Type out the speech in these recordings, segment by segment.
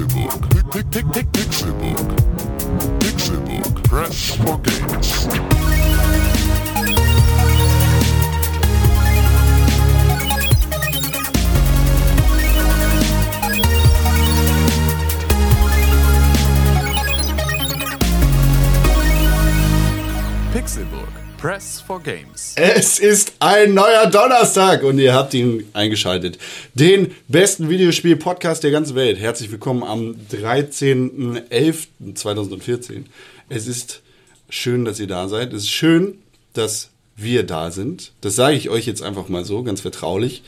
Pixelbook. Pick, pick, pick, Pixelbook. Pixelbook. Press for games. Pixelburg. Press for Games. Es ist ein neuer Donnerstag und ihr habt ihn eingeschaltet. Den besten Videospiel-Podcast der ganzen Welt. Herzlich willkommen am 13.11.2014. Es ist schön, dass ihr da seid. Es ist schön, dass wir da sind. Das sage ich euch jetzt einfach mal so, ganz vertraulich.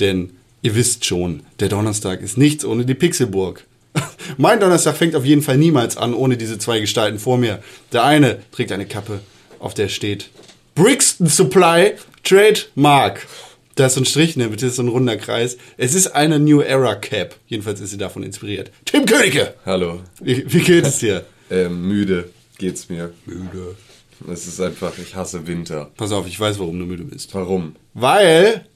Denn ihr wisst schon, der Donnerstag ist nichts ohne die Pixelburg. Mein Donnerstag fängt auf jeden Fall niemals an ohne diese zwei Gestalten vor mir. Der eine trägt eine Kappe, auf der steht Brixton Supply Trademark. Da ist so ein Strich, ne? Das ist so ein runder Kreis. Es ist eine New Era Cap. Jedenfalls ist sie davon inspiriert. Tim Königke! Hallo. Wie, wie geht es dir? Ähm, müde geht's mir. Müde. Es ist einfach, ich hasse Winter. Pass auf, ich weiß, warum du müde bist. Warum? Weil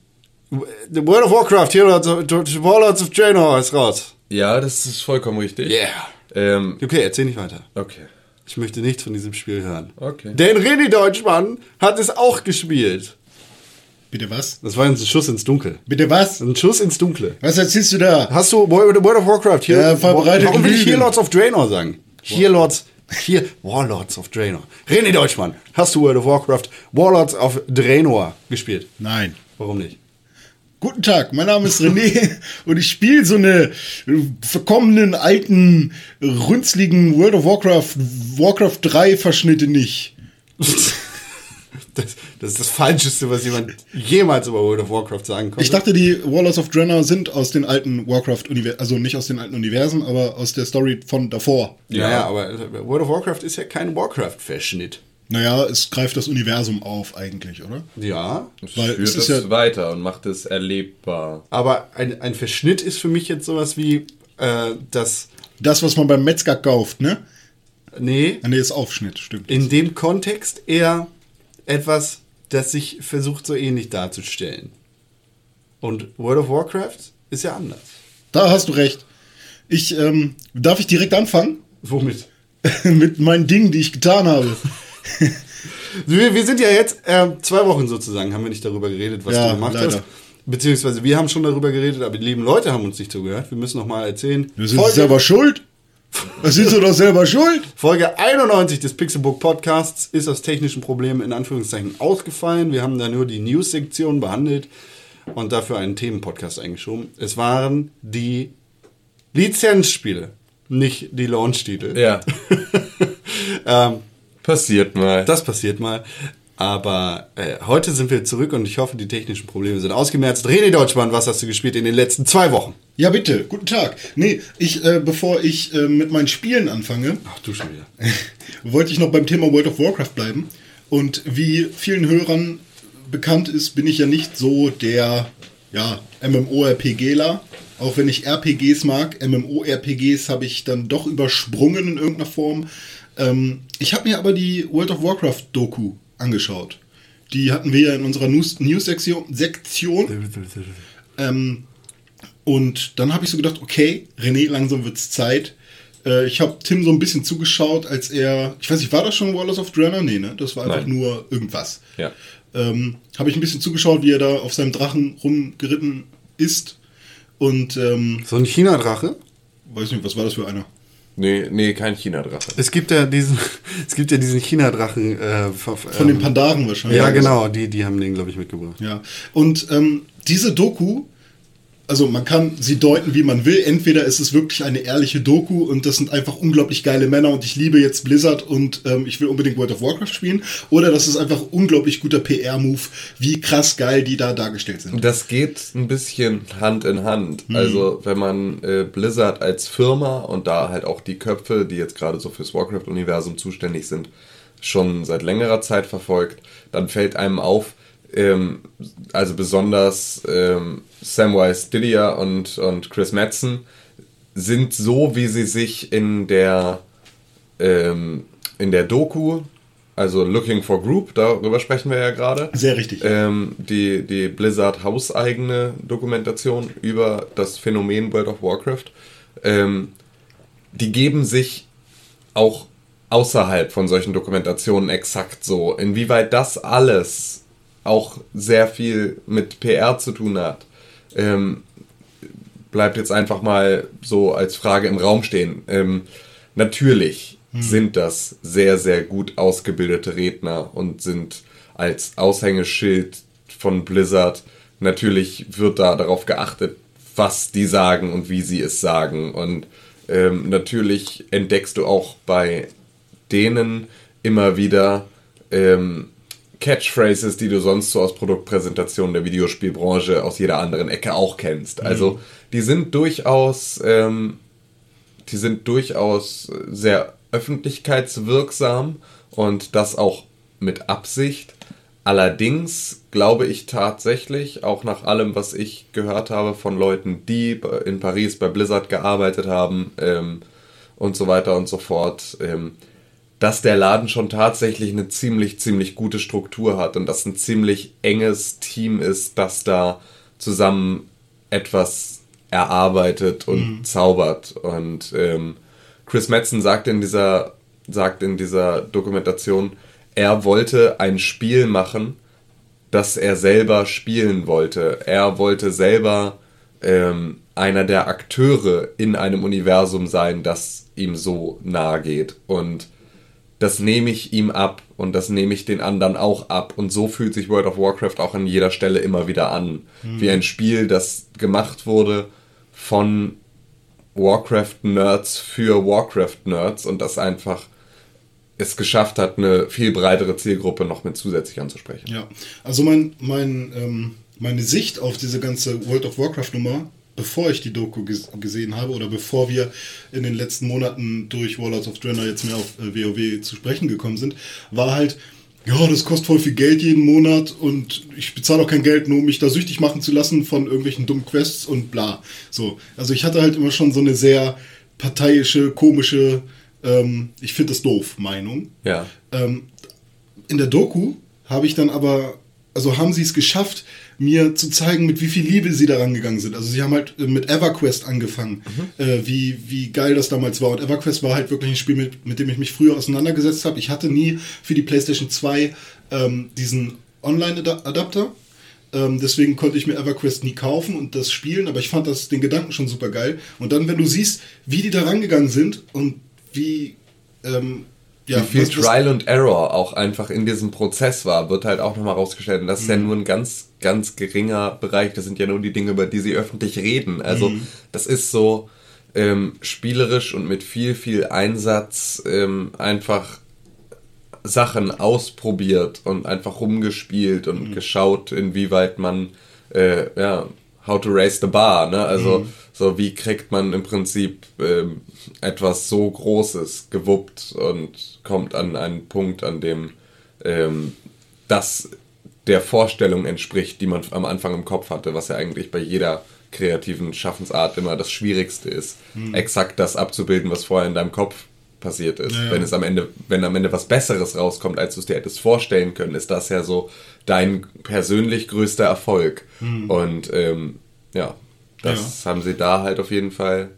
The World of Warcraft, Heroes of, Warlords of Draenor ist raus. Ja, das ist vollkommen richtig. Yeah. Ähm, Okay, erzähl nicht weiter. okay. Ich möchte nichts von diesem Spiel hören. Okay. Denn René Deutschmann hat es auch gespielt. Bitte was? Das war ein Schuss ins Dunkel. Bitte was? Ein Schuss ins Dunkle. Was erzählst du da? Hast du World of Warcraft hier? Ja, verbreitete Warum will ich hier Lords of Draenor sagen? Hier Lords, hier Warlords of Draenor. René Deutschmann, hast du World of Warcraft Warlords of Draenor gespielt? Nein. Warum nicht? Guten Tag, mein Name ist René und ich spiele so eine verkommenen, alten, runzligen World of Warcraft, Warcraft 3 Verschnitte nicht. Das, das ist das Falscheste, was jemand jemals über World of Warcraft sagen konnte. Ich dachte, die Warlords of Draenor sind aus den alten Warcraft-Universen, also nicht aus den alten Universen, aber aus der Story von davor. ja, ja, aber World of Warcraft ist ja kein Warcraft-Verschnitt. Naja, es greift das Universum auf eigentlich, oder? Ja, Es Weil führt es ist es ja- weiter und macht es erlebbar. aber ein, ein Verschnitt ist für mich jetzt sowas wie äh, das. Das, was man beim Metzger kauft, ne? Nee, Ah, Nee, ist Aufschnitt, stimmt. in dem Kontext eher etwas, das sich versucht so ähnlich darzustellen. Und World of Warcraft ist ja anders. Da hast du recht. Ich, ähm, darf ich direkt anfangen? Womit? Mit meinen Dingen, die ich getan habe. Wir, wir sind ja jetzt äh, zwei Wochen sozusagen, haben wir nicht darüber geredet, was Ja, du gemacht leider. hast. Beziehungsweise wir haben schon darüber geredet, aber die lieben Leute haben uns nicht zugehört. Wir müssen noch mal erzählen. Wir sind selber schuld. Da sind sie doch selber schuld. Folge 91 des Pixelbook Podcasts ist aus technischen Problemen in Anführungszeichen ausgefallen. Wir haben da nur die News-Sektion behandelt und dafür einen Themenpodcast eingeschoben. Es waren die Lizenzspiele, nicht die Launch-Titel. Ja. Ähm, Passiert mal. das passiert mal. Aber äh, heute sind wir zurück und ich hoffe, die technischen Probleme sind ausgemerzt. René Deutschmann, was hast du gespielt in den letzten zwei Wochen? Ja, bitte. Guten Tag. Nee, ich, äh, bevor ich äh, mit meinen Spielen anfange, Ach, du schon wieder. wollte ich noch beim Thema World of Warcraft bleiben. Und wie vielen Hörern bekannt ist, bin ich ja nicht so der ja, MMORPGler. Auch wenn ich RPGs mag, MMORPGs habe ich dann doch übersprungen in irgendeiner Form. Ähm, ich habe mir aber die World of Warcraft Doku angeschaut. Die hatten wir ja in unserer News- News-Sektion. Sektion. Ähm, und dann habe ich so gedacht, okay, René, langsam wird's Zeit. Äh, ich habe Tim so ein bisschen zugeschaut, als er, ich weiß nicht, war das schon Wallace of Draenor? Nee, ne? Das war einfach Nein. nur irgendwas. Ja. Ähm, habe ich ein bisschen zugeschaut, wie er da auf seinem Drachen rumgeritten ist. Und, ähm, So ein China-Drache? weiß nicht, was war das für einer? Nee, nee, kein China-Drache. Es gibt ja diesen, es gibt ja diesen China-Drachen. Äh, Von den Pandaren wahrscheinlich. Ja, genau, die, die haben den, glaube ich, mitgebracht. Ja, und ähm, diese Doku, also man kann sie deuten, wie man will. Entweder ist es wirklich eine ehrliche Doku und das sind einfach unglaublich geile Männer und ich liebe jetzt Blizzard und ähm, ich will unbedingt World of Warcraft spielen. Oder das ist einfach unglaublich guter PR-Move, wie krass geil die da dargestellt sind. Das geht ein bisschen Hand in Hand. Also, wenn man äh, Blizzard als Firma und da halt auch die Köpfe, die jetzt gerade so fürs Warcraft-Universum zuständig sind, schon seit längerer Zeit verfolgt, dann fällt einem auf, ähm, also besonders ähm, Samwise Didier und, und Chris Madsen sind so, wie sie sich in der ähm, in der Doku, also Looking for Group, darüber sprechen wir ja gerade. Sehr richtig. Ähm, die, die Blizzard hauseigene Dokumentation über das Phänomen World of Warcraft. Ähm, die geben sich auch außerhalb von solchen Dokumentationen exakt so. Inwieweit das alles auch sehr viel mit PR zu tun hat, ähm, bleibt jetzt einfach mal so als Frage im Raum stehen. Ähm, natürlich hm. sind das sehr, sehr gut ausgebildete Redner und sind als Aushängeschild von Blizzard. Natürlich wird da darauf geachtet, was die sagen und wie sie es sagen. Und ähm, natürlich entdeckst du auch bei denen immer wieder ähm, Catchphrases, die du sonst so aus Produktpräsentationen der Videospielbranche aus jeder anderen Ecke auch kennst. Also die sind durchaus, ähm, die sind durchaus sehr öffentlichkeitswirksam und das auch mit Absicht. Allerdings glaube ich tatsächlich, auch nach allem, was ich gehört habe von Leuten, die in Paris bei Blizzard gearbeitet haben ähm, und so weiter und so fort, ähm, dass der Laden schon tatsächlich eine ziemlich, ziemlich gute Struktur hat und dass ein ziemlich enges Team ist, das da zusammen etwas erarbeitet und mhm. zaubert. Und ähm, Chris Metzen sagt in dieser, sagt in dieser Dokumentation, er wollte ein Spiel machen, das er selber spielen wollte. Er wollte selber ähm, einer der Akteure in einem Universum sein, das ihm so nahe geht. Und das nehme ich ihm ab und das nehme ich den anderen auch ab. Und so fühlt sich World of Warcraft auch an jeder Stelle immer wieder an. Mhm. Wie ein Spiel, das gemacht wurde von Warcraft-Nerds für Warcraft-Nerds und das einfach es geschafft hat, eine viel breitere Zielgruppe noch mit zusätzlich anzusprechen. Ja, also mein, mein, ähm, meine Sicht auf diese ganze World of Warcraft-Nummer, bevor ich die Doku ges gesehen habe oder bevor wir in den letzten Monaten durch Warlords of Draenor jetzt mehr auf äh, WoW zu sprechen gekommen sind, war halt, ja, das kostet voll viel Geld jeden Monat und ich bezahle auch kein Geld, nur um mich da süchtig machen zu lassen von irgendwelchen dummen Quests und bla. So, also ich hatte halt immer schon so eine sehr parteiische, komische ähm, ich finde das doof, Meinung. Ja. Ähm, in der Doku habe ich dann aber, also haben sie es geschafft, mir zu zeigen, mit wie viel Liebe sie daran gegangen sind. Also sie haben halt äh, mit EverQuest angefangen, mhm. äh, wie, wie geil das damals war. Und EverQuest war halt wirklich ein Spiel, mit, mit dem ich mich früher auseinandergesetzt habe. Ich hatte nie für die PlayStation 2 ähm, diesen Online-Adapter. Ähm, deswegen konnte ich mir EverQuest nie kaufen und das spielen, aber ich fand das den Gedanken schon super geil. Und dann, wenn du siehst, wie die da rangegangen sind und wie, ähm, ja, wie viel Trial and Error auch einfach in diesem Prozess war, wird halt auch nochmal rausgestellt. Und das ist ja mhm. nur ein ganz, ganz geringer Bereich. Das sind ja nur die Dinge, über die sie öffentlich reden. Also, mhm. das ist so ähm, spielerisch und mit viel, viel Einsatz ähm, einfach Sachen ausprobiert und einfach rumgespielt und mhm. geschaut, inwieweit man äh, ja, how to raise the bar, ne? Also mhm. so wie kriegt man im Prinzip ähm, etwas so Großes gewuppt und kommt an einen Punkt, an dem ähm, das der Vorstellung entspricht, die man am Anfang im Kopf hatte, was ja eigentlich bei jeder kreativen Schaffensart immer das Schwierigste ist, mhm. exakt das abzubilden, was vorher in deinem Kopf passiert ist. Ja, ja. Wenn es am Ende, wenn am Ende was Besseres rauskommt, als du es dir hättest vorstellen können, ist das ja so dein persönlich größter Erfolg. Mhm. Und ähm, ja, das ja. haben sie da halt auf jeden Fall.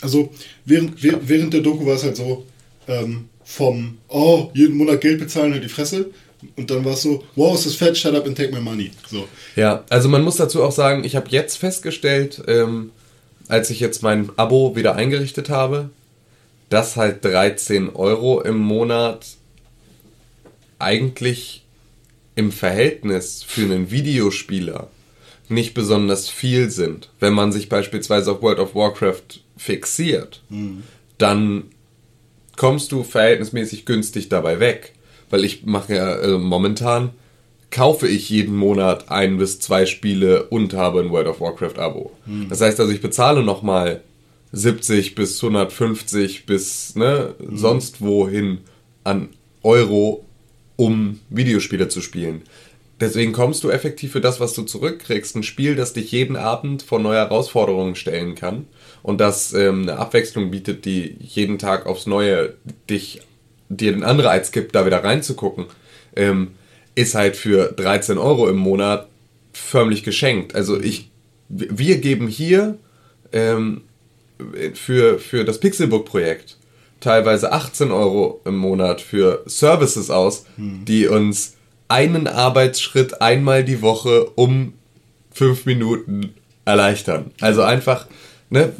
Also während, während der Doku war es halt so, ähm, vom, oh, jeden Monat Geld bezahlen, halt die Fresse. Und dann war es so, wow, ist das fett, shut up and take my money. So. Ja, also man muss dazu auch sagen, ich habe jetzt festgestellt, ähm, als ich jetzt mein Abo wieder eingerichtet habe, dass halt 13 Euro im Monat eigentlich im Verhältnis für einen Videospieler nicht besonders viel sind. Wenn man sich beispielsweise auf World of Warcraft fixiert, mhm. dann kommst du verhältnismäßig günstig dabei weg. Weil ich mache ja äh, momentan, kaufe ich jeden Monat ein bis zwei Spiele und habe ein World of Warcraft Abo. Mhm. Das heißt also, ich bezahle nochmal 70 bis 150 bis ne, mhm. sonst wohin an Euro, um Videospiele zu spielen. Deswegen kommst du effektiv für das, was du zurückkriegst, ein Spiel, das dich jeden Abend vor neue Herausforderungen stellen kann und das ähm, eine Abwechslung bietet, die jeden Tag aufs Neue dich dir den Anreiz gibt, da wieder reinzugucken, ähm, ist halt für 13 Euro im Monat förmlich geschenkt. Also ich, wir geben hier ähm, für, für das Pixelbook-Projekt teilweise 18 Euro im Monat für Services aus, die uns einen Arbeitsschritt einmal die Woche um fünf Minuten erleichtern. Also einfach, ne,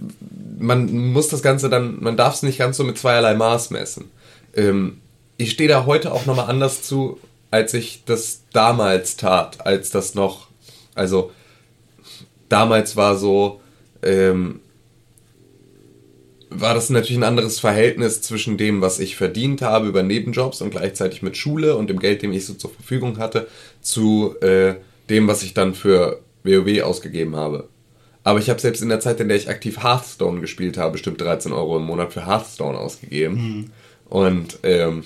man muss das Ganze dann, man darf es nicht ganz so mit zweierlei Maß messen. Ähm, ich stehe da heute auch nochmal anders zu, als ich das damals tat, als das noch, also damals war so, ähm, war das natürlich ein anderes Verhältnis zwischen dem, was ich verdient habe über Nebenjobs und gleichzeitig mit Schule und dem Geld, dem ich so zur Verfügung hatte, zu äh, dem, was ich dann für WoW ausgegeben habe. Aber ich habe selbst in der Zeit, in der ich aktiv Hearthstone gespielt habe, bestimmt 13 Euro im Monat für Hearthstone ausgegeben. Und ähm,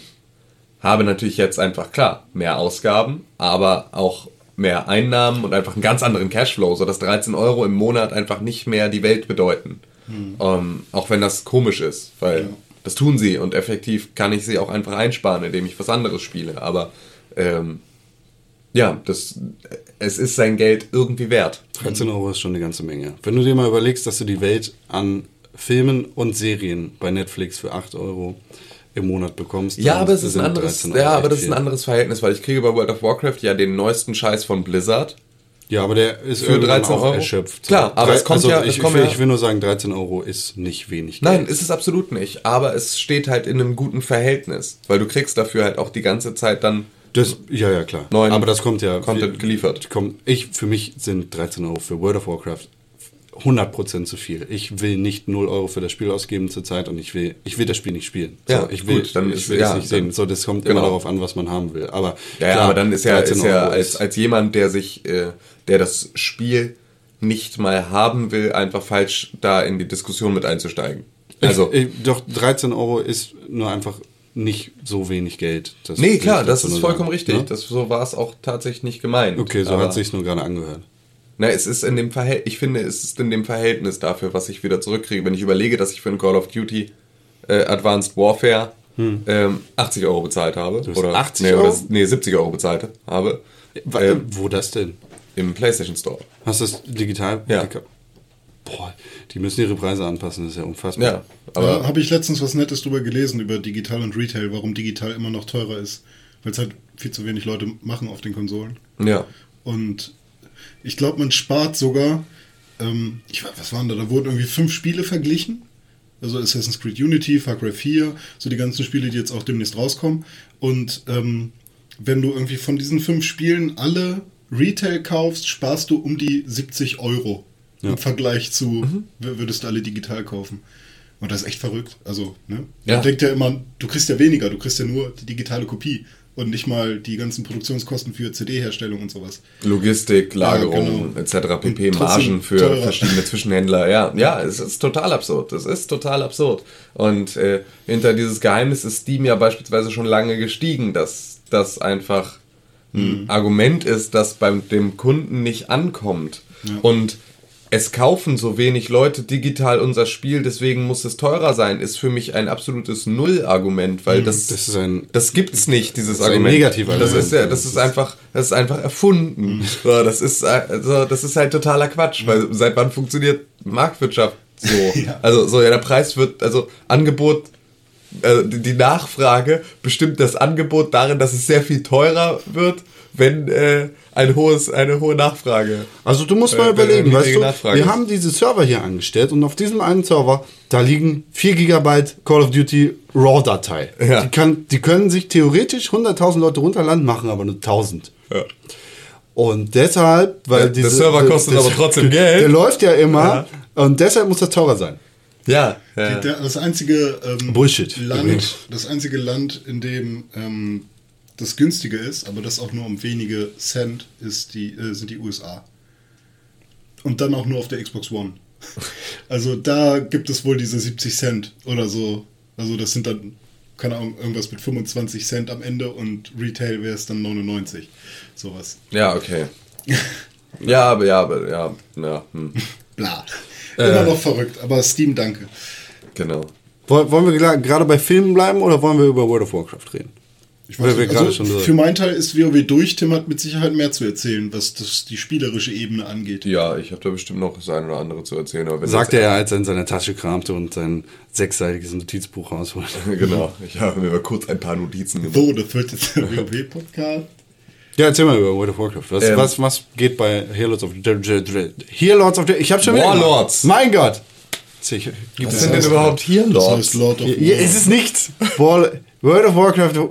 habe natürlich jetzt einfach, klar, mehr Ausgaben, aber auch mehr Einnahmen und einfach einen ganz anderen Cashflow, sodass 13 Euro im Monat einfach nicht mehr die Welt bedeuten. Ähm, auch wenn das komisch ist, weil das tun sie und effektiv kann ich sie auch einfach einsparen, indem ich was anderes spiele. Aber ähm, ja, das, es ist sein Geld irgendwie wert. 13 Euro ist schon eine ganze Menge. Wenn du dir mal überlegst, dass du die Welt an Filmen und Serien bei Netflix für 8 Euro im Monat bekommst. Ja, aber es ist ein anderes, 13 Euro ja, aber das ist ein anderes Verhältnis, weil ich kriege bei World of Warcraft ja den neuesten Scheiß von Blizzard. Ja, aber der ist Für irgendwann 13 auch Euro? erschöpft. Klar, aber es kommt also ja- ich, ich, will, ja- ich will nur sagen, 13 Euro ist nicht wenig Geld. Nein, ist es absolut nicht. Aber es steht halt in einem guten Verhältnis, weil du kriegst dafür halt auch die ganze Zeit dann Das, ja, ja, klar. Neuen aber das kommt ja. Content geliefert. Kommt, ich, für mich sind 13 Euro für World of Warcraft 100% zu viel. Ich will nicht 0 Euro für das Spiel ausgeben zurzeit und ich will, ich will das Spiel nicht spielen. Ja, so, ich will, gut, dann ich ist- will ja, das nicht sehen. So, das kommt genau. immer darauf an, was man haben will. Aber, Ja, ja, klar, aber dann ist ja, 13 ist ja als, als jemand, der sich, äh, der das Spiel nicht mal haben will, einfach falsch da in die Diskussion mit einzusteigen. Also, ich, ich, doch 13 Euro ist nur einfach nicht so wenig Geld. Das nee, klar, das ist vollkommen sagen, richtig. ne? Das, so war es auch tatsächlich nicht gemeint. Okay, so hat sich's nur gerade angehört. Na, es ist in dem Verhältnis, ich finde, es ist in dem Verhältnis dafür, was ich wieder zurückkriege. Wenn ich überlege, dass ich für ein Call of Duty äh, Advanced Warfare ähm, 80 Euro bezahlt habe. hast oder, 80 nee, Euro? Oder, nee, 70 Euro bezahlt habe. Ähm, Wo das denn? Im PlayStation Store. Hast du das digital? Ja. Boah, die müssen ihre Preise anpassen, das ist ja unfassbar. Ja, aber Aber habe ich letztens was Nettes drüber gelesen, über Digital und Retail, warum digital immer noch teurer ist. Weil es halt viel zu wenig Leute machen auf den Konsolen. ja. Und ich glaube, man spart sogar, ähm, ich weiß, was waren da? Da wurden irgendwie fünf Spiele verglichen. Also Assassin's Creed Unity, Far Cry 4, so die ganzen Spiele, die jetzt auch demnächst rauskommen. Und ähm, wenn du irgendwie von diesen fünf Spielen alle Retail kaufst, sparst du um die 70 Euro. Im Vergleich zu, w- würdest du alle digital kaufen. Und das ist echt verrückt. Also, ne? Ja. Man denkt ja immer, du kriegst ja weniger, du kriegst ja nur die digitale Kopie und nicht mal die ganzen Produktionskosten für CD-Herstellung und sowas. Logistik, Lagerung genau. etc. pp. Margen für teurer. verschiedene Zwischenhändler. Ja, ja, es ist total absurd. Es ist total absurd. Und äh, hinter dieses Geheimnis ist Steam ja beispielsweise schon lange gestiegen, dass das einfach ein Mhm. Argument ist, das beim dem Kunden nicht ankommt. Und es kaufen so wenig Leute digital unser Spiel, deswegen muss es teurer sein, ist für mich ein absolutes Null-Argument, weil das, Mhm. Das ist ein- das gibt's nicht, dieses ist ein Argument. Negativargument. Das ist ja, das ist einfach, das ist einfach erfunden. So, das ist, äh, so, das ist halt totaler Quatsch, weil seit wann funktioniert Marktwirtschaft so? Also, so, ja, der Preis wird, also Angebot, die die Nachfrage bestimmt das Angebot darin, dass es sehr viel teurer wird, wenn äh, ein hohes, eine hohe Nachfrage. Also du musst mal Äh, überlegen, wenn weißt du, Nachfrage wir ist. haben diese Server hier angestellt und auf diesem einen Server, da liegen 4 GB Call of Duty RAW-Datei. Ja. Die, kann, die können sich theoretisch 100.000 Leute runterladen, machen aber nur 1000. Ja. Und deshalb, weil Der- der Server kostet aber trotzdem Geld. Der läuft ja immer und deshalb muss das teurer sein. Ja, ja. Der, das einzige ähm, Bullshit, Land, übrigens. das einzige Land, in dem ähm, das günstiger ist, aber das auch nur um wenige Cent ist die, äh, sind die USA. Und dann auch nur auf der Xbox One. Also da gibt es wohl diese 70 Cent oder so. Also das sind dann, keine Ahnung, irgendwas mit 25 Cent am Ende und Retail wäre es dann 99. Sowas. ja, okay. Ja, aber ja, aber ja, ja, hm, Bla. Äh. Immer noch verrückt, aber Steam danke. genau. Woll- Wollen wir gerade bei Filmen bleiben oder wollen wir über World of Warcraft reden? Ich weiß wir nicht, gerade also für meinen Teil ist WoW durch. Tim hat mit Sicherheit mehr zu erzählen, was das, die spielerische Ebene angeht. Ja, ich habe da bestimmt noch das eine oder andere zu erzählen. Aber wenn Sagt er, als er in seiner Tasche kramte und sein sechsseitiges Notizbuch rausholte. Genau, ich habe mir mal kurz ein paar Notizen gemacht. So, das wird jetzt der WoW-Podcast. Ja, erzähl mal über World of Warcraft. Was, Ähm. was, was geht bei Hearlords of Hearlords of Ich hab schon wieder. Warlords. Mein Gott! Sicher. Gibt Was es denn heißt- überhaupt hier, Das Lords? heißt Lord of Ja, es ist nichts. World of Warcraft,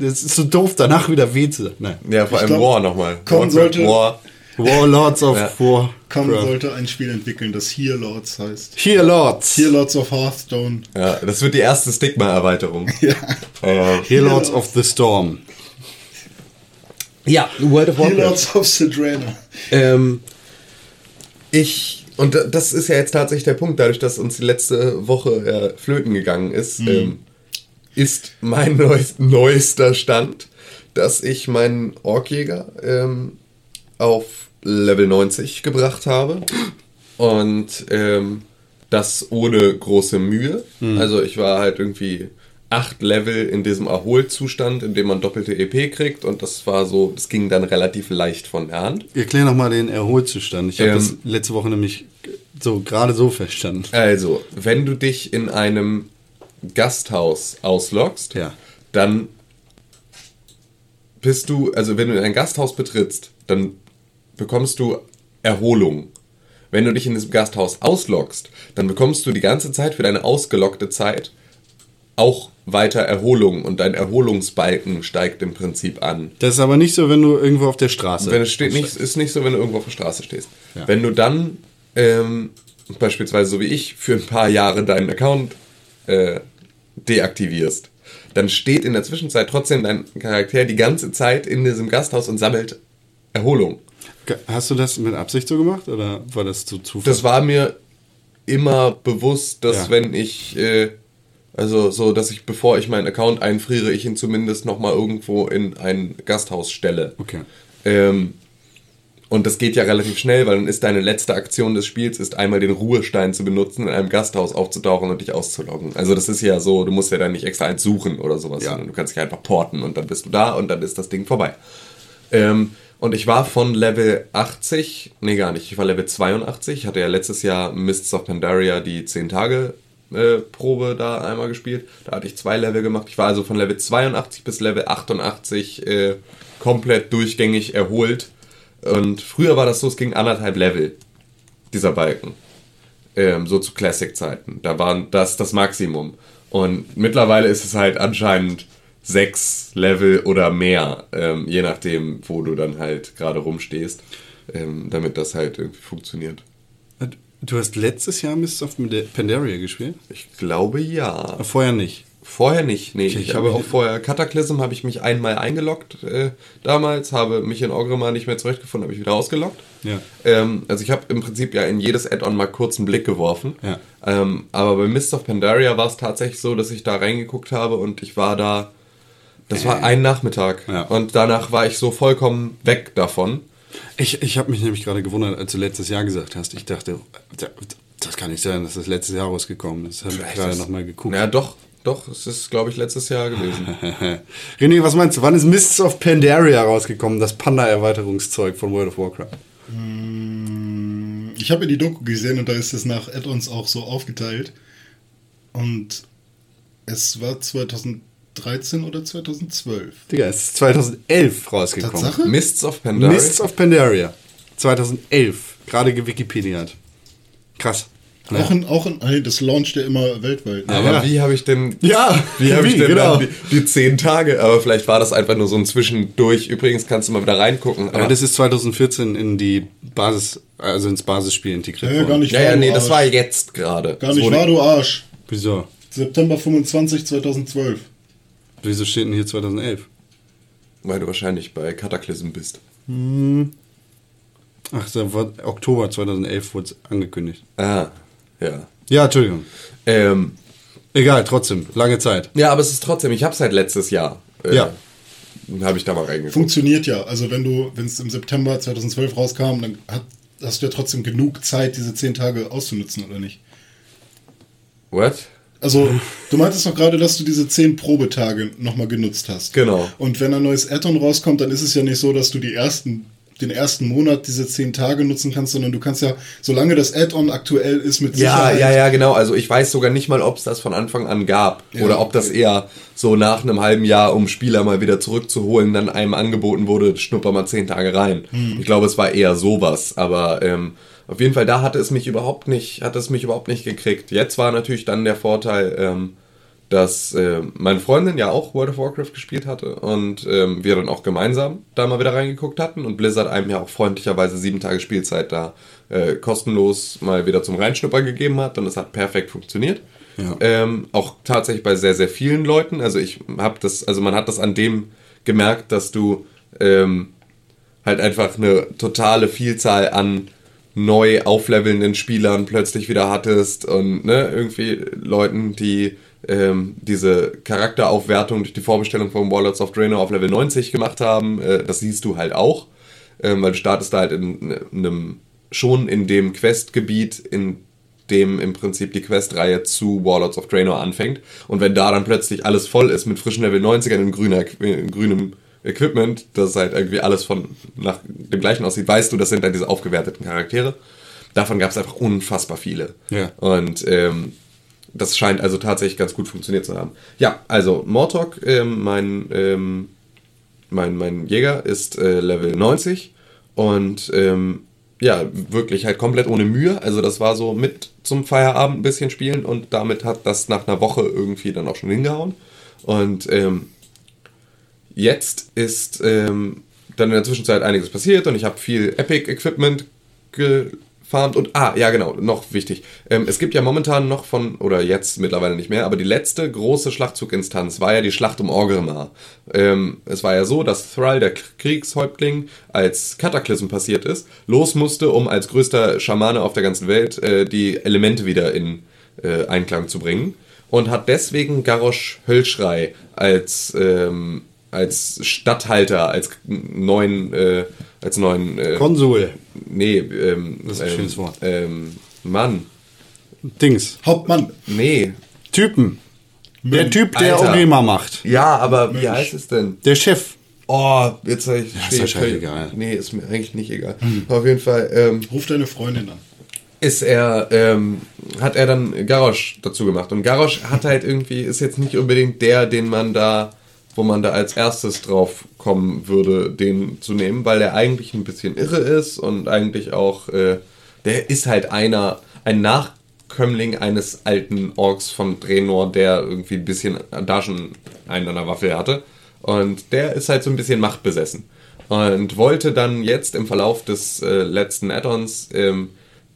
das ist so doof, danach wieder weh zu sagen. Ja, vor Ich allem glaub, War nochmal. kommen Warcraft sollte- War. Warlords of Ja. War. Kam sollte ein Spiel entwickeln, das Here Lords heißt. Hearlords. Here Lords of Hearthstone. Ja, das wird die erste Stigma-Erweiterung. Ja. Ja. Hearlords of the Storm. ja, World of Here Lords of Sidrana. Ähm, ich, und da- das ist ja jetzt tatsächlich der Punkt, dadurch, dass uns die letzte Woche äh, flöten gegangen ist, ähm, ist mein neues, neuester Stand, dass ich meinen Orkjäger ähm, auf Level 90 gebracht habe. Und ähm, das ohne große Mühe. Also ich war halt irgendwie acht Level in diesem Erholzustand, in dem man doppelte EP kriegt. Und das war so, das ging dann relativ leicht von der Hand. Erklär nochmal den Erholzustand. Ich habe Ähm. das letzte Woche nämlich so gerade so verstanden. Also, wenn du dich in einem Gasthaus ausloggst, Ja. dann bist du, also wenn du ein Gasthaus betrittst, dann bekommst du Erholung. Wenn du dich in diesem Gasthaus ausloggst, dann bekommst du die ganze Zeit für deine ausgeloggte Zeit auch weiter Erholung und dein Erholungsbalken steigt im Prinzip an. Das ist aber nicht so, wenn du irgendwo auf der Straße. Wenn es steht nicht, ist nicht so, wenn du irgendwo auf der Straße stehst. Ja. Wenn du dann ähm, beispielsweise so wie ich für ein paar Jahre deinen Account äh, deaktivierst, dann steht in der Zwischenzeit trotzdem dein Charakter die ganze Zeit in diesem Gasthaus und sammelt Erholung. Hast du das mit Absicht so gemacht oder war das zu Zufall? Das war mir immer bewusst, dass Ja. wenn ich äh, also so, dass ich bevor ich meinen Account einfriere, ich ihn zumindest noch mal irgendwo in ein Gasthaus stelle. Okay. Ähm, und das geht ja relativ schnell, weil dann ist deine letzte Aktion des Spiels, ist einmal den Ruhestein zu benutzen, in einem Gasthaus aufzutauchen und dich auszuloggen. Also das ist ja so, du musst ja dann nicht extra eins suchen oder sowas, Ja. sondern du kannst dich einfach porten und dann bist du da und dann ist das Ding vorbei. Ähm, und ich war von Level 80, nee gar nicht, ich war Level 82, ich hatte ja letztes Jahr Mists of Pandaria die 10 Tage äh, Probe da einmal gespielt. Da hatte ich zwei Level gemacht. Ich war also von Level 82 bis Level 88 äh, komplett durchgängig erholt. Und früher war das so, es ging anderthalb Level, dieser Balken. Ähm, so zu Classic-Zeiten. Da war das das Maximum. Und mittlerweile ist es halt anscheinend sechs Level oder mehr, ähm, je nachdem, wo du dann halt gerade rumstehst, ähm, damit das halt irgendwie funktioniert. Du hast letztes Jahr Mists of Pandaria gespielt? Ich glaube ja. Vorher nicht. Vorher nicht, nee. Ich Ich, hab habe auch vorher Cataclysm habe ich mich einmal eingeloggt äh, damals, habe mich in Orgrimmar nicht mehr zurechtgefunden, habe ich wieder ausgeloggt. Ja. Ähm, also ich habe im Prinzip ja in jedes Add-on mal kurz einen Blick geworfen. Ja. Ähm, aber bei Mist of Pandaria war es tatsächlich so, dass ich da reingeguckt habe und ich war da. Das war ein Nachmittag. Ja. Und danach war ich so vollkommen weg davon. Ich, ich habe mich nämlich gerade gewundert, als du letztes Jahr gesagt hast. Ich dachte, das kann nicht sein, dass das letztes Jahr rausgekommen ist. Habe ich gerade das- nochmal geguckt. Ja, doch, doch. Es ist, glaube ich, letztes Jahr gewesen. René, was meinst du? Wann ist Mists of Pandaria rausgekommen? Das Panda-Erweiterungszeug von World of Warcraft. Ich habe ja die Doku gesehen und da ist es nach Add-ons auch so aufgeteilt. Und es war 2013 oder 2012. Digga, es ist 2011 rausgekommen. Tatsache? Mists of Pandaria. Mists of Pandaria. 2011. Gerade gewikipediat. Krass. Auch in, auch in, hey, das launcht ja immer weltweit. ne? Aber Ja. wie habe ich denn. Ja, wie habe ich denn genau. die, die zehn Tage? Aber vielleicht war das einfach nur so ein Zwischendurch. Übrigens kannst du mal wieder reingucken. Aber das ist 2014 in die Basis, also ins Basisspiel integriert Ja, ja, worden. gar nicht ja, wahr, ja, nee, das war jetzt gerade. Gar nicht wahr, du Arsch. Wieso? September 25, 2012. Wieso steht denn hier 2011? Weil du wahrscheinlich bei Cataclysm bist. Ach, da war Oktober 2011 wurde es angekündigt. Ah, ja. Ja, Entschuldigung. Ähm, Egal, trotzdem. Lange Zeit. ja, aber es ist trotzdem, ich habe seit letztes Jahr. Äh, Ja. Habe ich da mal reingeguckt. Funktioniert ja. Also wenn du, wenn es im September 2012 rauskam, dann hat, hast du ja trotzdem genug Zeit, diese 10 Tage auszunutzen, oder nicht? What? Also, du meintest noch gerade, dass du diese zehn Probetage nochmal genutzt hast. Genau. Und wenn ein neues Add-on rauskommt, dann ist es ja nicht so, dass du die ersten, den ersten Monat diese zehn Tage nutzen kannst, sondern du kannst ja, solange das Add-on aktuell ist, mit Ja, Sicherheit. ja, ja, genau. Also ich weiß sogar nicht mal, ob es das von Anfang an gab. Ja, oder ob das okay. eher so nach einem halben Jahr, um Spieler mal wieder zurückzuholen, dann einem angeboten wurde, schnupper mal zehn Tage rein. Ich glaube, es war eher sowas. Aber ähm, auf jeden Fall, da hatte es mich überhaupt nicht, hat es mich überhaupt nicht gekriegt. Jetzt war natürlich dann der Vorteil, ähm, dass äh, meine Freundin ja auch World of Warcraft gespielt hatte und ähm, wir dann auch gemeinsam da mal wieder reingeguckt hatten und Blizzard einem ja auch freundlicherweise sieben Tage Spielzeit da äh, kostenlos mal wieder zum Reinschnuppern gegeben hat und es hat perfekt funktioniert. Ja. Ähm, auch tatsächlich bei sehr, sehr vielen Leuten. Also ich habe das, also man hat das an dem gemerkt, dass du ähm, halt einfach eine totale Vielzahl an neu auflevelnden Spielern plötzlich wieder hattest und ne, irgendwie Leuten, die ähm, diese Charakteraufwertung durch die Vorbestellung von Warlords of Draenor auf Level 90 gemacht haben. Äh, das siehst du halt auch, ähm, weil du startest da halt in, in einem schon in dem Questgebiet, in dem im Prinzip die Questreihe zu Warlords of Draenor anfängt. Und wenn da dann plötzlich alles voll ist mit frischen Level 90ern in, grüner, in grünem Equipment, das halt irgendwie alles von nach dem gleichen aussieht, weißt du, das sind dann diese aufgewerteten Charaktere. Davon gab es einfach unfassbar viele. Ja. Und ähm, das scheint also tatsächlich ganz gut funktioniert zu haben. Ja, also Mortok, ähm, mein, ähm, mein, mein Jäger ist äh, Level 90 und ähm, ja, wirklich halt komplett ohne Mühe. Also das war so mit zum Feierabend ein bisschen spielen und damit hat das nach einer Woche irgendwie dann auch schon hingehauen. Und ähm, jetzt ist ähm, dann in der Zwischenzeit einiges passiert und ich habe viel Epic-Equipment gefarmt und, ah, ja genau, noch wichtig. Ähm, es gibt ja momentan noch von, oder jetzt mittlerweile nicht mehr, aber die letzte große Schlachtzuginstanz war ja die Schlacht um Orgrimmar. Ähm, es war ja so, dass Thrall, der Kriegshäuptling, als Kataklysm passiert ist, los musste, um als größter Schamane auf der ganzen Welt äh, die Elemente wieder in äh, Einklang zu bringen und hat deswegen Garrosh Höllschrei als ähm, als Statthalter, als neuen, äh, als neuen, äh, Konsul. nee, ähm, Das ist ein ähm, schönes Wort. Ähm, Mann, Dings. Hauptmann. nee. Typen. Der Mensch. Typ, der Alter. Orima macht. Ja, aber wie Mensch. heißt es denn? Der Chef. Oh, jetzt sag ich, ist ja ich völlig- scheißegal. Nee, ist mir eigentlich nicht egal. Auf jeden Fall, ähm, Ruf deine Freundin an. ist er, ähm, hat er dann Garrosh dazu gemacht. Und Garrosh hat halt irgendwie, ist jetzt nicht unbedingt der, den man da, wo man da als erstes drauf kommen würde, den zu nehmen, weil der eigentlich ein bisschen irre ist und eigentlich auch, äh, der ist halt einer, ein Nachkömmling eines alten Orks von Draenor, der irgendwie ein bisschen da schon einen an der Waffe hatte. Und der ist halt so ein bisschen machtbesessen. Und wollte dann jetzt im Verlauf des äh, letzten Add-ons ähm,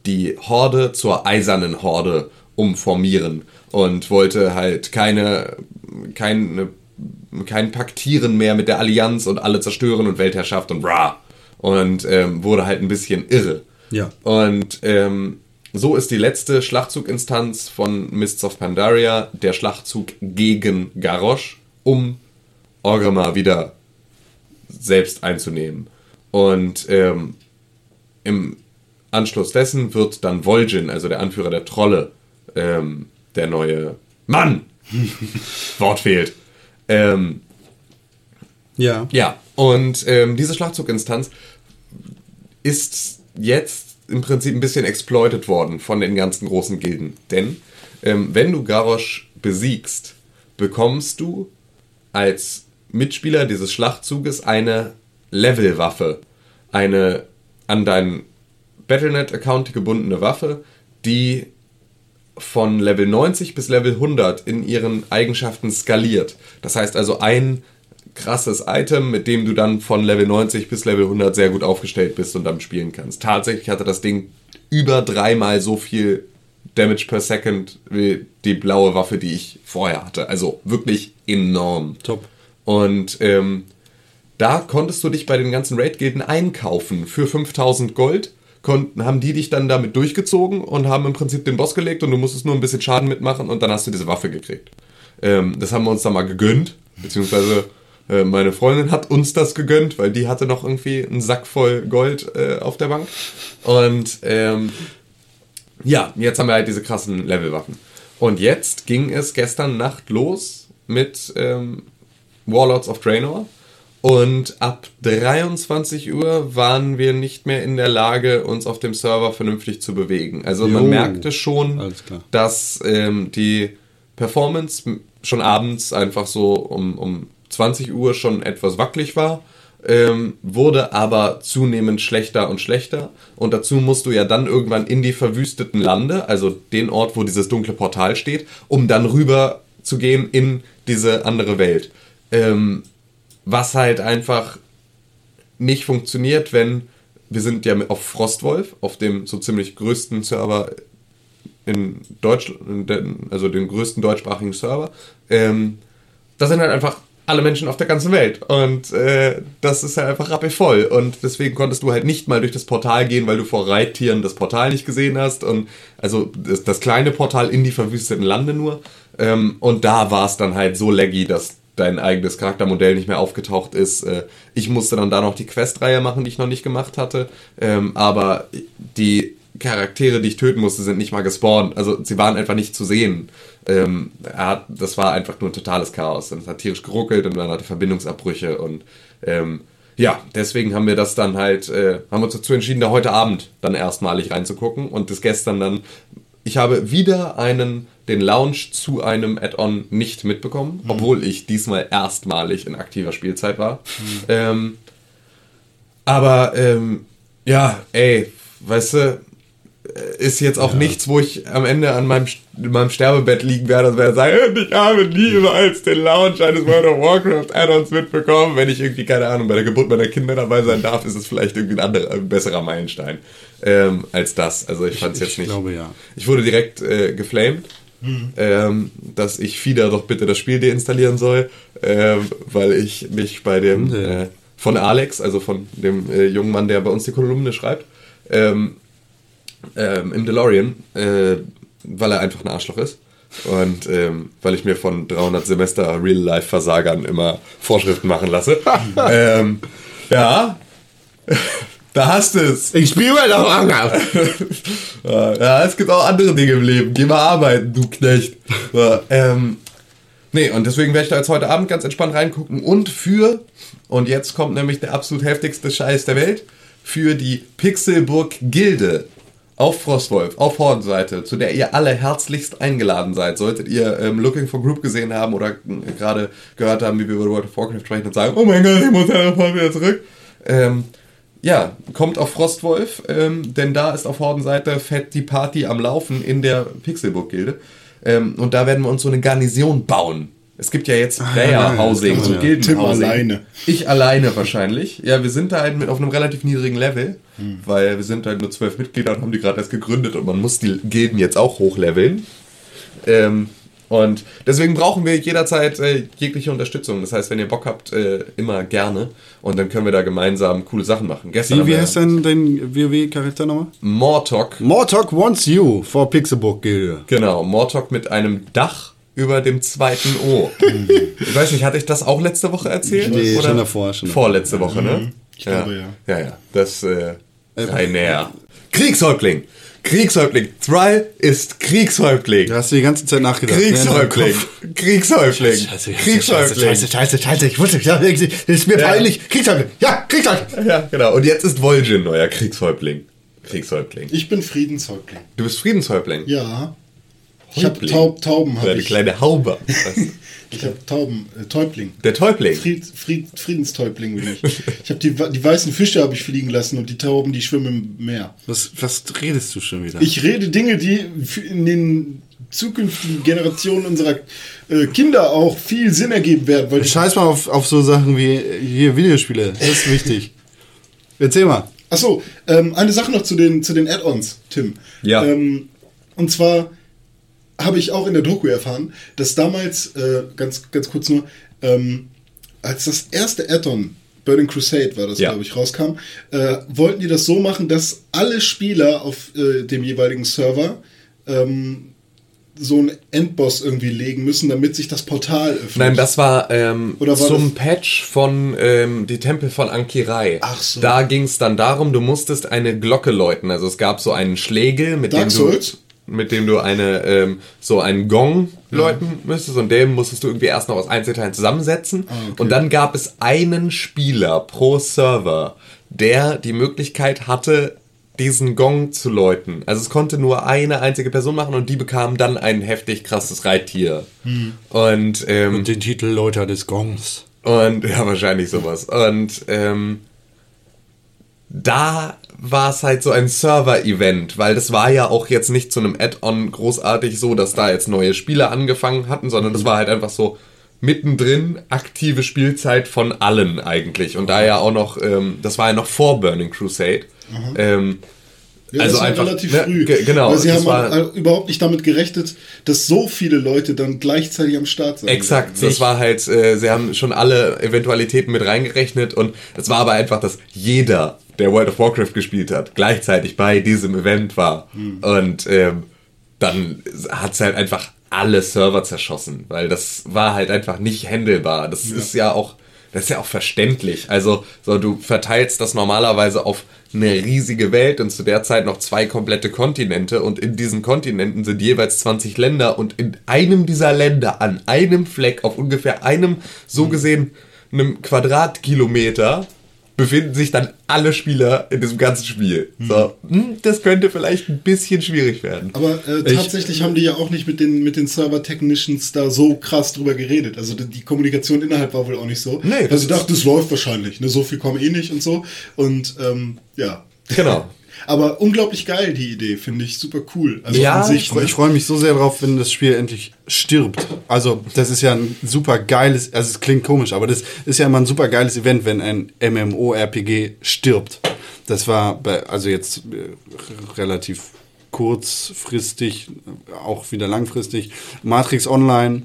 die Horde zur eisernen Horde umformieren und wollte halt keine, keine, kein Paktieren mehr mit der Allianz und alle zerstören und Weltherrschaft und bra. Und ähm, wurde halt ein bisschen irre. Ja. Und ähm, so ist die letzte Schlachtzuginstanz von Mists of Pandaria der Schlachtzug gegen Garrosh, um Orgrimmar wieder selbst einzunehmen. Und ähm, im Anschluss dessen wird dann Vol'jin, also der Anführer der Trolle, ähm, der neue Mann. Wort fehlt. Ähm, Ja. ja, und ähm, diese Schlachtzuginstanz ist jetzt im Prinzip ein bisschen exploited worden von den ganzen großen Gilden. Denn ähm, wenn du Garrosh besiegst, bekommst du als Mitspieler dieses Schlachtzuges eine Levelwaffe. Eine an deinen Battlenet-Account gebundene Waffe, die von Level 90 bis Level 100 in ihren Eigenschaften skaliert. Das heißt also ein krasses Item, mit dem du dann von Level 90 bis Level 100 sehr gut aufgestellt bist und dann spielen kannst. Tatsächlich hatte das Ding über dreimal so viel Damage per Second wie die blaue Waffe, die ich vorher hatte. Also wirklich enorm. Top. Und ähm, da konntest du dich bei den ganzen Raid-Gilden einkaufen für 5000 Gold. Konnten, haben die dich dann damit durchgezogen und haben im Prinzip den Boss gelegt und du musstest nur ein bisschen Schaden mitmachen und dann hast du diese Waffe gekriegt. Ähm, das haben wir uns dann mal gegönnt, beziehungsweise äh, meine Freundin hat uns das gegönnt, weil die hatte noch irgendwie einen Sack voll Gold äh, auf der Bank. Und ähm, ja, jetzt haben wir halt diese krassen Levelwaffen. Und jetzt ging es gestern Nacht los mit ähm, Warlords of Draenor. Und ab 23 Uhr waren wir nicht mehr in der Lage, uns auf dem Server vernünftig zu bewegen. Also man Jo. merkte schon, dass ähm, die Performance schon abends einfach so um, um 20 Uhr schon etwas wackelig war, ähm, wurde aber zunehmend schlechter und schlechter. Und dazu musst du ja dann irgendwann in die verwüsteten Lande, also den Ort, wo dieses dunkle Portal steht, um dann rüber zu gehen in diese andere Welt. Ähm, was halt einfach nicht funktioniert, wenn wir sind ja auf Frostwolf, auf dem so ziemlich größten Server in Deutschland, also den größten deutschsprachigen Server. Ähm, da sind halt einfach alle Menschen auf der ganzen Welt und äh, das ist halt einfach rappelvoll und deswegen konntest du halt nicht mal durch das Portal gehen, weil du vor Reittieren das Portal nicht gesehen hast und also das, das kleine Portal in die verwüsteten Lande nur ähm, und da war es dann halt so laggy, dass dein eigenes Charaktermodell nicht mehr aufgetaucht ist. Äh, ich musste dann da noch die Questreihe machen, die ich noch nicht gemacht hatte, ähm, aber die Charaktere, die ich töten musste, sind nicht mal gespawnt. Also sie waren einfach nicht zu sehen. Ähm, das war einfach nur ein totales Chaos. Und es hat tierisch geruckelt und dann hatte Verbindungsabbrüche und ähm, ja, deswegen haben wir das dann halt, äh, haben uns dazu entschieden, da heute Abend dann erstmalig reinzugucken und das gestern dann. Ich habe wieder einen, den Launch zu einem Add-on nicht mitbekommen, obwohl ich diesmal erstmalig in aktiver Spielzeit war. Ähm, aber ähm, ja, ey, weißt du, ist jetzt auch nichts, wo ich am Ende an meinem, in meinem Sterbebett liegen werde und werde sagen, "Und ich habe niemals den Launch eines World of Warcraft Add-ons mitbekommen. Wenn ich irgendwie, keine Ahnung, bei der Geburt meiner Kinder dabei sein darf, ist es vielleicht irgendwie ein anderer, ein besserer Meilenstein ähm, als das. Also ich fand es jetzt ich nicht. glaube, ja. Ich wurde direkt äh, geflamed. Ähm, dass ich Fieder doch bitte das Spiel deinstallieren soll, ähm, weil ich mich bei dem äh, von Alex, also von dem äh, jungen Mann, der bei uns die Kolumne schreibt, ähm, ähm, im DeLorean, äh, weil er einfach ein Arschloch ist. Und ähm, weil ich mir von 300 Semester Real-Life-Versagern immer Vorschriften machen lasse. ähm, ja, da hast du es. Ich spiele mal noch Anger. Ja, es gibt auch andere Dinge im Leben. Geh mal arbeiten, du Knecht. Ja, ähm, nee, und deswegen werde ich da jetzt heute Abend ganz entspannt reingucken. Und für, und jetzt kommt nämlich der absolut heftigste Scheiß der Welt, für die Pixelburg Gilde auf Frostwolf, auf Hordenseite, zu der ihr alle herzlichst eingeladen seid. Solltet ihr ähm, Looking for Group gesehen haben oder äh, gerade gehört haben, wie wir über World of Warcraft sprechen und sagen, oh mein Gott, ich muss ja sofort wieder zurück. Ähm, ja, kommt auf Frostwolf, ähm, denn da ist auf Hordenseite fett die Party am Laufen in der Pixelburg-Gilde. Ähm, und da werden wir uns so eine Garnison bauen. Es gibt ja jetzt Player-Housing, das so. Gilden-Housing. Tim alleine. Ich alleine wahrscheinlich. Ja, wir sind da halt mit auf einem relativ niedrigen Level, weil wir sind halt nur zwölf Mitglieder und haben die gerade erst gegründet und man muss die Gilden jetzt auch hochleveln. Ähm, und deswegen brauchen wir jederzeit äh, jegliche Unterstützung. Das heißt, wenn ihr Bock habt, äh, immer gerne. Und dann können wir da gemeinsam coole Sachen machen. Gestern Wie, heißt denn dein WoW-Charakter nochmal? Mortok. Mortok wants you for Pixelbook Gilde. Genau, Mortok mit einem Dach über dem zweiten O. ich weiß nicht, hatte ich das auch letzte Woche erzählt? Nee, schon davor, schon davor. Vorletzte Woche, ne? Ich glaube, Ja, ja. Das, äh, Rainer. Kriegshäuptling. Kriegshäuptling. Thrall ist Kriegshäuptling. Da hast du die ganze Zeit nachgedacht. Kriegshäuptling. Kopf. Kriegshäuptling. Scheiße, Kriegshäuptling. scheiße, scheiße, scheiße, ich wusste, ja, das ist mir Ja. peinlich. Kriegshäuptling, ja, Kriegshäuptling. Ja, genau. Und jetzt ist Vol'jin neuer Kriegshäuptling. Kriegshäuptling. Ich bin Friedenshäuptling. Du bist Friedenshäuptling. Ja. Ich habe Häuptling. Taub, Tauben. Hab Eine ich kleine Haube. Ich habe Tauben. Äh, Täubling. Der Täubling. Fried, Fried, Friedenstäubling bin ich. Ich habe die, die weißen Fische habe ich fliegen lassen und die Tauben, die schwimmen im Meer. Was, was redest du schon wieder? Ich rede Dinge, die in den zukünftigen Generationen unserer äh, Kinder auch viel Sinn ergeben werden. Weil Scheiß mal auf, auf so Sachen wie hier Videospiele. Das ist wichtig. Erzähl mal. Achso, ähm, eine Sache noch zu den, zu den Add-ons, Tim. Ja. Ähm, und zwar habe ich auch in der Doku erfahren, dass damals, äh, ganz, ganz kurz nur, ähm, als das erste Add-on, Burning Crusade war das, Ja. glaube ich, rauskam, äh, wollten die das so machen, dass alle Spieler auf äh, dem jeweiligen Server ähm, so einen Endboss irgendwie legen müssen, damit sich das Portal öffnet. Nein, das war, ähm, Oder war zum das- Patch von ähm, die Tempel von Ankirai. Ach so. Da ging es dann darum, du musstest eine Glocke läuten. Also es gab so einen Schlägel, mit Dark dem du. Souls? Mit dem du eine ähm, so einen Gong läuten müsstest und den musstest du irgendwie erst noch aus Einzelteilen zusammensetzen. Ah, okay. Und dann gab es einen Spieler pro Server, der die Möglichkeit hatte, diesen Gong zu läuten. Also es konnte nur eine einzige Person machen und die bekam dann ein heftig krasses Reittier. Hm. Und, ähm, Und den Titel Läuter des Gongs. und ja, wahrscheinlich sowas. Und ähm, da war es halt so ein Server-Event, weil das war ja auch jetzt nicht zu einem Add-on großartig so, dass da jetzt neue Spieler angefangen hatten, sondern das war halt einfach so mittendrin aktive Spielzeit von allen eigentlich. Und da ja auch noch, ähm, das war ja noch vor Burning Crusade. Ähm, Ja, also einfach, relativ ne, früh. ge- genau, Weil sie das haben war- halt überhaupt nicht damit gerechnet, dass so viele Leute dann gleichzeitig am Start sind. Exakt, das war halt, äh, sie haben schon alle Eventualitäten mit reingerechnet und es war aber einfach, dass jeder, der World of Warcraft gespielt hat, gleichzeitig bei diesem Event war. Und ähm, dann hat es halt einfach alle Server zerschossen, weil das war halt einfach nicht handelbar. Das ist ja auch, das ist ja auch verständlich. Also, so du verteilst das normalerweise auf eine riesige Welt und zu der Zeit noch zwei komplette Kontinente und in diesen Kontinenten sind jeweils 20 Länder und in einem dieser Länder an einem Fleck auf ungefähr einem so gesehen einem Quadratkilometer befinden sich dann alle Spieler in diesem ganzen Spiel. So, hm, das könnte vielleicht ein bisschen schwierig werden. Aber äh, tatsächlich haben die ja auch nicht mit den, mit den Server-Technicians da so krass drüber geredet. Also die, die Kommunikation innerhalb war wohl auch nicht so. Nee, also ich dachte, das läuft wahrscheinlich. Ne? So viel kommen eh nicht und so. Und ähm, ja. Genau. Aber unglaublich geil, die Idee. Finde ich super cool. Also Ja, an sich, Ich, freu- ne? ich freue mich so sehr drauf, wenn das Spiel endlich stirbt. Also, das ist ja ein super geiles, also es klingt komisch, aber das ist ja immer ein super geiles Event, wenn ein MMORPG stirbt. Das war bei, also jetzt äh, relativ kurzfristig, auch wieder langfristig. Matrix Online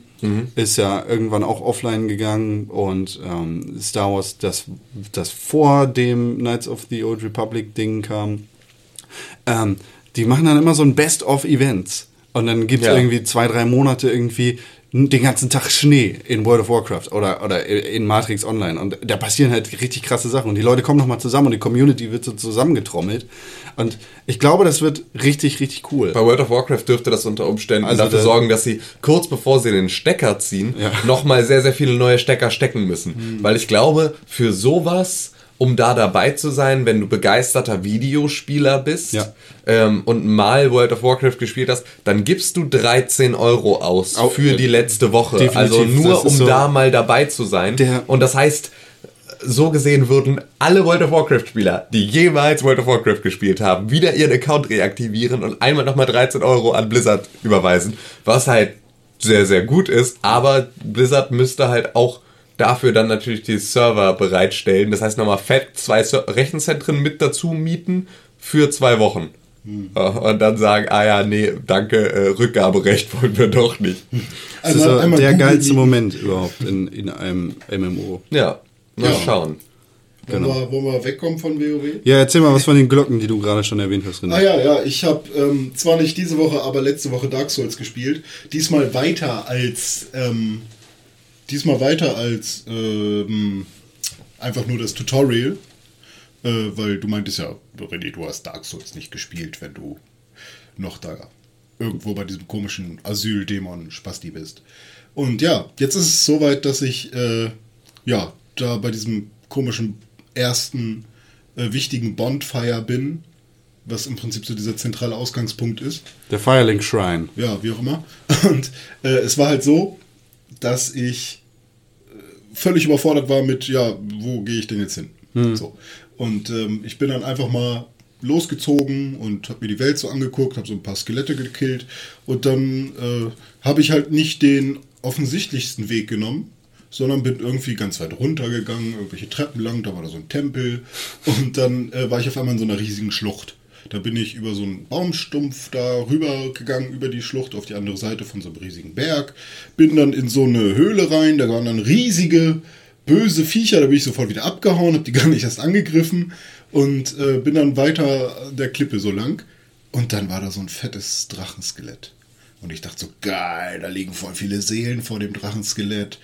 ist ja irgendwann auch offline gegangen und ähm, Star Wars, das, das vor dem Knights of the Old Republic Ding kam, ähm, die machen dann immer so ein Best-of-Events. Und dann gibt es Ja. irgendwie zwei, drei Monate irgendwie den ganzen Tag Schnee in World of Warcraft oder, oder in Matrix Online. Und da passieren halt richtig krasse Sachen. Und die Leute kommen nochmal zusammen und die Community wird so zusammengetrommelt. Und ich glaube, das wird richtig, richtig cool. Bei World of Warcraft dürfte das unter Umständen Also dafür sorgen, dass sie kurz bevor sie den Stecker ziehen, Ja. nochmal sehr, sehr viele neue Stecker stecken müssen. Weil ich glaube, für sowas, um da dabei zu sein, wenn du begeisterter Videospieler bist Ja. ähm, und mal World of Warcraft gespielt hast, dann gibst du 13 Euro aus Au- für die letzte Woche. definitiv, Also nur, um so- da mal dabei zu sein. Und das heißt, so gesehen würden alle World of Warcraft-Spieler, die jemals World of Warcraft gespielt haben, wieder ihren Account reaktivieren und einmal nochmal 13 Euro an Blizzard überweisen, was halt sehr, sehr gut ist, aber Blizzard müsste halt auch dafür dann natürlich die Server bereitstellen. Das heißt nochmal fett zwei Rechenzentren mit dazu mieten für zwei Wochen. Ja, Und dann sagen, ah ja, nee, danke, äh, Rückgaberecht wollen wir doch nicht. Das ist Einmal- der Google geilste Moment überhaupt in, in einem MMO. Ja, mal Ja. schauen. Wollen, wir, wollen wir wegkommen von WoW? Ja, erzähl mal was von den Glocken, die du gerade schon erwähnt hast, René. Ah ja, ja, ich habe ähm, zwar nicht diese Woche, aber letzte Woche Dark Souls gespielt. Diesmal weiter als ähm, diesmal weiter als ähm, einfach nur das Tutorial, äh, weil du meintest ja, René, du hast Dark Souls nicht gespielt, wenn du noch da irgendwo bei diesem komischen Asyldämon Spasti bist. Und ja, jetzt ist es soweit, dass ich äh, ja da bei diesem komischen ersten äh, wichtigen Bonfire bin, was im Prinzip so dieser zentrale Ausgangspunkt ist. Der Firelink Shrine. Ja, wie auch immer. Und äh, es war halt so, dass ich äh, völlig überfordert war mit, ja, wo gehe ich denn jetzt hin? So. Und ähm, ich bin dann einfach mal losgezogen und habe mir die Welt so angeguckt, habe so ein paar Skelette gekillt und dann äh, habe ich halt nicht den offensichtlichsten Weg genommen, sondern bin irgendwie ganz weit runtergegangen, irgendwelche Treppen lang, da war da so ein Tempel und dann äh, war ich auf einmal in so einer riesigen Schlucht. Da bin ich über so einen Baumstumpf da rüber gegangen, über die Schlucht auf die andere Seite von so einem riesigen Berg. Bin dann in so eine Höhle rein, da waren dann riesige, böse Viecher, da bin ich sofort wieder abgehauen, habe die gar nicht erst angegriffen und äh, bin dann weiter der Klippe so lang. Und dann war da so ein fettes Drachenskelett. Und ich dachte so, geil, da liegen voll viele Seelen vor dem Drachenskelett.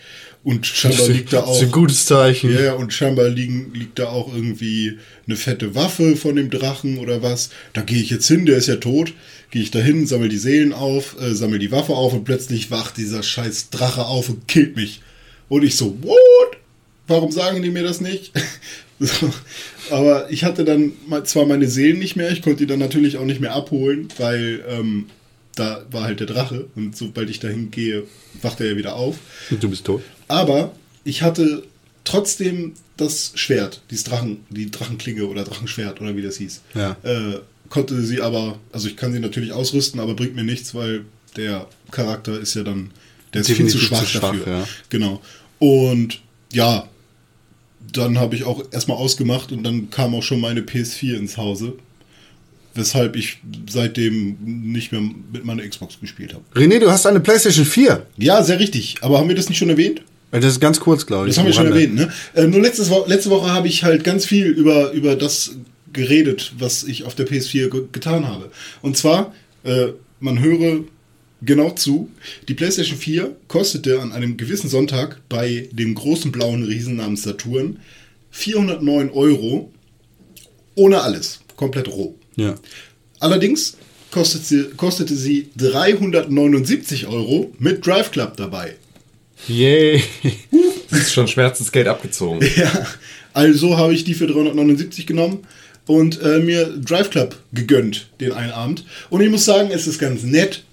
Und scheinbar liegt da Das auch. ist ein gutes Zeichen. Ja, und scheinbar liegen, liegt da auch irgendwie eine fette Waffe von dem Drachen oder was. Da gehe ich jetzt hin, der ist ja tot. Gehe ich da hin, sammel die Seelen auf, äh, sammel die Waffe auf und plötzlich wacht dieser scheiß Drache auf und killt mich. Und ich so, what? Warum sagen die mir das nicht? so. Aber ich hatte dann mal- zwar meine Seelen nicht mehr, ich konnte die dann natürlich auch nicht mehr abholen, weil ähm, da war halt der Drache und sobald ich dahin gehe, wacht er ja wieder auf. Und du bist tot. Aber ich hatte trotzdem das Schwert, dieses Drachen, die Drachenklinge oder Drachenschwert oder wie das hieß. Ja. Äh, konnte sie aber, also ich kann sie natürlich ausrüsten, aber bringt mir nichts, weil der Charakter ist ja dann, der ist viel zu Definitiv schwach, zu schwach, dafür. ja. Genau. Und ja, dann habe ich auch erstmal ausgemacht und dann kam auch schon meine PS4 ins Hause. Weshalb ich seitdem nicht mehr mit meiner Xbox gespielt habe. René, du hast eine PlayStation 4. Ja, sehr richtig. Aber haben wir das nicht schon erwähnt? Das ist ganz kurz, glaube ich. Das haben wir schon erwähnt, ne? Äh, nur letztes Wo letzte Woche habe ich halt ganz viel über, über das geredet, was ich auf der PS4 ge getan habe. Und zwar, äh, man höre genau zu, die PlayStation 4 kostete an einem gewissen Sonntag bei dem großen blauen Riesen namens Saturn 409 Euro ohne alles, komplett roh. Ja. Allerdings kostet sie, kostete sie 379 Euro mit Drive Club dabei. Yay. Das ist schon Schmerzensgeld abgezogen. Ja, also habe ich die für 379 genommen und äh, mir Drive Club gegönnt, den einen Abend. Und ich muss sagen, es ist ganz nett.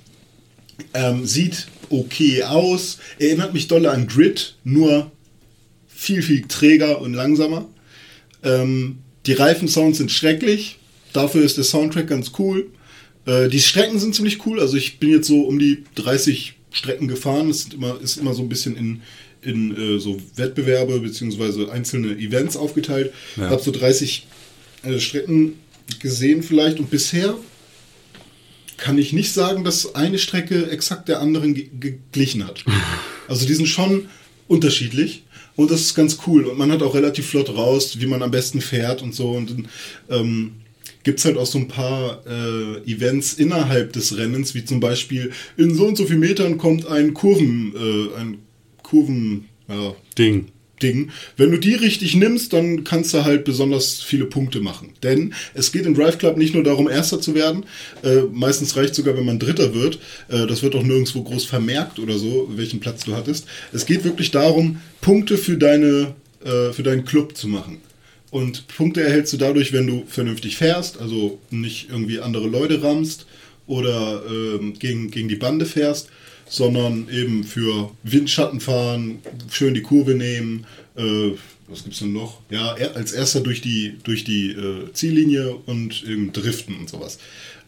Ähm, sieht okay aus. Erinnert mich doll an Grid, nur viel, viel träger und langsamer. Ähm, die Reifensounds sind schrecklich. Dafür ist der Soundtrack ganz cool. Äh, die Strecken sind ziemlich cool. Also ich bin jetzt so um die 30 Strecken gefahren. Das sind immer, ist immer so ein bisschen in, in äh, so Wettbewerbe beziehungsweise einzelne Events aufgeteilt. Ja. Hab so 30 äh, Strecken gesehen vielleicht und bisher kann ich nicht sagen, dass eine Strecke exakt der anderen ge- geglichen hat. Also die sind schon unterschiedlich und das ist ganz cool und man hat auch relativ flott raus, wie man am besten fährt und so und ähm, gibt es halt auch so ein paar äh, Events innerhalb des Rennens, wie zum Beispiel in so und so viel Metern kommt ein Kurven, äh, ein Kurven, ja, Ding. Ding. Wenn du die richtig nimmst, dann kannst du halt besonders viele Punkte machen. Denn es geht im Drive Club nicht nur darum, Erster zu werden. Äh, meistens reicht sogar, wenn man Dritter wird. Äh, das wird auch nirgendwo groß vermerkt oder so, welchen Platz du hattest. Es geht wirklich darum, Punkte für, deine, äh, für deinen Club zu machen. Und Punkte erhältst du dadurch, wenn du vernünftig fährst, also nicht irgendwie andere Leute rammst oder ähm, gegen, gegen die Bande fährst, sondern eben für Windschatten fahren, schön die Kurve nehmen. Äh, was gibt's denn noch? Ja, als erster durch die, durch die äh, Ziellinie und eben driften und sowas.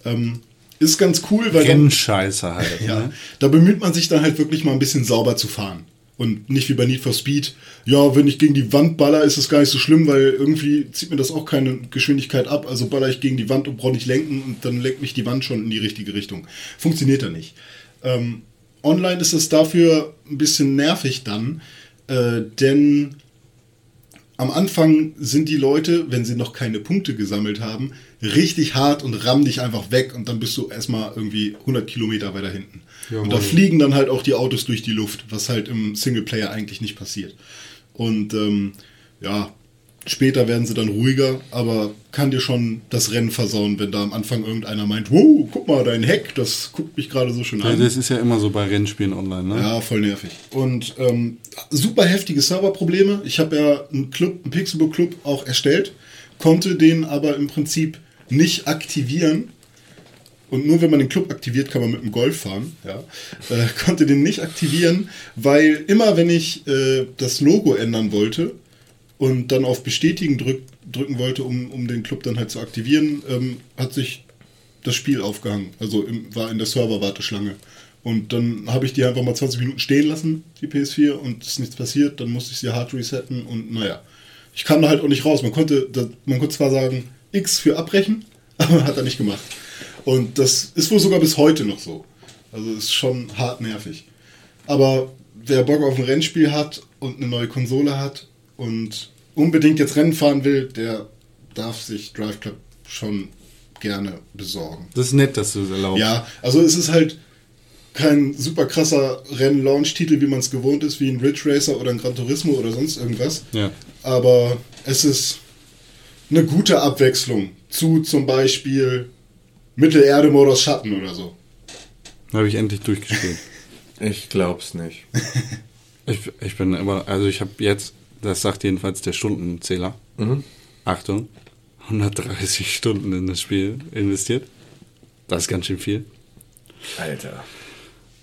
Ähm, ist ganz cool, weil dann, Rennscheiße halt. ja, Ne? da bemüht man sich dann halt wirklich mal ein bisschen sauber zu fahren. Und nicht wie bei Need for Speed. Ja, wenn ich gegen die Wand baller, ist das gar nicht so schlimm, weil irgendwie zieht mir das auch keine Geschwindigkeit ab. Also baller ich gegen die Wand und brauche nicht lenken und dann lenkt mich die Wand schon in die richtige Richtung. Funktioniert da nicht. Ähm, online ist es dafür ein bisschen nervig dann, äh, denn am Anfang sind die Leute, wenn sie noch keine Punkte gesammelt haben, richtig hart und rammen dich einfach weg und dann bist du erstmal irgendwie 100 Kilometer weiter hinten. Und da Jawohl. fliegen dann halt auch die Autos durch die Luft, was halt im Singleplayer eigentlich nicht passiert. Und ähm, ja, später werden sie dann ruhiger, aber kann dir schon das Rennen versauen, wenn da am Anfang irgendeiner meint, wow, guck mal, dein Heck, das guckt mich gerade so schön Ja, an. das ist ja immer so bei Rennspielen online, ne? Ja, voll nervig. Und ähm, super heftige Serverprobleme. Ich habe ja einen Club, einen Pixelbook Club auch erstellt, konnte den aber im Prinzip nicht aktivieren. Und nur wenn man den Club aktiviert, kann man mit dem Golf fahren. Ja. Äh, konnte den nicht aktivieren, weil immer wenn ich äh, das Logo ändern wollte und dann auf Bestätigen drück, drücken wollte, um, um den Club dann halt zu aktivieren, ähm, hat sich das Spiel aufgehangen. Also im, war in der Server-Warteschlange. Und dann habe ich die einfach mal 20 Minuten stehen lassen, die PS4, und es ist nichts passiert. Dann musste ich sie hart resetten und naja. Ich kam da halt auch nicht raus. Man konnte, man konnte zwar sagen, X für abbrechen, aber hat er nicht gemacht. Und das ist wohl sogar bis heute noch so. Also ist schon hart nervig. Aber wer Bock auf ein Rennspiel hat und eine neue Konsole hat und unbedingt jetzt Rennen fahren will, der darf sich Drive Club schon gerne besorgen. Das ist nett, dass du es erlaubst. Ja, also es ist halt kein super krasser Rennen-Launch-Titel, wie man es gewohnt ist, wie ein Ridge Racer oder ein Gran Turismo oder sonst irgendwas. Ja. Aber es ist eine gute Abwechslung zu zum Beispiel Mittelerde-Modus Schatten oder so. Habe ich endlich durchgespielt. Ich glaub's nicht. ich, ich bin immer, also ich habe jetzt, das sagt jedenfalls der Stundenzähler. Achtung, 130 Stunden in das Spiel investiert. Das ist ganz schön viel. Alter.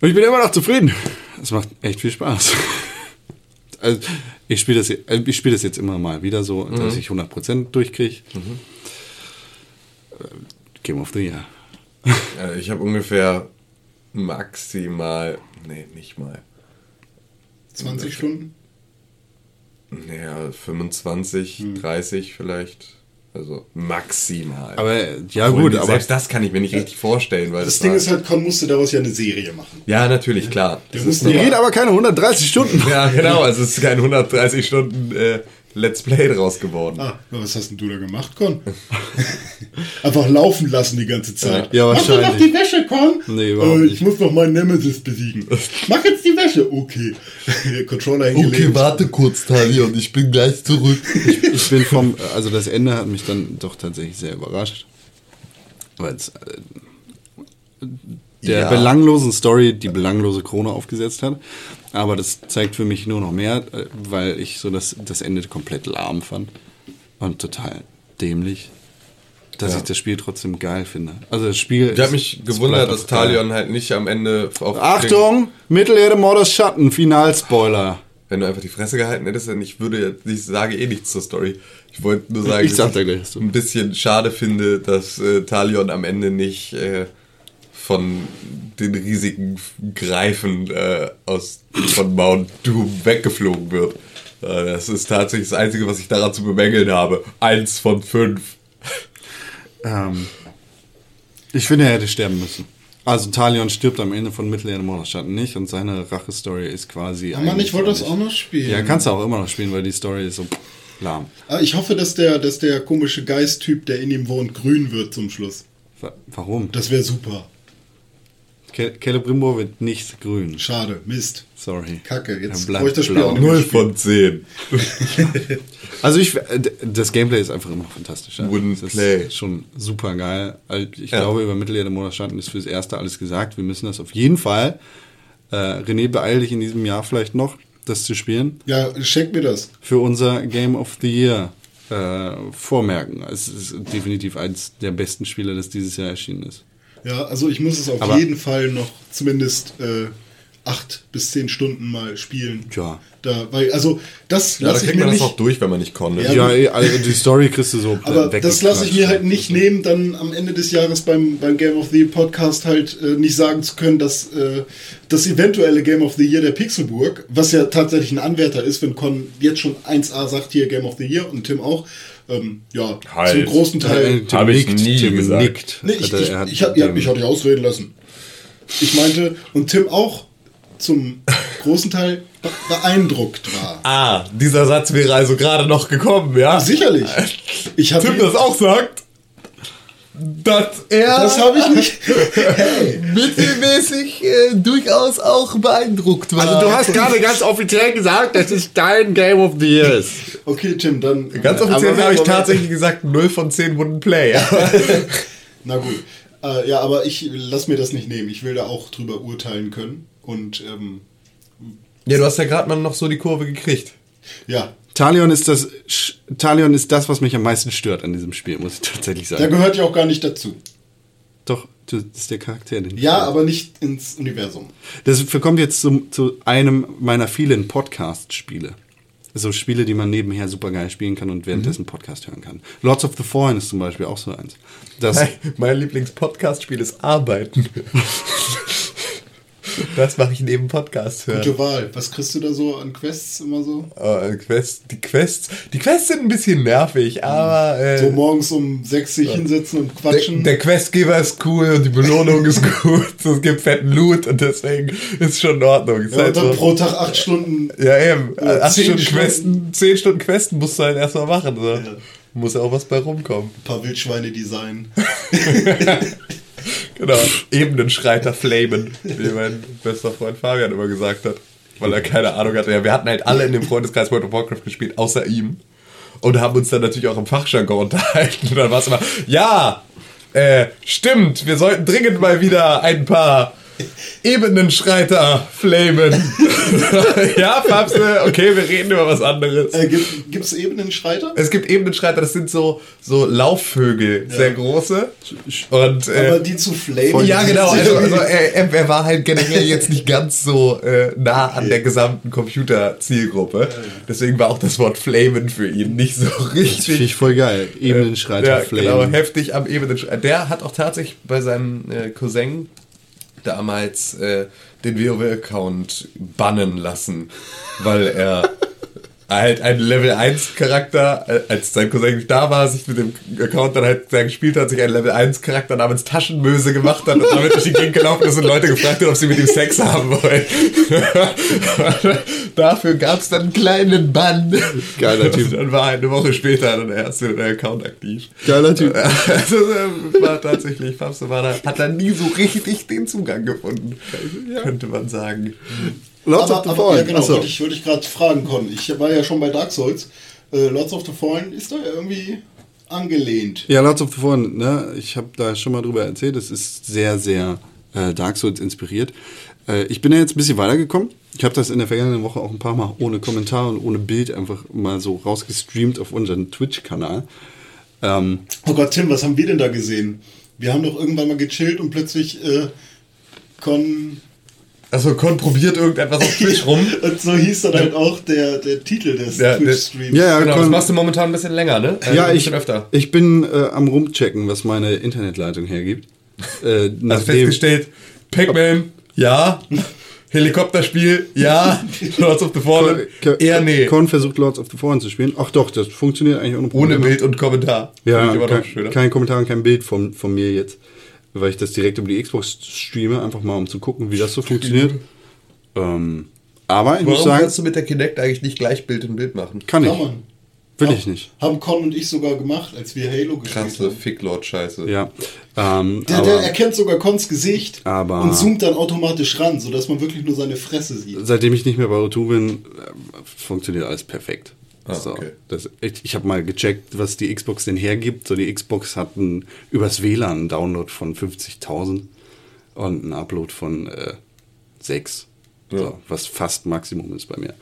Und ich bin immer noch zufrieden. Es macht echt viel Spaß. Also, ich spiele das, äh, ich spiel das jetzt immer mal wieder so, dass ich 100% durchkriege. Äh, Game of the Year. Ich habe ungefähr maximal, nee, nicht mal, 20 Stunden? naja, 25, 30 vielleicht. Also maximal. Aber ja Obwohl, gut, aber selbst das kann ich mir nicht richtig vorstellen, weil Das das, Ding war, ist halt, Con musste daraus ja eine Serie machen. Ja, natürlich, klar. Das mussten die geht aber keine 130 Stunden. Ja, genau, also es ist kein 130 Stunden äh, Let's Play draus geworden. Ah, was hast denn du da gemacht, Con? Einfach laufen lassen die ganze Zeit. Ja, Mach doch noch wahrscheinlich. die Wäsche, Con. Nee, überhaupt äh, nicht. ich muss noch meinen Nemesis besiegen. Mach jetzt die Wäsche. Okay. Controller hingelegt. warte kurz, Talion, ich bin gleich zurück. Ich bin vom, also das Ende hat mich dann doch tatsächlich sehr überrascht. Weil es äh, der Ja. belanglosen Story die belanglose Krone aufgesetzt hat. Aber das zeigt für mich nur noch mehr, äh, weil ich so das, das Ende komplett lahm fand. Und total dämlich. Dass Ja. ich das Spiel trotzdem geil finde. Also das Spiel. Ich habe mich gewundert, dass geil. Talion halt nicht am Ende auf. Achtung! Mittelerde Mordors Schatten, Finalspoiler. Wenn du einfach die Fresse gehalten hättest, dann ich würde ich sage eh nichts zur Story. Ich wollte nur sagen, Ich dass da gleich ein bisschen schade finde, dass äh, Talion am Ende nicht äh, von den riesigen Greifen äh, aus von Mount Doom weggeflogen wird. Äh, das ist tatsächlich das Einzige, was ich daran zu bemängeln habe. Eins von fünf. Ähm, ich finde, er hätte sterben müssen. Also Talion stirbt am Ende von Mittelerde Morderschatten nicht und seine Rache-Story ist quasi. Aber Mann, ich wollte das auch noch spielen. Ja, kannst du auch immer noch spielen, weil die Story ist so lahm. Ah, Ich hoffe, dass der, dass der komische Geisttyp, der in ihm wohnt, grün wird zum Schluss. Wa- Warum? Das wäre super. Ke Celebrimbor wird nicht grün. Schade, Mist. Sorry. Kacke, jetzt bleibt brauche ich das Spiel blau. auch nicht mehr Null spielen. von zehn. Also ich, äh, das Gameplay ist einfach immer noch fantastisch. Ja. Wooden Das ist Play. schon super geil. Also Ich Ja. glaube, über Mittelerde Morderschatten ist fürs Erste alles gesagt. Wir müssen das auf jeden Fall. Äh, René, beeil dich in diesem Jahr vielleicht noch, das zu spielen. Ja, schenk mir das. für unser Game of the Year äh, vormerken. Es ist definitiv eines der besten Spiele, das dieses Jahr erschienen ist. Ja, also ich muss es auf Aber- jeden Fall noch zumindest äh, acht bis zehn Stunden mal spielen. Tja. Da, weil, also das Ja, da lasse ich kriegt mir man das nicht. auch durch, wenn man nicht konnte. Ja, Ja, eh, also die Story kriegst du so Aber das lasse ich mir halt nicht nehmen, dann am Ende des Jahres beim, beim Game of the Year Podcast halt äh, nicht sagen zu können, dass äh, das eventuelle Game of the Year der Pixelburg, was ja tatsächlich ein Anwärter ist, wenn Con jetzt schon 1A sagt, hier Game of the Year und Tim auch, ähm, ja, Halt. zum großen Teil. Äh, Tim Hab ich nickt, nie Tim gesagt. nickt. Nee, ich, er- ich, er ich, ich hatte dich ausreden lassen. Ich meinte, und Tim auch zum großen Teil be- beeindruckt war. Ah, dieser Satz wäre also gerade noch gekommen, ja? Sicherlich. Ich habe Tim das auch sagt, dass er das habe ich nicht. Hey. mittelmäßig äh, durchaus auch beeindruckt war. Also du hast gerade ganz offiziell gesagt, dass es dein Game of the Year ist. Okay, Tim, dann. Ganz offiziell Aber habe ich tatsächlich gesagt 0 von 10 Wunden Play. Na gut. Äh, ja, aber ich lass mir das nicht nehmen. Ich will da auch drüber urteilen können. Und ähm, ja, du hast ja gerade mal noch so die Kurve gekriegt. ja, Talion ist das Talion ist das, was mich am meisten stört an diesem Spiel, muss ich tatsächlich der sagen. gehört ja auch gar nicht dazu. Doch, das ist der Charakter, den Ja, mag. aber nicht ins Universum. Das kommt jetzt zum, zu einem meiner vielen Podcast-Spiele. So Spiele, die man nebenher super geil spielen kann und währenddessen Podcast hören kann. Lords of the Fallen ist zum Beispiel auch so eins. Das, Mein Lieblings-Podcast-Spiel ist Arbeiten. Das mache ich neben Podcast hören. Gute Wahl. Was kriegst du da so an Quests immer so? Äh, Quest, die Quests, die Quests sind ein bisschen nervig, aber äh, So morgens um sechs sich hinsetzen und der, quatschen. der Questgeber ist cool und die Belohnung ist gut. Es gibt fetten Loot und deswegen ist schon in Ordnung. Ja, halt und dann so- pro Tag acht Stunden. Ja, eben. Acht zehn Stunden Stunden. Questen, zehn Stunden Questen musst du halt erstmal machen. So. Muss ja auch was bei rumkommen. Ein paar Wildschweine design. Genau, Ebenenschreiter Flamen, wie mein bester Freund Fabian immer gesagt hat. Weil er keine Ahnung hatte. Ja, wir hatten halt alle in dem Freundeskreis World of Warcraft gespielt, außer ihm. Und haben uns dann natürlich auch im Fachjargon unterhalten. Und dann war es immer, ja, äh, stimmt, wir sollten dringend mal wieder ein paar Ebenenschreiter flamen. ja, Fabse, okay, wir reden über was anderes. Äh, gibt es Ebenenschreiter? Es gibt Ebenenschreiter, das sind so, so Laufvögel, sehr große. Und, äh, Aber die zu flamen. ja, genau. Also, also er, er- er war halt generell jetzt nicht ganz so äh, nah an der gesamten Computer-Zielgruppe. Deswegen war auch das Wort Flamen für ihn nicht so Das finde richtig. ich voll geil. Ebenenschreiter ja, Flame. genau, heftig am Ebenenschreiter. Der hat auch tatsächlich bei seinem äh, Cousin damals äh, den WoW-Account bannen lassen, weil er halt einen Level 1 Charakter, äh, als sein Cousin nicht da war, sich mit dem Account dann halt sehr gespielt hat, sich einen Level 1 Charakter namens Taschenmöse gemacht hat und damit durch die Gegend gelaufen ist und Leute gefragt hat, ob sie mit ihm Sex haben wollen. Dafür gab es dann einen kleinen Bann. Geiler Typ. Und dann war eine Woche später dann erst wieder der Account aktiv. Geiler Typ. Also äh, war tatsächlich, Fabse war da, hat da nie so richtig den Zugang gefunden, könnte man sagen. Lords aber, of the Fallen. ja, genau, Achso. wollte ich, wollte ich gerade fragen, Con. Ich war ja schon bei Dark Souls. Äh, Lords of the Fallen ist da irgendwie angelehnt. Ja, Lords of the Fallen, ne? ich habe da schon mal drüber erzählt, es ist sehr, sehr äh, Dark Souls inspiriert. Äh, ich bin ja jetzt ein bisschen weitergekommen. Ich habe das in der vergangenen Woche auch ein paar Mal ohne Kommentar und ohne Bild einfach mal so rausgestreamt auf unseren Twitch-Kanal. Ähm, Oh Gott, Tim, was haben wir denn da gesehen? Wir haben doch irgendwann mal gechillt und plötzlich äh, Con. Also Con probiert irgendetwas auf Twitch rum. Und so hieß dann halt auch der, der Titel des Ja, Twitch-Streams. ja, ja, Genau, das Con- machst du momentan ein bisschen länger, ne? Äh, ja, ein ich, bisschen öfter. ich bin äh, am rumchecken, was meine Internetleitung hergibt. Äh, nachdem, festgestellt, Pac-Man, ja. Helikopterspiel, ja. Lords of the Fallen, Con- eher nee. Con versucht Lords of the Fallen zu spielen. Ach doch, das funktioniert eigentlich ohne Ohne Probleme. Bild und Kommentar. Ja, kein, schöner. kein Kommentar und kein Bild von, von mir jetzt, weil ich das direkt über die Xbox streame, einfach mal um zu gucken, wie das so funktioniert. Ähm, aber ich muss Warum sagen, kannst du mit der Kinect eigentlich nicht gleich Bild in Bild machen? kann ich. Kann man. Will Hab- ich nicht. Haben Con und ich sogar gemacht, als wir Halo gespielt Krasse haben. Ficklord-Scheiße. Ja. Ähm, Der, aber der erkennt sogar Cons Gesicht Aber- und zoomt dann automatisch ran, sodass man wirklich nur seine Fresse sieht. seitdem ich nicht mehr bei O2 bin, äh, funktioniert alles perfekt. Ah, so, okay. das, ich ich habe mal gecheckt, was die Xbox denn hergibt. So, die Xbox hat einen, übers WLAN einen Download von 50.000 und einen Upload von äh, 6. Ja. So, was fast Maximum ist bei mir.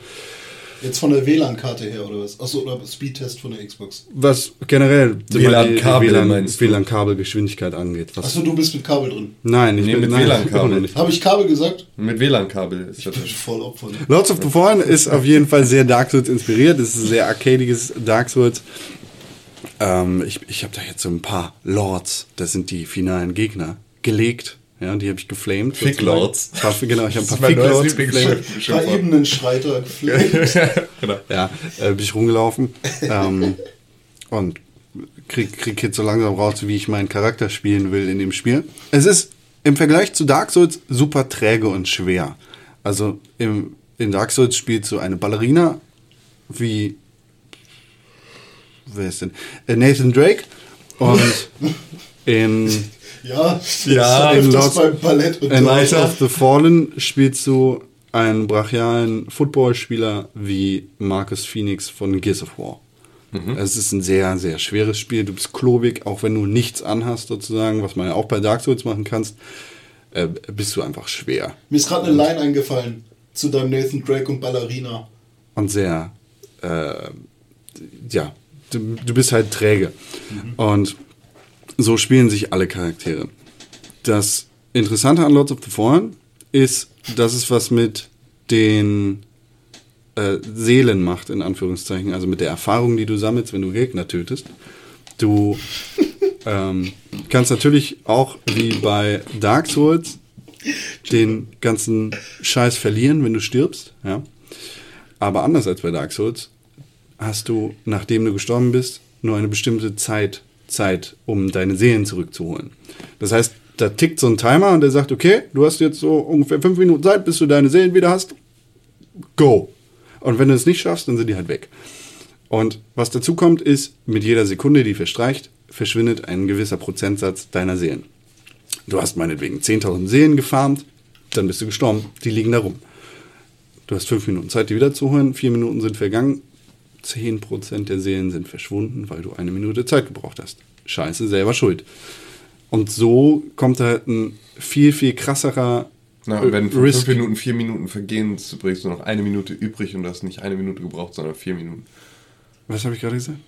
Jetzt von der WLAN-Karte her oder was? Achso, oder Speedtest von der Xbox. Was generell WLAN-Kabel WLAN? WLAN-Kabelgeschwindigkeit angeht. Achso, du bist mit Kabel drin. nein, ich Nee, bin mit WLAN-Kabel. Habe ich Kabel gesagt? Mit WLAN-Kabel. Ich bin voll Opfer. Lords of the Fallen ist auf jeden Fall sehr Dark Souls inspiriert. Es ist ein sehr arcadiges Dark Souls. Ähm, ich ich habe da jetzt so ein paar Lords, das sind die finalen Gegner, gelegt. Ja, die habe ich geflamed. Fick-Lords. Genau, ich habe ein paar Fick-Lords geflamed. Ein paar Ebenenschreiter geflamed. genau. Ja, äh, bin ich rumgelaufen. ähm, und krieg, krieg jetzt so langsam raus, wie ich meinen Charakter spielen will in dem Spiel. Es ist im Vergleich zu Dark Souls super träge und schwer. Also im, in Dark Souls spielst du eine Ballerina wie wer ist denn? Äh, Nathan Drake und in Ja, Ja, in Lords- beim Ballett und in. Lords of the Fallen spielst du einen brachialen Footballspieler wie Marcus Phoenix von Gears of War. Es ist ein sehr, sehr schweres Spiel. Du bist klobig, auch wenn du nichts anhast, sozusagen, was man ja auch bei Dark Souls machen kannst, äh, bist du einfach schwer Mir ist gerade eine Line eingefallen zu deinem Nathan Drake und Ballerina. und sehr, äh, ja, du, du bist halt träge. Und so spielen sich alle Charaktere. Das Interessante an Lords of the Fallen ist, dass es was mit den äh, Seelen macht, in Anführungszeichen, also mit der Erfahrung, die du sammelst, wenn du Gegner tötest. Du ähm, kannst natürlich auch wie bei Dark Souls den ganzen Scheiß verlieren, wenn du stirbst, ja. Aber anders als bei Dark Souls hast du, nachdem du gestorben bist, nur eine bestimmte Zeit, Zeit, um deine Seelen zurückzuholen. Das heißt, da tickt so ein Timer und der sagt, okay, du hast jetzt so ungefähr fünf Minuten Zeit, bis du deine Seelen wieder hast. Go. Und wenn du es nicht schaffst, dann sind die halt weg. Und was dazu kommt, ist, mit jeder Sekunde, die verstreicht, verschwindet ein gewisser Prozentsatz deiner Seelen. Du hast meinetwegen 10.000 Seelen gefarmt, dann bist du gestorben. Die liegen da rum. Du hast fünf Minuten Zeit, die wiederzuholen. Vier Minuten sind vergangen. 10% der Seelen sind verschwunden, weil du eine Minute Zeit gebraucht hast. Scheiße, selber schuld. Und so kommt halt ein viel, viel krasserer Na, und wenn von Risk. fünf Minuten vier Minuten vergehen, bringst du noch eine Minute übrig und du hast nicht eine Minute gebraucht, sondern vier Minuten. Was habe ich gerade gesagt?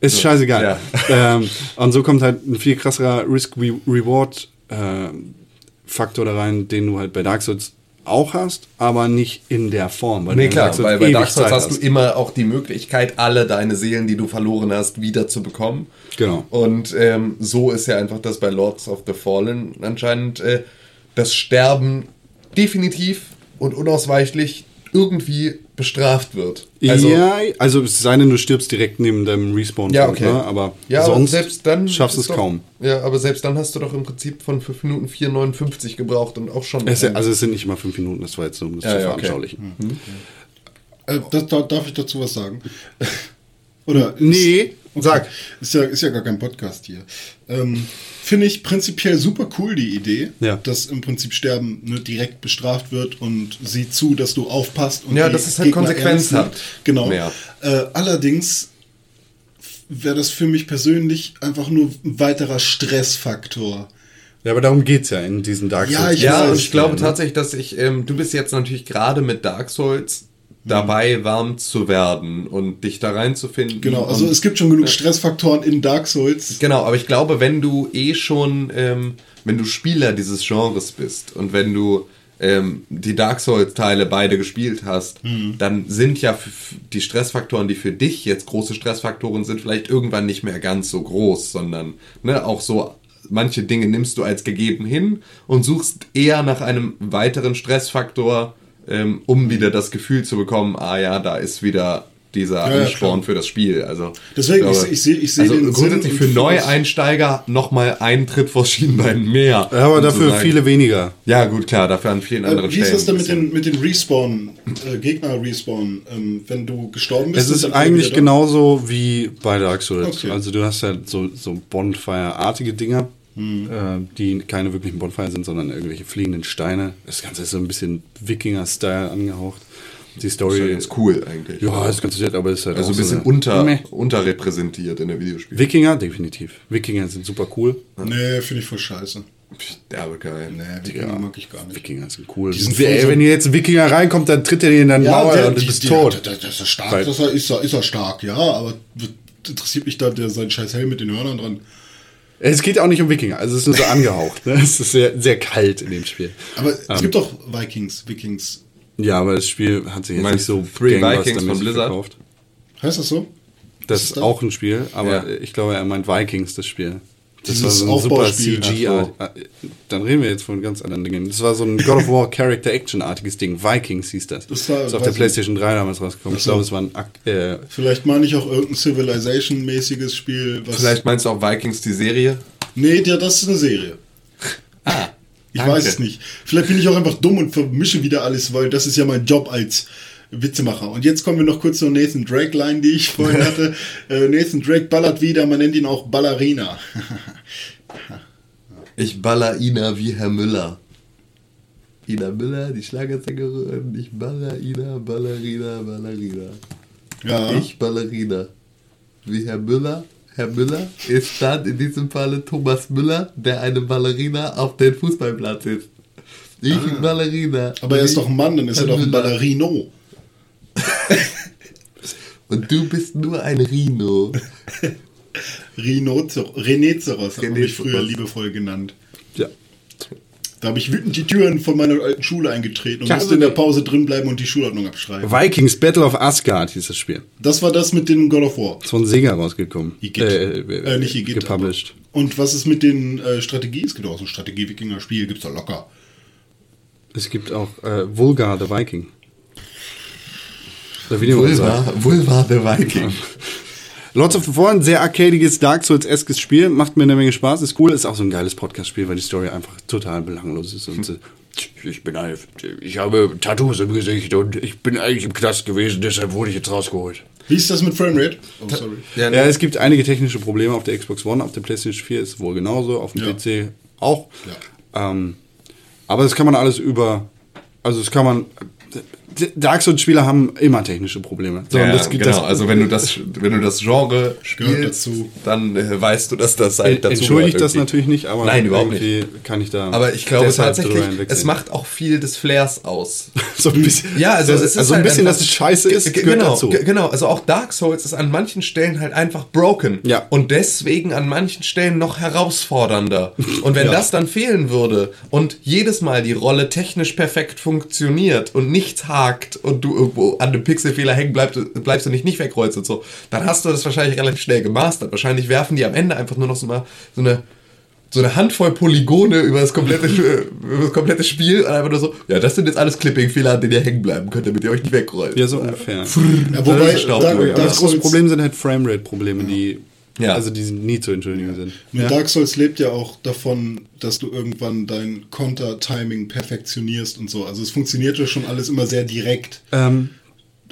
Ist scheißegal. Ja. Ähm, und so kommt halt ein viel krasserer Risk-Reward-Faktor da rein, den du halt bei Dark Souls auch hast, aber nicht in der Form. Weil Nee, klar, weil bei Dark Souls hast du immer auch die Möglichkeit, alle deine Seelen, die du verloren hast, wieder zu bekommen. Genau. Und ähm, so ist ja einfach das bei Lords of the Fallen anscheinend äh, das Sterben definitiv und unausweichlich irgendwie bestraft wird. Also, ja, also es sei denn, du stirbst direkt neben deinem Respawn. Ja, okay. Ne? Aber ja, aber sonst selbst dann schaffst es doch, kaum. Ja, aber selbst dann hast du doch im Prinzip von 5 Minuten 4,59 gebraucht und auch schon. Es, also es sind nicht mal fünf Minuten, das war jetzt so, um das Ja, zu ja, okay. veranschaulichen. Äh, das, da, darf ich dazu was sagen? Oder? Nee, sag. Ist ja, ist ja gar kein Podcast hier. Ähm, Finde ich prinzipiell super cool, die Idee, Ja. dass im Prinzip Sterben ne, direkt bestraft wird und sieh zu, dass du aufpasst. Und Ja, die dass es halt Gegner Konsequenz ernst nimmt. hat. Genau. Ja. Äh, allerdings wäre das für mich persönlich einfach nur ein weiterer Stressfaktor. Ja, aber darum geht's ja in diesen Dark Ja, Souls. ich Ja, weiß, und ich glaube ne? tatsächlich, dass ich, ähm, du bist jetzt natürlich gerade mit Dark Souls dabei, warm zu werden und dich da reinzufinden. Genau, also es gibt schon genug Stressfaktoren in Dark Souls. Genau, aber ich glaube, wenn du eh schon, ähm, wenn du Spieler dieses Genres bist und wenn du ähm, die Dark Souls-Teile beide gespielt hast, dann sind ja die Stressfaktoren, die für dich jetzt große Stressfaktoren sind, vielleicht irgendwann nicht mehr ganz so groß, sondern ne, auch so manche Dinge nimmst du als gegeben hin und suchst eher nach einem weiteren Stressfaktor, ähm, um wieder das Gefühl zu bekommen, ah ja, da ist wieder dieser ja, Ansporn klar. für das Spiel. Also Deswegen, glaube, ich- ich seh- ich seh also den grundsätzlich Sinn für Neueinsteiger nochmal einen Tritt vor Schienbein mehr. Ja, aber um dafür sagen- viele weniger. Ja, gut, klar, dafür an vielen anderen Äh, wie ist das denn mit Stellen den, mit den Respawn, äh, Gegner-Respawn? Ähm, wenn du gestorben bist, Es ist eigentlich genauso wie bei Dark Souls. Okay. Also du hast ja so, so Bonfire-artige Dinger, Hm. äh, die keine wirklichen Bonfire sind, sondern irgendwelche fliegenden Steine. Das Ganze ist so ein bisschen Wikinger-Style angehaucht. Die Das ist Story. ja ganz cool eigentlich. Ja, ist ganz nett, aber ist halt also auch ein bisschen so eine- unter, unterrepräsentiert in der Videospiele. Wikinger, definitiv. Wikinger sind super cool. Nee, finde ich voll scheiße. Ja, aber geil. Nee, Wikinger mag ich gar nicht. Wikinger sind cool. Die sind Ey, so- wenn hier jetzt ein Wikinger reinkommt, dann tritt er dir in deinen Mauer der- und du die- bist die- tot. Der, der ist er stark, Weil- das er, ist, er, ist er stark, ja, aber interessiert mich da der, sein scheiß Helm mit den Hörnern dran. Es geht auch nicht um Wikinger, also es ist nur so angehaucht. Ne? Es ist sehr, sehr kalt in dem Spiel. Aber Ähm. es gibt doch Vikings, Vikings. Ja, aber das Spiel hat sich jetzt nicht so Three Vikings von Blizzard? verkauft. Heißt das so? Das ist ist das? auch ein Spiel, aber Ja. ich glaube, er meint Vikings, das Spiel. Das war so ein super. CG. -Art. Dann reden wir jetzt von ganz anderen Dingen. Das war so ein God of War Character Action-artiges Ding. Vikings hieß das. Das war- ist auf der PlayStation 3 damals rausgekommen. Ich glaube, es war ein äh, Vielleicht meine ich auch irgendein Civilization-mäßiges Spiel. Was Vielleicht meinst du auch Vikings die Serie? Nee, das ist eine Serie. Ah, Ich danke. weiß es nicht. Vielleicht bin ich auch einfach dumm und vermische wieder alles, weil das ist ja mein Job als Witzemacher. Und jetzt kommen wir noch kurz zur Nathan Drake-Line, die ich vorhin hatte. Äh, Nathan Drake ballert wieder, man nennt ihn auch Ballerina. Ich baller Ina wie Herr Müller. Ina Müller, die Schlagersängerin. Ich baller Ina, Ballerina, Ballerina. ja. Ich Ballerina. Wie Herr Müller. Herr Müller ist dann in diesem Falle Thomas Müller, der eine Ballerina auf den Fußballplatz ist. Ich Ballerina. Aber er ist doch ein Mann, dann ist er Herr doch ein. Ballerino. Und du bist nur ein Rhino. Rhinocer Rhinoceros mich Rhinoceros. früher liebevoll genannt. ja. Da habe ich wütend die Türen von meiner alten Schule eingetreten und musste also in der die- Pause drin bleiben und die Schulordnung abschreiben. Vikings Battle of Asgard hieß das Spiel. Das war das mit den God of War. Ist von Sega rausgekommen. Igitt. Äh, Äh, nicht Igitt, Gepublished. aber- Und was ist mit den äh, Strategie? Es gibt auch so ein Strategie-Wikinger-Spiel, gibt's da locker. Es gibt auch äh, Vulgar the Viking. Vulva, Vulva the Viking. Lords of the Fallen, sehr arcadiges, Dark Souls-eskes Spiel, macht mir eine Menge Spaß, ist cool, ist auch so ein geiles Podcast-Spiel, weil die Story einfach total belanglos ist. Und so, ich bin ein, ich habe Tattoos im Gesicht und ich bin eigentlich im Knast gewesen, deshalb wurde ich jetzt rausgeholt. Wie ist das mit Framerate? Oh, sorry. Ja, Ja, es gibt einige technische Probleme auf der Xbox One, auf der PlayStation 4 ist es wohl genauso, auf dem Ja. PC auch. Ja. Ähm, aber das kann man alles über, also das kann man, Dark Souls-Spieler haben immer technische Probleme. So, Ja, das, genau. das, also wenn du das, wenn du das Genre spielst, dazu. dann äh, weißt du, dass das halt dazu entschuldigt das natürlich nicht, aber Nein, überhaupt irgendwie kann ich da. Aber ich glaube tatsächlich, es macht auch viel des Flairs aus. so ein bisschen. Ja, also das, es ist also ein halt bisschen, einfach- dass es scheiße ist, genau, dazu. ge- Genau, also auch Dark Souls ist an manchen Stellen halt einfach broken. Ja. Und deswegen an manchen Stellen noch herausfordernder. Und wenn das dann fehlen würde und jedes Mal die Rolle technisch perfekt funktioniert und nichts hakt und du irgendwo an einem Pixelfehler hängen bleibst, bleibst und dich nicht wegkreuzt und so, dann hast du das wahrscheinlich relativ schnell gemastert. Wahrscheinlich werfen die am Ende einfach nur noch so mal so eine so eine Handvoll Polygone über das komplette, über das komplette Spiel und einfach nur so, ja, das sind jetzt alles Clipping-Fehler, an denen ihr hängen bleiben könnt, damit ihr euch nicht wegkreuzt. Ja, so ungefähr. Ja, wobei. Aber Dark das große Problem sind halt Framerate-Probleme, die, Ja. also die nie zu entschuldigen sind. Ja. Dark Souls lebt ja auch davon, dass du irgendwann dein Konter-Timing perfektionierst und so. Also es funktioniert ja schon alles immer sehr direkt. Ähm,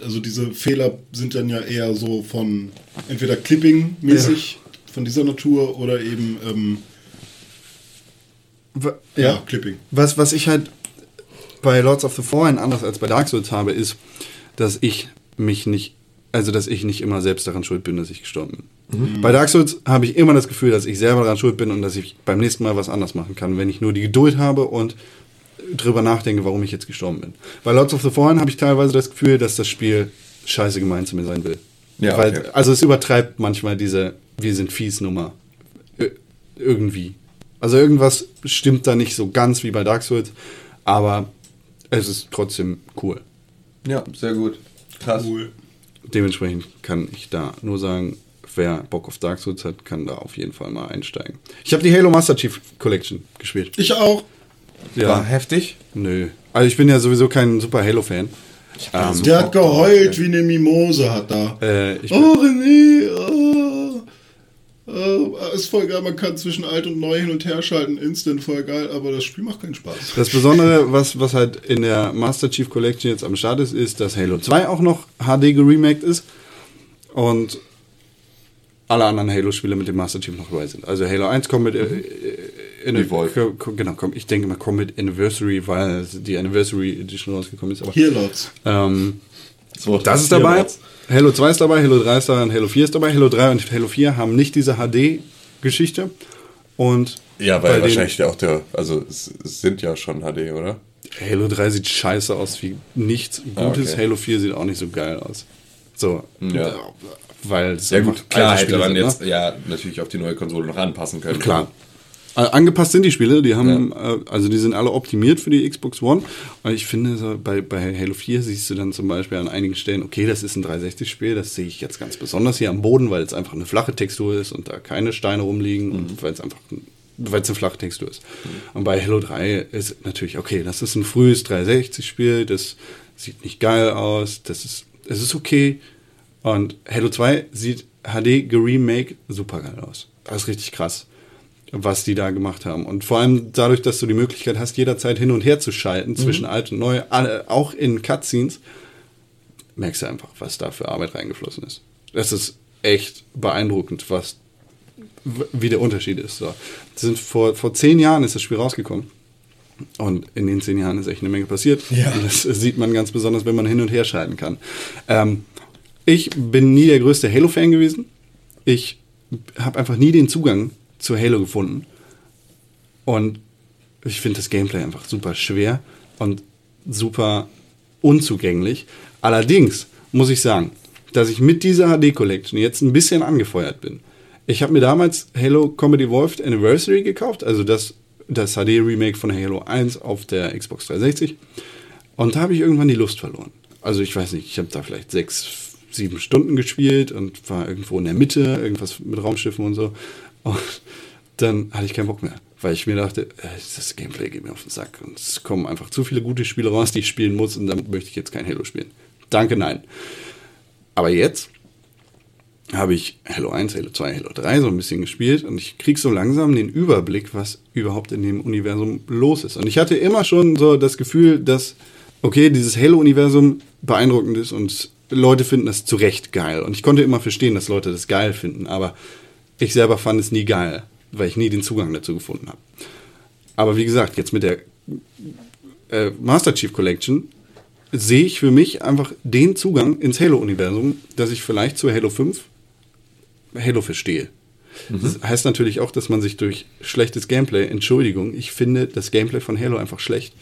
Also diese Fehler sind dann ja eher so von entweder Clipping-mäßig von dieser Natur oder eben ähm, wa- ja. Clipping. Was, was ich halt bei Lords of the Fallen anders als bei Dark Souls habe, ist, dass ich mich nicht, also dass ich nicht immer selbst daran schuld bin, dass ich gestorben bin. Bei Dark Souls habe ich immer das Gefühl, dass ich selber daran schuld bin und dass ich beim nächsten Mal was anders machen kann, wenn ich nur die Geduld habe und drüber nachdenke, warum ich jetzt gestorben bin. Bei Lords of the Fallen habe ich teilweise das Gefühl, dass das Spiel scheiße gemein zu mir sein will. Ja, Weil, okay. Also es übertreibt manchmal diese Wir sind fies Nummer. Ir- Irgendwie. Also irgendwas stimmt da nicht so ganz wie bei Dark Souls, aber es ist trotzdem cool. Ja, sehr gut. Krass. Dementsprechend kann ich da nur sagen, wer Bock auf Dark Souls hat, kann da auf jeden Fall mal einsteigen. Ich habe die Halo Master Chief Collection gespielt. Ich auch. War heftig. Nö. Also ich bin ja sowieso kein super Halo-Fan. Ähm, Der hat geheult wie eine Mimose, hat da. äh, ich Oh, René, oh, oh, ist voll geil, man kann zwischen alt und neu hin und her schalten, instant voll geil, aber das Spiel macht keinen Spaß. Das Besondere, was, was halt in der Master Chief Collection jetzt am Start ist, ist, dass Halo 2 auch noch HD geremaked ist und alle anderen Halo-Spiele mit dem Master Chief noch dabei sind. Also Halo 1 kommt mit äh, äh, Evolve. genau, kommt, ich denke mal kommt mit Anniversary, weil die Anniversary Edition rausgekommen ist. Aber, Hier laut's. ähm, So, das ist dabei. war's. Halo 2 ist dabei, Halo 3 ist dabei und Halo 4 ist dabei. Halo 3 und Halo 4 haben nicht diese HD-Geschichte. Und Ja, weil wahrscheinlich auch der, also es, sind ja schon HD, oder? Halo 3 sieht scheiße aus wie nichts Gutes. Ah, okay. Halo 4 sieht auch nicht so geil aus. So. Ja. Weil es Ja gut, klar hätte man jetzt ne? ja natürlich auf die neue Konsole noch anpassen können. Klar. Äh, angepasst sind die Spiele, die haben, äh, also die sind alle optimiert für die Xbox One. Und ich finde, so bei, bei Halo 4 siehst du dann zum Beispiel an einigen Stellen, okay, das ist ein 360-Spiel, das sehe ich jetzt ganz besonders hier am Boden, weil es einfach eine flache Textur ist und da keine Steine rumliegen und weil es einfach ein, weil es eine flache Textur ist. Und bei Halo 3 ist natürlich, okay, das ist ein frühes 360-Spiel, das sieht nicht geil aus, das ist, es ist okay. Und Halo 2 sieht HD geremake super geil aus. Das ist richtig krass, was die da gemacht haben. Und vor allem dadurch, dass du die Möglichkeit hast, jederzeit hin und her zu schalten zwischen alt und neu, auch in Cutscenes, merkst du einfach, was da für Arbeit reingeflossen ist. Das ist echt beeindruckend, was wie der Unterschied ist. So. Sind vor, vor zehn Jahren ist das Spiel rausgekommen. Und in den zehn Jahren ist echt eine Menge passiert. Ja. Das sieht man ganz besonders, wenn man hin und her schalten kann. Ähm, ich bin nie der größte Halo-Fan gewesen. Ich habe einfach nie den Zugang zu Halo gefunden. Und ich finde das Gameplay einfach super schwer und super unzugänglich. Allerdings muss ich sagen, dass ich mit dieser HD Collection jetzt ein bisschen angefeuert bin. Ich habe mir damals Halo Combat Evolved Anniversary gekauft, also das, das HD Remake von Halo 1 auf der Xbox 360. Und da habe ich irgendwann die Lust verloren. Also ich weiß nicht, ich habe da vielleicht sechs, sieben Stunden gespielt und war irgendwo in der Mitte, irgendwas mit Raumschiffen und so. Und dann hatte ich keinen Bock mehr, weil ich mir dachte, äh, das Gameplay geht mir auf den Sack und es kommen einfach zu viele gute Spiele raus, die ich spielen muss und damit möchte ich jetzt kein Halo spielen. Danke, nein. Aber jetzt habe ich Halo 1, Halo 2, Halo 3 so ein bisschen gespielt und ich kriege so langsam den Überblick, was überhaupt in dem Universum los ist. Und ich hatte immer schon so das Gefühl, dass, okay, dieses Halo-Universum beeindruckend ist und Leute finden das zu Recht geil. Und ich konnte immer verstehen, dass Leute das geil finden, aber ich selber fand es nie geil, weil ich nie den Zugang dazu gefunden habe. aber wie gesagt, jetzt mit der äh, Master Chief Collection sehe ich für mich einfach den Zugang ins Halo-Universum, dass ich vielleicht zu Halo 5 Halo verstehe. Das heißt natürlich auch, dass man sich durch schlechtes Gameplay, Entschuldigung, ich finde das Gameplay von Halo einfach schlecht,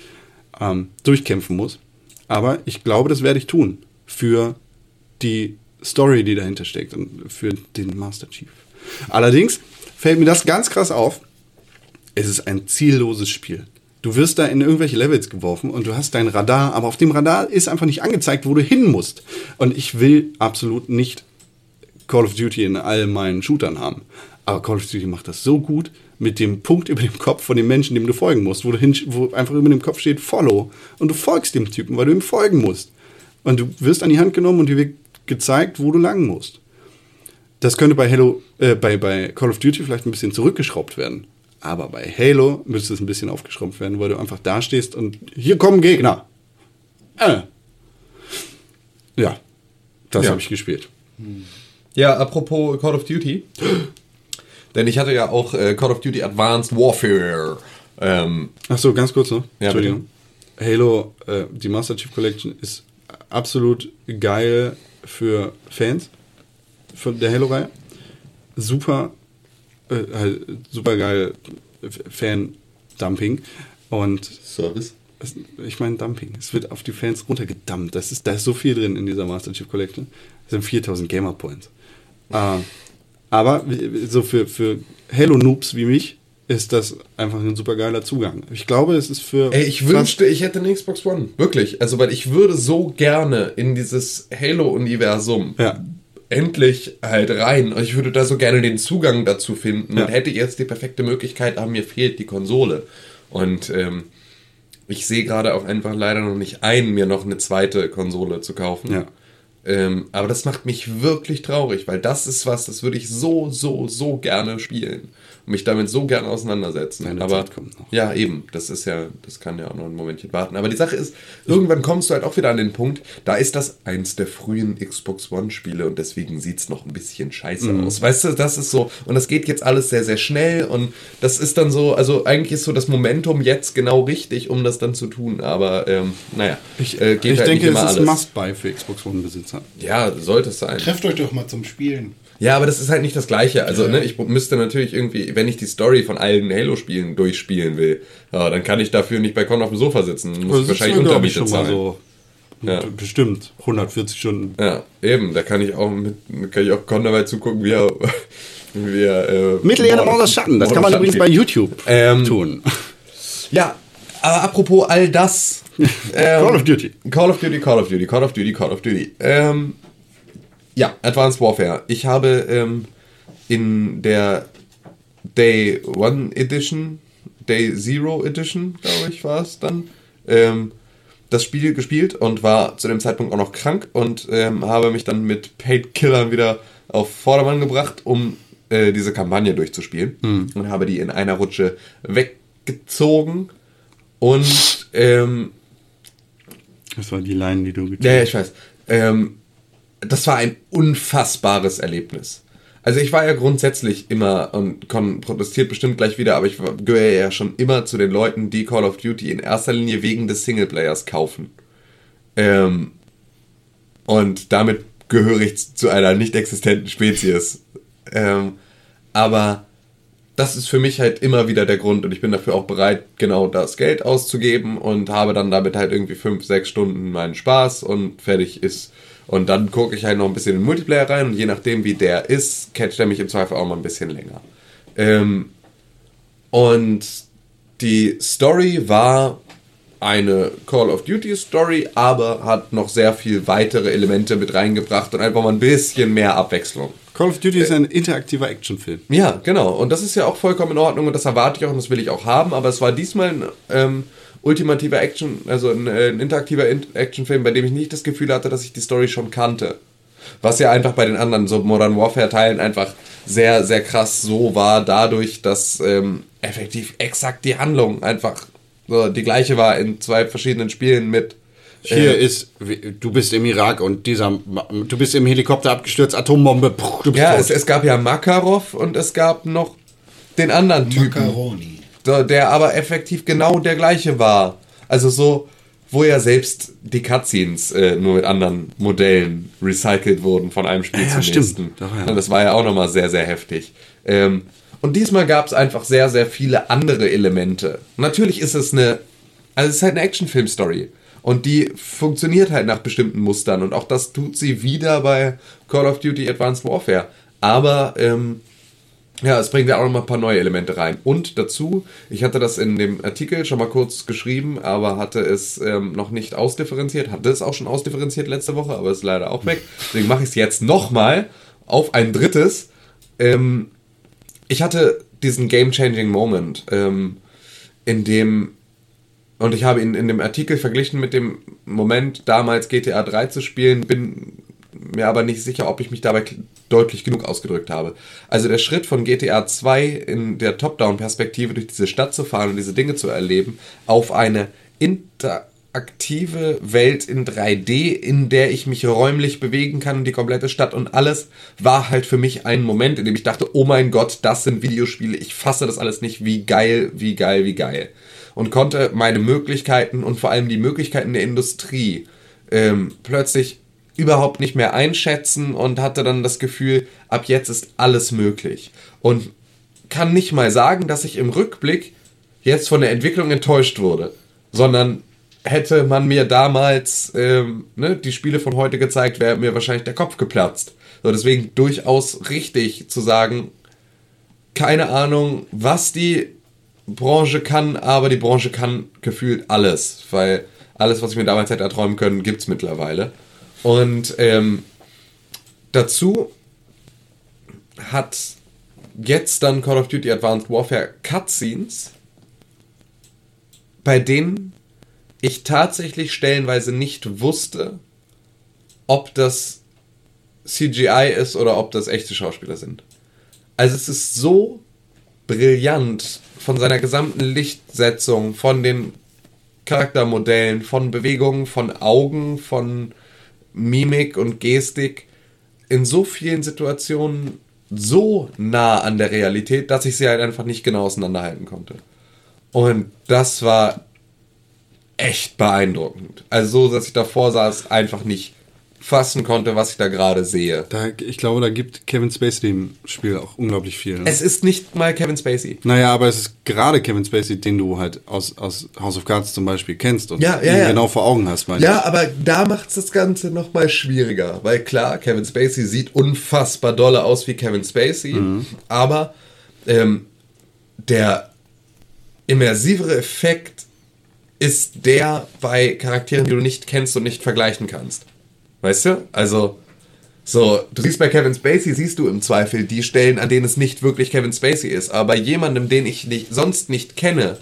ähm, durchkämpfen muss. Aber ich glaube, das werde ich tun für die Story, die dahinter steckt und für den Master Chief. Allerdings fällt mir das ganz krass auf. Es ist ein zielloses Spiel. Du wirst da in irgendwelche Levels geworfen und du hast dein Radar, aber auf dem Radar ist einfach nicht angezeigt, wo du hin musst. Und ich will absolut nicht Call of Duty in all meinen Shootern haben. Aber Call of Duty macht das so gut mit dem Punkt über dem Kopf von dem Menschen, dem du folgen musst, wo, du hin, wo einfach über dem Kopf steht Follow und du folgst dem Typen, weil du ihm folgen musst. Und du wirst an die Hand genommen und dir wird gezeigt, wo du lang musst. Das könnte bei Halo, äh, bei, bei Call of Duty vielleicht ein bisschen zurückgeschraubt werden. Aber bei Halo müsste es ein bisschen aufgeschraubt werden, weil du einfach da stehst und hier kommen Gegner. Äh. Ja, das Ja. habe ich gespielt. Ja, apropos Call of Duty. Denn ich hatte ja auch äh, Call of Duty Advanced Warfare. Ähm, Ach so, ganz kurz noch. Ja, Entschuldigung. Halo, äh, die Master Chief Collection ist absolut geil für Fans von der Halo-Reihe. Super, äh, halt super geil Fan-Dumping. Und Service. es, ich meine Dumping. Es wird auf die Fans runtergedammt. Das ist, da ist so viel drin in dieser Master Chief Collection. Das sind 4000 Gamer Points. Äh, aber so für, für Halo-Noobs wie mich ist das einfach ein super geiler Zugang. Ich glaube, es ist für. ey, ich wünschte, ich hätte eine Xbox One. Wirklich. Also, weil ich würde so gerne in dieses Halo-Universum Ja. Endlich halt rein. Ich würde da so gerne den Zugang dazu finden Ja. und hätte jetzt die perfekte Möglichkeit, aber mir fehlt die Konsole. Und ähm, ich sehe gerade auch einfach leider noch nicht ein, mir noch eine zweite Konsole zu kaufen. Ja. Ähm, aber das macht mich wirklich traurig, weil das ist was, das würde ich so, so, so gerne spielen. Und mich damit so gerne auseinandersetzen. Deine aber Zeit kommt noch. ja, eben, das ist ja, das kann ja auch noch ein Momentchen warten. Aber die Sache ist, irgendwann kommst du halt auch wieder an den Punkt, da ist das eins der frühen Xbox One-Spiele und deswegen sieht es noch ein bisschen scheiße Mhm. aus. Weißt du, das ist so, und das geht jetzt alles sehr, sehr schnell und das ist dann so, also eigentlich ist so das Momentum jetzt genau richtig, um das dann zu tun. Aber ähm, naja, Ich, äh, geht ich halt denke, nicht immer es ist ein alles. Must-Buy für Xbox One-Besitzer. Ja, sollte es sein. Trefft euch doch mal zum Spielen. Ja, aber das ist halt nicht das Gleiche. Also, ne, ich müsste natürlich irgendwie, wenn ich die Story von allen Halo-Spielen durchspielen will, ja, dann kann ich dafür nicht bei Con auf dem Sofa sitzen. Muss ich Das wahrscheinlich ich, Untermiete schon mal zahlen. so. Ja. Bestimmt 140 Stunden. Ja, eben. Da kann ich auch mit, kann ich auch Con dabei zugucken, wie er, wie er äh, Mittelerde Mauser Schatten, das kann man übrigens bei YouTube Ähm, tun. Ja, aber apropos all das. ähm, Call of Duty. Call of Duty, Call of Duty, Call of Duty, Call of Duty. Ähm, ja, Advanced Warfare. Ich habe ähm, in der Day One Edition, Day Zero Edition, glaube ich, war es dann, ähm, das Spiel gespielt und war zu dem Zeitpunkt auch noch krank und ähm, habe mich dann mit Paid Killern wieder auf Vordermann gebracht, um äh, diese Kampagne durchzuspielen und habe die in einer Rutsche weggezogen und ähm, Das war die Line, die du gezogen ja, ja, ich weiß. Ähm, das war ein unfassbares Erlebnis. Also ich war ja grundsätzlich immer und Con protestiert bestimmt gleich wieder, aber ich gehöre ja schon immer zu den Leuten, die Call of Duty in erster Linie wegen des Singleplayers kaufen. Ähm, und damit gehöre ich zu einer nicht existenten Spezies. Ähm, aber das ist für mich halt immer wieder der Grund und ich bin dafür auch bereit, genau das Geld auszugeben und habe dann damit halt irgendwie fünf, sechs Stunden meinen Spaß und fertig ist. Und dann gucke ich halt noch ein bisschen in den Multiplayer rein und je nachdem, wie der ist, catcht er mich im Zweifel auch mal ein bisschen länger. Ähm, und die Story war eine Call of Duty Story, aber hat noch sehr viel weitere Elemente mit reingebracht und einfach mal ein bisschen mehr Abwechslung. Call of Duty ist ein interaktiver Actionfilm. Ja, genau. Und das ist ja auch vollkommen in Ordnung und das erwarte ich auch und das will ich auch haben. Aber es war diesmal ein ähm, ultimativer Action, also ein, äh, ein interaktiver In Actionfilm, bei dem ich nicht das Gefühl hatte, dass ich die Story schon kannte. Was ja einfach bei den anderen so Modern Warfare Teilen einfach sehr, sehr krass so war, dadurch, dass ähm, effektiv exakt die Handlung einfach so die gleiche war in zwei verschiedenen Spielen mit. Hier äh, ist, du bist im Irak und dieser, du bist im Helikopter abgestürzt, Atombombe, puh, du bist Ja, es, es gab ja Makarov und es gab noch den anderen Typen. Macaroni. Der, aber effektiv genau der gleiche war. Also so, wo ja selbst die Cutscenes äh, nur mit anderen Modellen recycelt wurden von einem Spiel Ja, zum stimmt. nächsten. Doch, ja. Das war ja auch nochmal sehr, sehr heftig. Ähm, und diesmal gab es einfach sehr, sehr viele andere Elemente. Natürlich ist es eine, also es ist halt eine Actionfilm-Story. Und die funktioniert halt nach bestimmten Mustern. Und auch das tut sie wieder bei Call of Duty Advanced Warfare. Aber ähm, ja, es bringt ja auch noch mal ein paar neue Elemente rein. Und dazu, ich hatte das in dem Artikel schon mal kurz geschrieben, aber hatte es ähm, noch nicht ausdifferenziert. Hatte es auch schon ausdifferenziert letzte Woche, aber ist leider auch weg. Deswegen mache ich es jetzt nochmal auf ein drittes. Ähm, ich hatte diesen game-changing Moment, ähm, in dem, und ich habe ihn in dem Artikel verglichen mit dem Moment, damals GTA 3 zu spielen, bin mir aber nicht sicher, ob ich mich dabei deutlich genug ausgedrückt habe. Also der Schritt von GTA 2 in der Top-Down-Perspektive durch diese Stadt zu fahren und diese Dinge zu erleben, auf eine interaktive Welt in 3D, in der ich mich räumlich bewegen kann, die komplette Stadt und alles, war halt für mich ein Moment, in dem ich dachte, oh mein Gott, das sind Videospiele, ich fasse das alles nicht, wie geil, wie geil, wie geil. Und konnte meine Möglichkeiten und vor allem die Möglichkeiten der Industrie ähm, plötzlich überhaupt nicht mehr einschätzen und hatte dann das Gefühl, ab jetzt ist alles möglich. Und kann nicht mal sagen, dass ich im Rückblick jetzt von der Entwicklung enttäuscht wurde, sondern hätte man mir damals ähm, ne, die Spiele von heute gezeigt, wäre mir wahrscheinlich der Kopf geplatzt. So, deswegen durchaus richtig zu sagen, keine Ahnung, was die Branche kann, aber die Branche kann gefühlt alles, weil alles, was ich mir damals hätte erträumen können, gibt es mittlerweile. Und ähm, dazu hat jetzt dann Call of Duty Advanced Warfare Cutscenes, bei denen ich tatsächlich stellenweise nicht wusste, ob das CGI ist oder ob das echte Schauspieler sind. Also es ist so brillant von seiner gesamten Lichtsetzung, von den Charaktermodellen, von Bewegungen, von Augen, von Mimik und Gestik in so vielen Situationen so nah an der Realität, dass ich sie halt einfach nicht genau auseinanderhalten konnte. Und das war echt beeindruckend. Also so, dass ich davor saß, einfach nicht fassen konnte, was ich da gerade sehe. Da, ich glaube, da gibt Kevin Spacey dem Spiel auch unglaublich viel. Ne? Es ist nicht mal Kevin Spacey. naja, aber es ist gerade Kevin Spacey, den du halt aus, aus House of Cards zum Beispiel kennst und Ja, ja, ja. genau vor Augen hast, meine Ja, aber da macht es das Ganze nochmal schwieriger. Weil klar, Kevin Spacey sieht unfassbar dolle aus wie Kevin Spacey, aber ähm, der immersivere Effekt ist der bei Charakteren, die du nicht kennst und nicht vergleichen kannst. Weißt du? Also, so, du siehst bei Kevin Spacey, siehst du im Zweifel die Stellen, an denen es nicht wirklich Kevin Spacey ist. Aber bei jemandem, den ich nicht, sonst nicht kenne,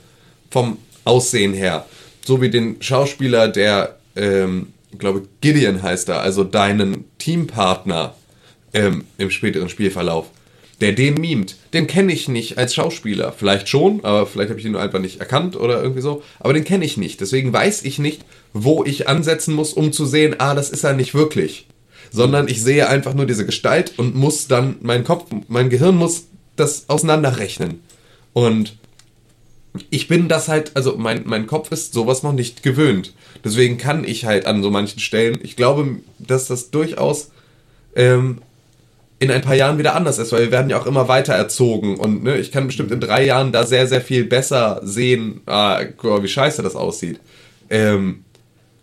vom Aussehen her, so wie den Schauspieler, der, ähm, ich glaube, Gideon heißt er, also deinen Teampartner ähm, im späteren Spielverlauf, der den mimt, den kenne ich nicht als Schauspieler. Vielleicht schon, aber vielleicht habe ich ihn einfach nicht erkannt oder irgendwie so. Aber den kenne ich nicht. Deswegen weiß ich nicht, wo ich ansetzen muss, um zu sehen, ah, das ist er nicht wirklich. Sondern ich sehe einfach nur diese Gestalt und muss dann, mein Kopf, mein Gehirn muss das auseinanderrechnen. Und ich bin das halt, also mein, mein Kopf ist sowas noch nicht gewöhnt. Deswegen kann ich halt an so manchen Stellen, ich glaube, dass das durchaus ähm, in ein paar Jahren wieder anders ist, weil wir werden ja auch immer weiter erzogen und ne, ich kann bestimmt in drei Jahren da sehr, sehr viel besser sehen, mal, wie scheiße das aussieht. Ähm,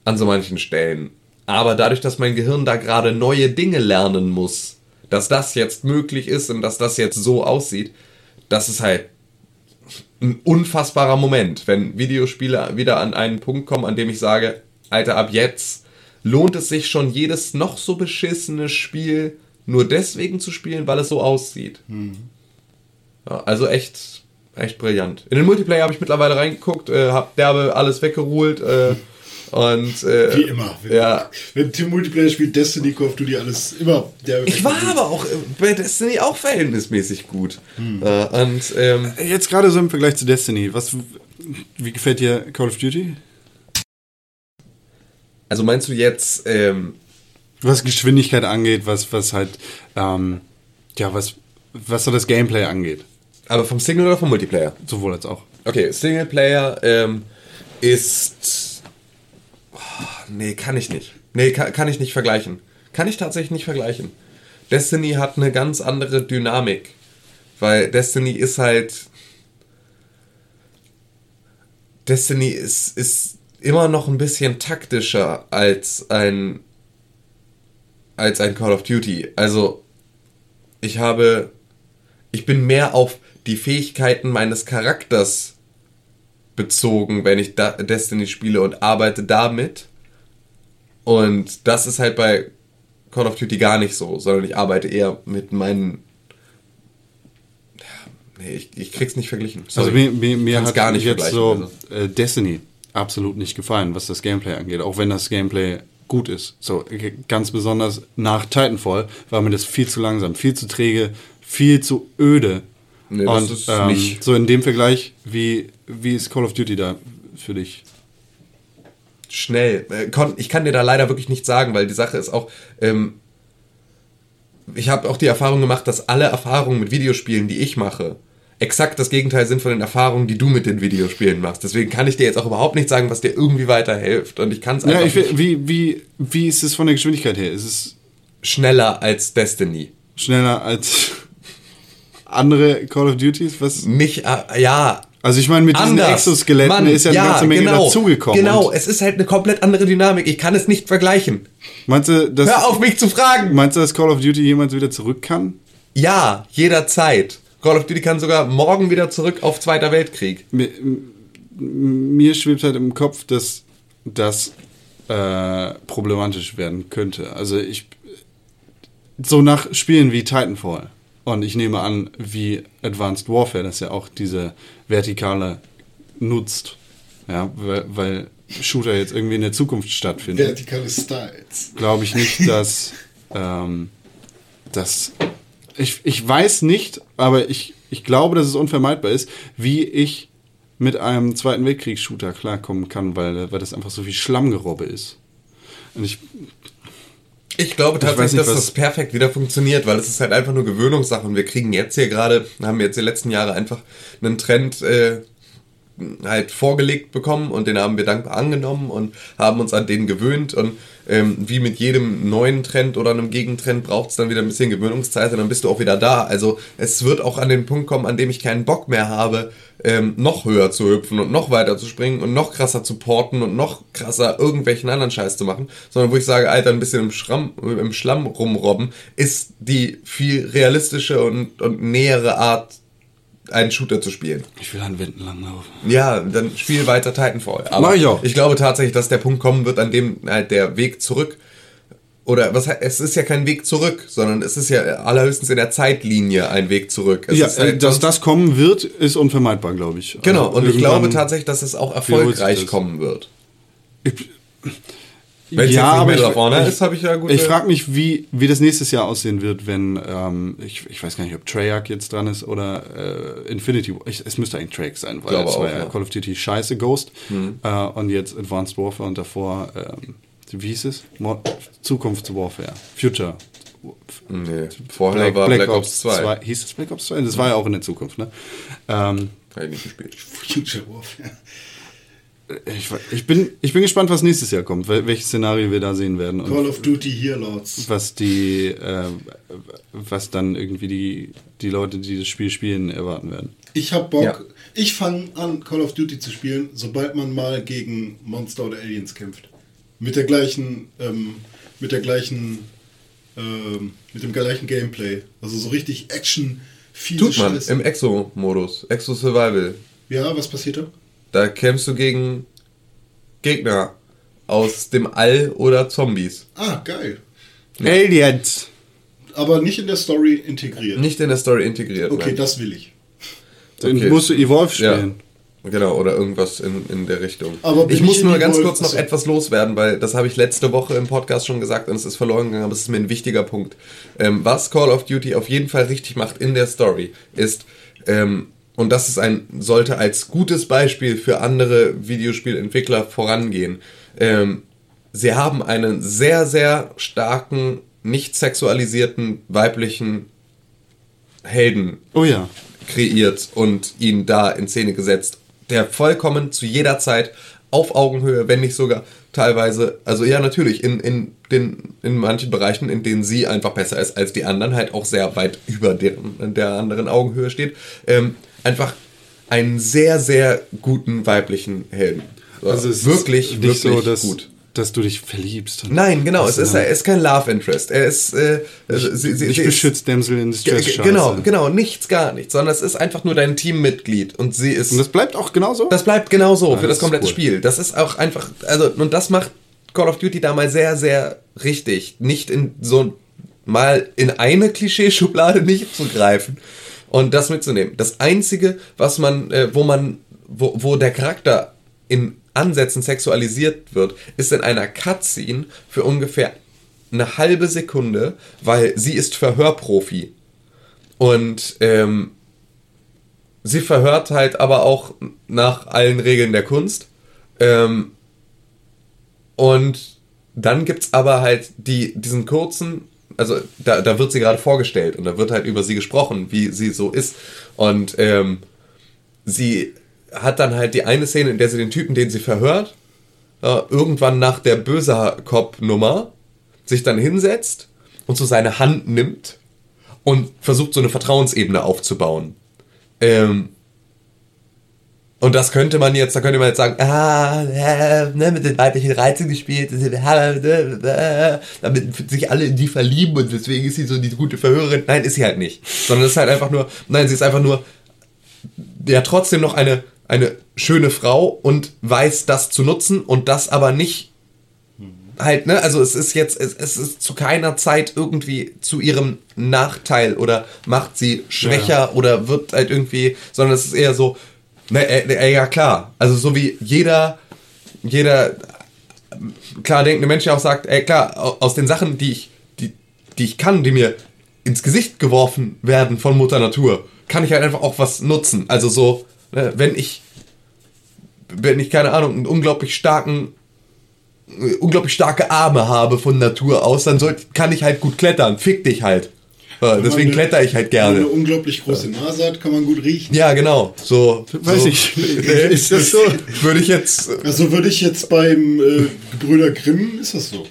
an so manchen Stellen. Aber dadurch, dass mein Gehirn da gerade neue Dinge lernen muss, dass das jetzt möglich ist und dass das jetzt so aussieht, das ist halt ein unfassbarer Moment, wenn Videospiele wieder an einen Punkt kommen, an dem ich sage, Alter, ab jetzt lohnt es sich schon jedes noch so beschissene Spiel nur deswegen zu spielen, weil es so aussieht. Ja, also echt, echt brillant. In den Multiplayer habe ich mittlerweile reingeguckt, äh, habe derbe alles weggeruht äh, und äh, Wie immer. Wenn, Ja. wenn Team Multiplayer spielt, Destiny, Call of Duty, alles immer. Der Ich war aber auch äh, bei Destiny auch verhältnismäßig gut. Äh, und ähm, Jetzt gerade so im Vergleich zu Destiny, was, wie gefällt dir Call of Duty? also meinst du jetzt, ähm, Was Geschwindigkeit angeht, was, was halt, ähm, ja, was, was so das Gameplay angeht. Aber vom Single oder vom Multiplayer? Sowohl als auch. Okay, Singleplayer ähm, ist. Oh, nee, kann ich nicht. Nee, kann, kann ich nicht vergleichen. Kann ich tatsächlich nicht vergleichen. Destiny hat eine ganz andere Dynamik. Weil Destiny ist halt. Destiny ist, ist immer noch ein bisschen taktischer als ein. Als ein Call of Duty. Also, ich habe. Ich bin mehr auf die Fähigkeiten meines Charakters bezogen, wenn ich Destiny spiele und arbeite damit. Und das ist halt bei Call of Duty gar nicht so, sondern ich arbeite eher mit meinen. Nee, ich, ich krieg's nicht verglichen. Also Sorry. mir, mir, mir Kann's hat gar nicht jetzt so also. Destiny absolut nicht gefallen, was das Gameplay angeht. Auch wenn das Gameplay gut ist. So ganz besonders nach Titanfall war mir das viel zu langsam, viel zu träge, viel zu öde. Nee, Und ähm, so in dem Vergleich, wie, wie ist Call of Duty da für dich? schnell. Äh, Ich kann dir da leider wirklich nichts sagen, weil die Sache ist auch, ähm, ich habe auch die Erfahrung gemacht, dass alle Erfahrungen mit Videospielen, die ich mache, exakt das Gegenteil sind von den Erfahrungen, die du mit den Videospielen machst. Deswegen kann ich dir jetzt auch überhaupt nicht sagen, was dir irgendwie weiterhilft. Und ich kann es Ja, einfach ich, will- nicht wie, wie, wie ist es von der Geschwindigkeit her? Ist es schneller als Destiny. schneller als andere Call of Duties? Was? Nicht, äh, ja, Also ich meine, mit diesen anders. Exoskeletten Mann, ist ja eine ganze Menge genau, dazugekommen. Genau, es ist halt eine komplett andere Dynamik. Ich kann es nicht vergleichen. Meinst du, dass, Hör auf, mich zu fragen! meinst du, dass Call of Duty jemals wieder zurück kann? Ja, jederzeit. Call of Duty kann sogar morgen wieder zurück auf Zweiter Weltkrieg. Mir, mir schwebt halt im Kopf, dass das äh, problematisch werden könnte. Also ich so nach Spielen wie Titanfall und ich nehme an, wie Advanced Warfare, das ja auch diese Vertikale nutzt, ja, weil, weil Shooter jetzt irgendwie in der Zukunft stattfinden. Vertikale Styles. glaube ich nicht, dass ähm, dass ich, ich weiß nicht, aber ich, ich glaube, dass es unvermeidbar ist, wie ich mit einem Zweiten Weltkriegs-Shooter klarkommen kann, weil, weil das einfach so viel Schlammgerobbe ist. Und ich, Ich glaube tatsächlich, nicht, dass das perfekt wieder funktioniert, weil es ist halt einfach nur Gewöhnungssache und wir kriegen jetzt hier gerade, haben jetzt die letzten Jahre einfach einen Trend äh, halt vorgelegt bekommen und den haben wir dankbar angenommen und haben uns an den gewöhnt und ähm, wie mit jedem neuen Trend oder einem Gegentrend braucht es dann wieder ein bisschen Gewöhnungszeit und dann bist du auch wieder da. Also es wird auch an den Punkt kommen, an dem ich keinen Bock mehr habe, ähm, noch höher zu hüpfen und noch weiter zu springen und noch krasser zu porten und noch krasser irgendwelchen anderen Scheiß zu machen, sondern wo ich sage, Alter, ein bisschen im, Schramm, im Schlamm rumrobben, ist die viel realistische und, und nähere Art, einen Shooter zu spielen. ich will an Wänden langlaufen. Ja, dann spiel weiter Titanfall. Aber Mach ich auch. Ich glaube tatsächlich, dass der Punkt kommen wird, an dem halt der Weg zurück oder was es ist ja kein Weg zurück, sondern es ist ja allerhöchstens in der Zeitlinie ein Weg zurück. Es Ja, halt äh, dass das kommen wird, ist unvermeidbar, glaube ich. genau. Also und ich glaube tatsächlich, dass es auch erfolgreich kommen wird. Ich, Wenn es Ja, jetzt nicht aber mehr ich- da vorne ich- ist, habe ich ja gut. Ich frage mich, wie, wie das nächstes Jahr aussehen wird, wenn, ähm, ich, ich weiß gar nicht, ob Treyarch jetzt dran ist oder äh, Infinity War. Ich, es müsste eigentlich Treyarch sein, weil es war ja ja. Mhm. Call of Duty scheiße Ghost äh, und jetzt Advanced Warfare und davor, ähm, wie hieß es? Zukunftswarfare. Future. nee, vorher war Black, Ops 2. Hieß es Black Ops 2? Das war ja auch in der Zukunft, ne? Ähm, Habe ich nicht gespielt. Future Warfare. Ich, ich, bin, ich bin gespannt, was nächstes Jahr kommt, wel- welches Szenario wir da sehen werden. Und Call of Duty Hearlords. was die, äh, was dann irgendwie die, die Leute, die das Spiel spielen, erwarten werden. Ich hab Bock. Ja. Ich fange an, Call of Duty zu spielen, sobald man mal gegen Monster oder Aliens kämpft. Mit der gleichen, ähm, mit der gleichen, ähm, mit dem gleichen Gameplay. Also so richtig Action, fiese Tut man Scheiße. im Exo-Modus, Exo-Survival. Ja, was passiert da? Da kämpfst du gegen Gegner aus dem All oder Zombies. Ah, geil. Aliens! Aber nicht in der Story integriert. Nicht in der Story integriert. Okay, nein. das will ich. Dann Okay. musst du Evolve Ja. spielen. Genau, oder irgendwas in, in der Richtung. Aber ich ich muss in nur die ganz kurz noch etwas loswerden, weil das habe ich letzte Woche im Podcast schon gesagt und es ist verloren gegangen, aber es ist mir ein wichtiger Punkt. Ähm, was Call of Duty auf jeden Fall richtig macht in der Story, ist, ähm, und das ist ein, sollte als gutes Beispiel für andere Videospielentwickler vorangehen, ähm, sie haben einen sehr, sehr starken, nicht sexualisierten weiblichen Helden Oh ja. kreiert und ihn da in Szene gesetzt, der vollkommen zu jeder Zeit auf Augenhöhe, wenn nicht sogar teilweise, also ja natürlich, in, in, den, in manchen Bereichen, in denen sie einfach besser ist als die anderen, halt auch sehr weit über deren, der anderen Augenhöhe steht, ähm, einfach einen sehr, sehr guten weiblichen Helden. Also es wirklich, ist wirklich nicht so, dass, gut. dass du dich verliebst. Nein, genau, es ist, er ist kein Love Interest. Er ist, äh, also sie, sie, nicht sie ist, beschützt Damsel in Distress. Genau, genau, nichts, gar nichts, sondern es ist einfach nur dein Teammitglied und sie ist. Und das bleibt auch genauso? Das bleibt genauso für das das komplette cool. Spiel. Das ist auch einfach, also, und das macht Call of Duty damals sehr, sehr richtig. Nicht in so mal in eine Klischeeschublade nicht zu greifen und das mitzunehmen. Das Einzige, was man, äh, wo man, wo, wo der Charakter in Ansätzen sexualisiert wird, ist in einer Cutscene für ungefähr eine halbe Sekunde, weil sie ist Verhörprofi. Und ähm, sie verhört halt aber auch nach allen Regeln der Kunst. Ähm, und dann gibt's aber halt die, diesen kurzen, also da, da wird sie gerade vorgestellt und da wird halt über sie gesprochen, wie sie so ist. Und ähm, sie hat dann halt die eine Szene, in der sie den Typen, den sie verhört, äh, irgendwann nach der böser Cop-Nummer sich dann hinsetzt und so seine Hand nimmt und versucht so eine Vertrauensebene aufzubauen. Ähm, und das könnte man jetzt, da könnte man jetzt sagen, ah, äh, ne, mit den weiblichen Reizen gespielt, damit sich alle in die verlieben und deswegen ist sie so die gute Verhörerin. Nein, ist sie halt nicht. Sondern es ist halt einfach nur, nein, sie ist einfach nur, ja, trotzdem noch eine, eine schöne Frau und weiß das zu nutzen und das aber nicht halt, ne, also es ist jetzt, es, es ist zu keiner Zeit irgendwie zu ihrem Nachteil oder macht sie schwächer oder wird halt irgendwie, sondern es ist eher so, ne, äh, äh, ja klar, also so wie jeder, jeder klar denkende Mensch ja auch sagt, ey klar, au- aus den Sachen, die ich, die, die ich kann, die mir ins Gesicht geworfen werden von Mutter Natur, kann ich halt einfach auch was nutzen. Also so, ne, wenn ich, wenn ich, keine Ahnung, einen unglaublich starken äh, unglaublich starke Arme habe von Natur aus, dann soll, kann ich halt gut klettern. Fick dich halt. Ja, Wenn deswegen kletter ich halt Wenn man gerne. eine unglaublich große Nase hat, kann man gut riechen. Ja, genau. So. Weiß so. ich. Ist das so? Würde ich jetzt. Also würde ich jetzt beim äh, Gebrüder Grimm, ist das so.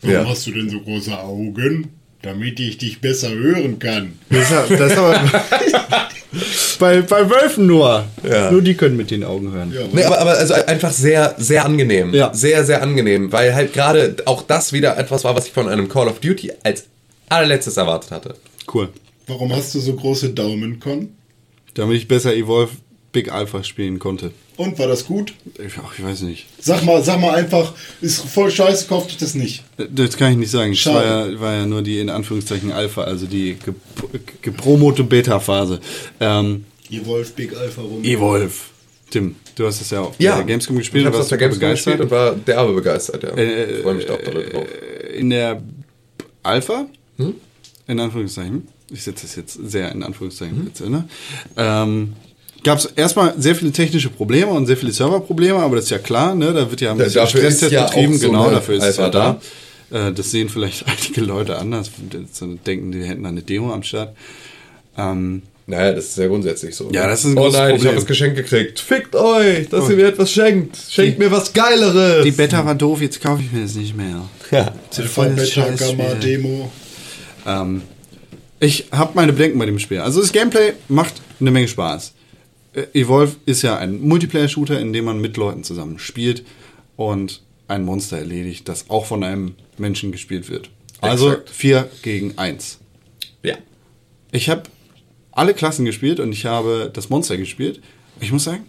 Warum Ja. hast du denn so große Augen? Damit ich dich besser hören kann. Das, ist- das aber bei, bei Wölfen nur. Ja. Nur die können mit den Augen hören. Ja, Nee, aber, aber also einfach sehr, sehr angenehm. Ja. Sehr, sehr angenehm, weil halt gerade auch das wieder etwas war, was ich von einem Call of Duty als allerletztes erwartet hatte. Cool. Warum hast du so große Daumen, Con? Damit ich besser Evolve Big Alpha spielen konnte. Und war das gut? Ich, ach, ich weiß nicht. Sag mal, sag mal einfach, ist voll scheiße, kauft dich das nicht. Das kann ich nicht sagen. Es war ja, war ja nur die in Anführungszeichen Alpha, also die gep gepromote Beta-Phase. Ähm, Evolve Big Alpha rum. Evolve. Tim, du hast das ja auf Ja, der Gamescom gespielt. Ich habe super Gamescom gespielt und war derbe begeistert. Ja. Äh, ich freue mich auch darüber drauf. in der Alpha, Hm? in Anführungszeichen, ich setze das jetzt sehr in Hm? Anführungszeichen bitte, ne? ähm, gab es erstmal sehr viele technische Probleme und sehr viele Serverprobleme, aber das ist ja klar, ne? da wird ja ein bisschen Stresstest ja betrieben, so genau, eine dafür ist es ja Alpha da. Äh, Das sehen vielleicht einige Leute anders, die denken, die hätten da eine Demo am Start. Ähm, Naja, das ist ja grundsätzlich so. Ja, das ist ein Oh nein, ich Problem. habe das Geschenk gekriegt. Fickt euch, dass ihr mir etwas schenkt. Schenkt mir was Geileres. die Beta war doof, jetzt kaufe ich mir das nicht mehr. Ja. Das ist Ähm, ich habe meine Bedenken bei dem Spiel. Also das Gameplay macht eine Menge Spaß. Äh, Evolve ist ja ein Multiplayer-Shooter, in dem man mit Leuten zusammen spielt und ein Monster erledigt, das auch von einem Menschen gespielt wird. Also Exakt. 4 gegen 1. Ja. Ich habe alle Klassen gespielt und ich habe das Monster gespielt. Ich muss sagen,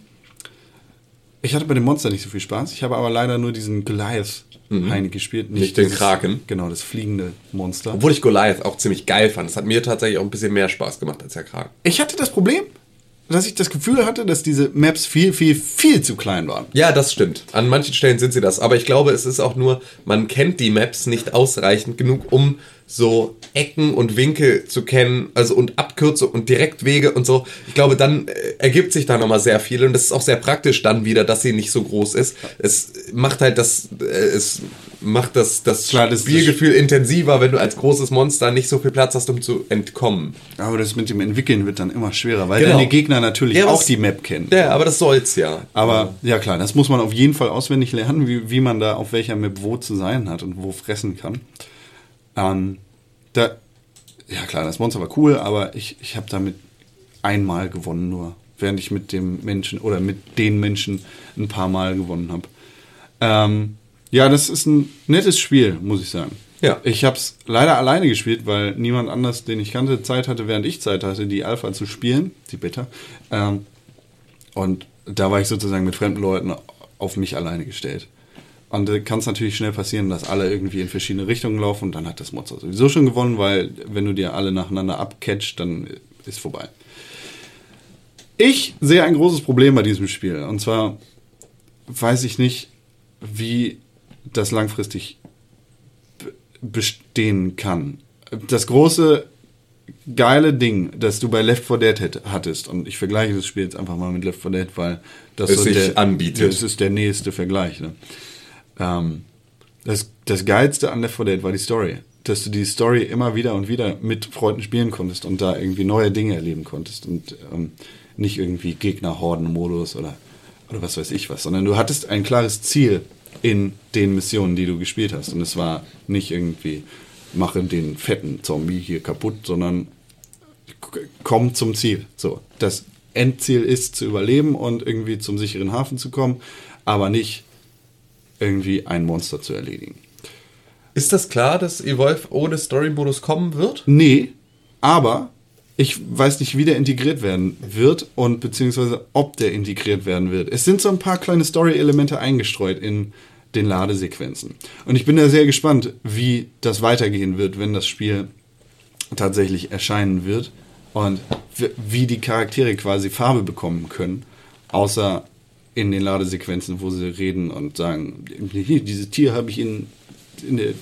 ich hatte bei dem Monster nicht so viel Spaß. Ich habe aber leider nur diesen Goliath Heine gespielt. Mhm. Nicht den dieses- Kraken. Genau, das fliegende Monster. Obwohl ich Goliath auch ziemlich geil fand. Das hat mir tatsächlich auch ein bisschen mehr Spaß gemacht als der Kraken. Ich hatte das Problem, dass ich das Gefühl hatte, dass diese Maps viel, viel, viel zu klein waren. Ja, das stimmt. An manchen Stellen sind sie das. Aber ich glaube, es ist auch nur, man kennt die Maps nicht ausreichend genug, um so Ecken und Winkel zu kennen, also und Abkürzungen und Direktwege und so. Ich glaube, dann äh, ergibt sich da nochmal sehr viel und das ist auch sehr praktisch dann wieder, dass sie nicht so groß ist. Es macht halt das, äh, es macht das, das Klar, das- Spielgefühl intensiver, wenn du als großes Monster nicht so viel Platz hast, um zu entkommen. Aber das mit dem Entwickeln wird dann immer schwerer, weil Genau. deine Gegner natürlich Ja, auch die Map kennen. Ja, aber das soll's ja. Aber ja klar, das muss man auf jeden Fall auswendig lernen, wie, wie man da auf welcher Map wo zu sein hat und wo fressen kann. Ähm, da, ja klar, das Monster war cool, aber ich, ich habe damit einmal gewonnen nur, während ich mit dem Menschen oder mit den Menschen ein paar Mal gewonnen habe. Ähm, ja, das ist ein nettes Spiel, muss ich sagen. Ja. Ich habe es leider alleine gespielt, weil niemand anders, den ich kannte, Zeit hatte, während ich Zeit hatte, die Alpha zu spielen, die Beta. Ähm, und da war ich sozusagen mit fremden Leuten auf mich alleine gestellt. Und da kann es natürlich schnell passieren, dass alle irgendwie in verschiedene Richtungen laufen und dann hat das Monster sowieso schon gewonnen, weil wenn du dir alle nacheinander abcatcht, dann ist vorbei. Ich sehe ein großes Problem bei diesem Spiel. Und zwar weiß ich nicht, wie das langfristig be- bestehen kann. Das große geile Ding, das du bei Left 4 Dead hattest, und ich vergleiche das Spiel jetzt einfach mal mit Left 4 Dead, weil das Es sich anbietet. Das ist der nächste Vergleich. Ne? Ähm, das, das Geilste an Left 4 Dead war die Story. Dass du die Story immer wieder und wieder mit Freunden spielen konntest und da irgendwie neue Dinge erleben konntest und ähm, nicht irgendwie Gegner-Horden-Modus oder, oder was weiß ich was, sondern du hattest ein klares Ziel in den Missionen, die du gespielt hast. Und es war nicht irgendwie, mache den fetten Zombie hier kaputt, sondern komm zum Ziel. So, das Endziel ist zu überleben und irgendwie zum sicheren Hafen zu kommen, aber nicht irgendwie ein Monster zu erledigen. Ist das klar, dass Evolve ohne Story-Modus kommen wird? Nee, aber ich weiß nicht, wie der integriert werden wird und beziehungsweise ob der integriert werden wird. Es sind so ein paar kleine Story-Elemente eingestreut in den Ladesequenzen. Und ich bin da sehr gespannt, wie das weitergehen wird, wenn das Spiel tatsächlich erscheinen wird und wie die Charaktere quasi Farbe bekommen können, außer in den Ladesequenzen, wo sie reden und sagen, dieses Tier habe ich in, in der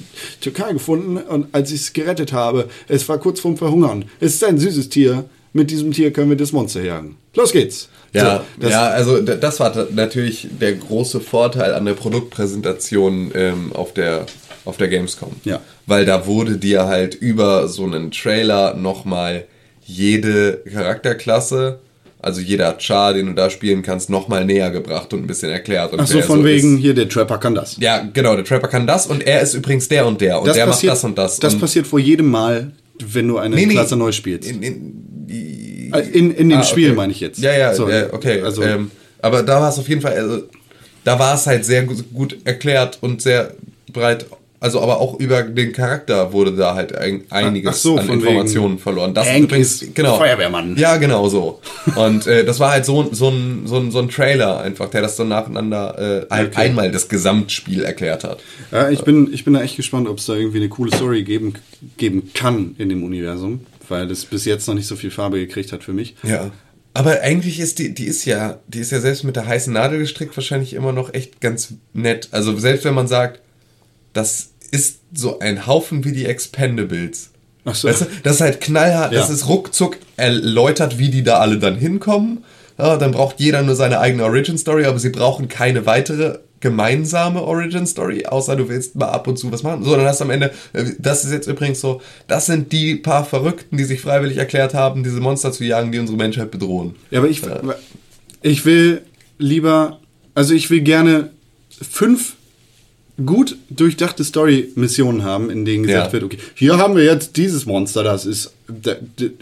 Türkei gefunden und als ich es gerettet habe, es war kurz vorm Verhungern. Es ist ein süßes Tier. Mit diesem Tier können wir das Monster jagen. Los geht's. Ja, So, das, ja, also das war natürlich der große Vorteil an der Produktpräsentation ähm, auf der auf der Gamescom. Ja. Weil da wurde dir halt über so einen Trailer nochmal jede Charakterklasse, also jeder Char, den du da spielen kannst, nochmal näher gebracht und ein bisschen erklärt. Und Ach so, von wegen Ist. hier, der Trapper kann das. Ja, genau, der Trapper kann das und er ist übrigens der und der und der macht das und das. Das und passiert vor jedem Mal, wenn du eine Nee, nee. Klasse neu spielst. in, in, Äh, in, in dem Ah, Spiel okay. meine ich jetzt. Ja, ja, So, ja okay. Also, ähm, aber da war es auf jeden Fall, also, da war es halt sehr gu- gut erklärt und sehr breit. Also, aber auch über den Charakter wurde da halt ein, einiges so, an Informationen verloren. Das Hank übrigens, ist genau. Feuerwehrmann. Ja, genau so. Und äh, das war halt so, so, ein, so, ein, so ein Trailer einfach, der das so nacheinander äh, ein, Okay. einmal das Gesamtspiel erklärt hat. Ja, ich bin, ich bin da echt gespannt, ob es da irgendwie eine coole Story geben, geben kann in dem Universum, weil das bis jetzt noch nicht so viel Farbe gekriegt hat für mich. Ja. Aber eigentlich ist die, die ist ja, die ist ja selbst mit der heißen Nadel gestrickt wahrscheinlich immer noch echt ganz nett. Also selbst wenn man sagt, das ist so ein Haufen wie die Expendables. Ach so. Weißt du, das ist halt knallhart, Ja. das ist ruckzuck erläutert, wie die da alle dann hinkommen. Ja, dann braucht jeder nur seine eigene Origin Story, aber sie brauchen keine weitere gemeinsame Origin Story, außer du willst mal ab und zu was machen. So, dann hast du am Ende, äh, das ist jetzt übrigens so, das sind die paar Verrückten, die sich freiwillig erklärt haben, diese Monster zu jagen, die unsere Menschheit bedrohen. Ja, aber ich, ich will lieber, also ich will gerne fünf gut durchdachte Story-Missionen haben, in denen gesagt Ja. wird, okay, hier haben wir jetzt dieses Monster, das ist,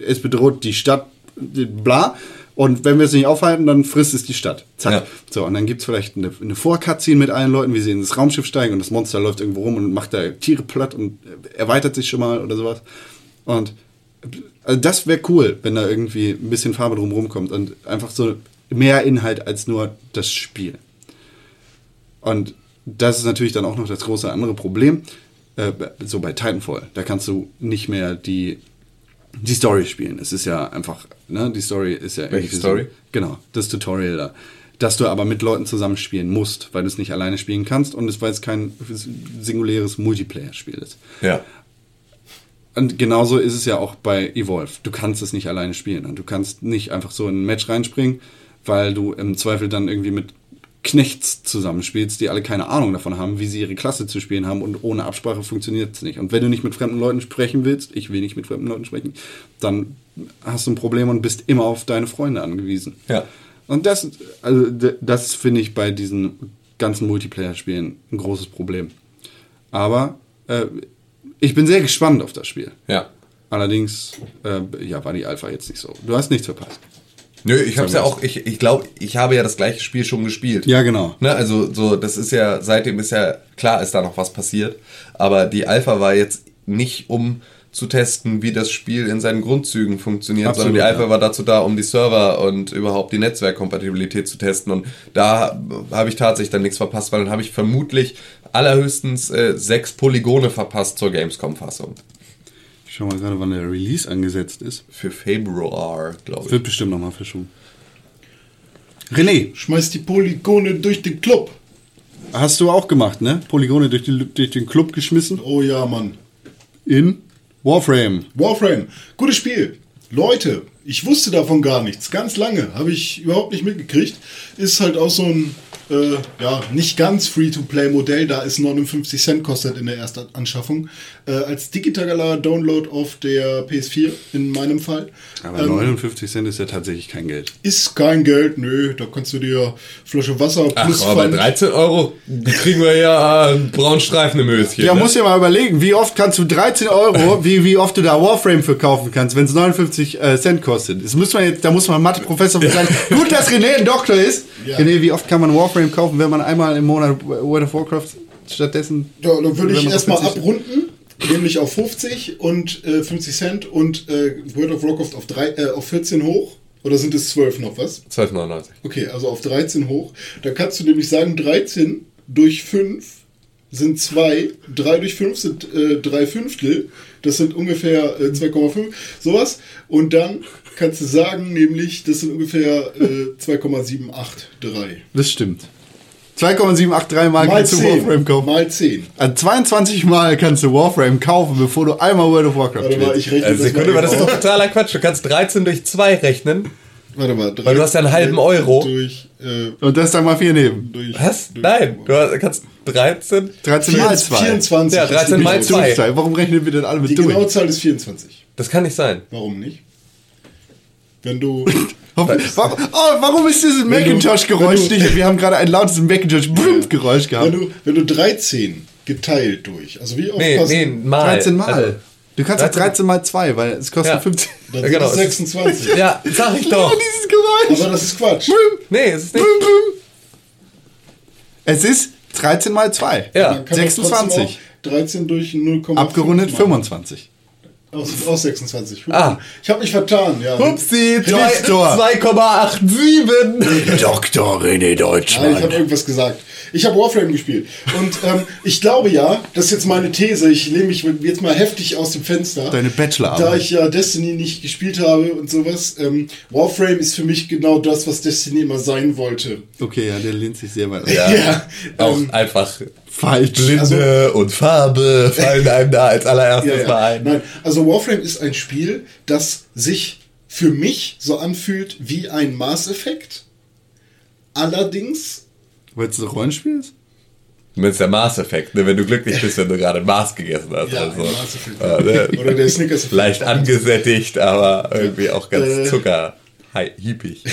es bedroht die Stadt, bla. Und wenn wir es nicht aufhalten, dann frisst es die Stadt. Zack. Ja. So, und dann gibt es vielleicht eine, eine Vorcutscene mit allen Leuten, wie sie ins Raumschiff steigen und das Monster läuft irgendwo rum und macht da Tiere platt und erweitert sich schon mal oder sowas. Und also das wäre cool, wenn da irgendwie ein bisschen Farbe drumherum kommt und einfach so mehr Inhalt als nur das Spiel. Und das ist natürlich dann auch noch das große andere Problem. Äh, so bei Titanfall, da kannst du nicht mehr die, die Story spielen. Es ist ja einfach, ne, die Story ist ja Welche Story? So, genau, das Tutorial da. Dass du aber mit Leuten zusammenspielen musst, weil du es nicht alleine spielen kannst und es, weil es kein singuläres Multiplayer-Spiel ist. Ja. Und genauso ist es ja auch bei Evolve. Du kannst es nicht alleine spielen. Und du kannst nicht einfach so in ein Match reinspringen, weil du im Zweifel dann irgendwie mit Knechts zusammenspielst, die alle keine Ahnung davon haben, wie sie ihre Klasse zu spielen haben und ohne Absprache funktioniert es nicht. Und wenn du nicht mit fremden Leuten sprechen willst, ich will nicht mit fremden Leuten sprechen, dann hast du ein Problem und bist immer auf deine Freunde angewiesen. Ja. Und das, also das finde ich bei diesen ganzen Multiplayer-Spielen ein großes Problem. Aber äh, ich bin sehr gespannt auf das Spiel. Ja. Allerdings, äh, ja, war die Alpha jetzt nicht so. Du hast nichts verpasst. Nö, ich hab's ja auch, ich, ich glaube, ich habe ja das gleiche Spiel schon gespielt. Ja, genau. Ne, also so, das ist ja, seitdem ist ja, klar ist da noch was passiert, aber die Alpha war jetzt nicht um zu testen, wie das Spiel in seinen Grundzügen funktioniert, Absolut, sondern die Alpha ja. war dazu da, um die Server und überhaupt die Netzwerkkompatibilität zu testen und da habe ich tatsächlich dann nichts verpasst, weil dann habe ich vermutlich allerhöchstens äh, sechs Polygone verpasst zur Gamescom-Fassung. Ich schau mal gerade, wann der Release angesetzt ist. Für Februar, glaube ich. Wird bestimmt nochmal verschoben. René, Schmeiß die Polygone durch den Club. hast du auch gemacht, ne? Polygone durch, die, durch den Club geschmissen. Oh ja, Mann. In Warframe. Warframe, gutes Spiel. Leute, ich wusste davon gar nichts. Ganz lange habe ich überhaupt nicht mitgekriegt. Ist halt auch so ein, äh, ja, nicht ganz Free-to-Play-Modell, da es 59 Cent kostet in der Erstanschaffung. Äh, als digitaler Download auf der PS4 in meinem Fall. Aber Ähm, 59 Cent ist ja tatsächlich kein Geld. ist kein Geld, nö, da kannst du dir Flasche Wasser plus Ach, aber bei Pfand- 13 Euro kriegen wir ja einen braunen Streifen im Höschen. Ja, ne? musst dir mal überlegen, wie oft kannst du 13 Euro, wie, wie oft du da Warframe verkaufen kannst, wenn es 59 äh, Cent kostet. Das muss man jetzt, da muss man Mathe-Professor für sein. Gut, dass René ein Doktor ist. Ja. René, wie oft kann man Warframe kaufen, wenn man einmal im Monat World of Warcraft stattdessen. Ja, dann würde ich erstmal abrunden, nämlich auf 50 und äh, 50 Cent und äh, World of Warcraft auf, drei, äh, auf 14 hoch. Oder sind es 12 noch was? 12,99. Okay, also auf 13 hoch. Da kannst du nämlich sagen, 13 durch 5 sind 2, 3 durch 5 sind äh, 3 Fünftel. Das sind ungefähr äh, 2,5, sowas. Und dann kannst du sagen, nämlich, das sind ungefähr äh, 2,783. Das stimmt. 2,783 Mal Mal kannst du 10. Warframe kaufen. Mal 10. Also 22 Mal kannst du Warframe kaufen, bevor du einmal World of Warcraft Warte mal, ich rechne Also das Sekunde, mal aber das ist doch totaler Quatsch. Du kannst 13 durch 2 rechnen. Warte mal. Weil du hast ja einen halben Euro. Durch, äh, Und das dann mal 4 neben. durch, Was? Durch, Nein, du hast- kannst 13. 13 mal 2. 24. Ja, ist die 13 mal genaue- zwei. Zahl. Warum rechnen wir denn alle mit Die durch? genaue Zahl ist 24. Das kann nicht sein. Warum nicht? Wenn du. Warum, oh, warum ist dieses Macintosh-Geräusch nicht? Wir haben gerade ein lautes Macintosh-Geräusch gehabt. wenn, du, wenn du 13 geteilt durch. Also wie oft Nee, nee, mal. 13 Mal. Also, du kannst auch 13 mal 2, weil es kostet Ja. 15. Dann Ja, sind genau. es 26. ja, sag ich doch. Dieses Geräusch. Aber das ist Quatsch. Nee, es ist nicht. Bum, bum. Es ist 13 mal 2. Ja. Man kann doch trotzdem 26. auch 13 durch 0,5 Abgerundet machen. 25. Aus, aus 26. Ah. Ich habe mich vertan, ja. Upsi, zwei- Rektor. 2,87. Dr. René Nein, ich Deutschland. habe irgendwas gesagt. Ich habe Warframe gespielt. Und ähm, ich glaube ja, das ist jetzt meine These, ich lehne mich jetzt mal heftig aus dem Fenster. Deine Bachelorarbeit. Da ich ja Destiny nicht gespielt habe und sowas. Ähm, Warframe ist für mich genau das, was Destiny immer sein wollte. Okay, ja, der lehnt sich sehr weit. Ja, Ja, auch ähm, einfach Falsch. Blinde und Farbe fallen einem da als allererstes Ja, ja. mal ein. Nein, also Warframe ist ein Spiel, das sich für mich so anfühlt wie ein Mass Effect. Allerdings, Weil es ein Rollenspiel ist? Mit der Maß-Effekt, ne? wenn du glücklich bist, wenn du gerade Maß gegessen hast. Ja, also, ne? oder der Snickers. Leicht angesättigt, aber irgendwie auch ganz Äh. Zucker. Hi, hiepig.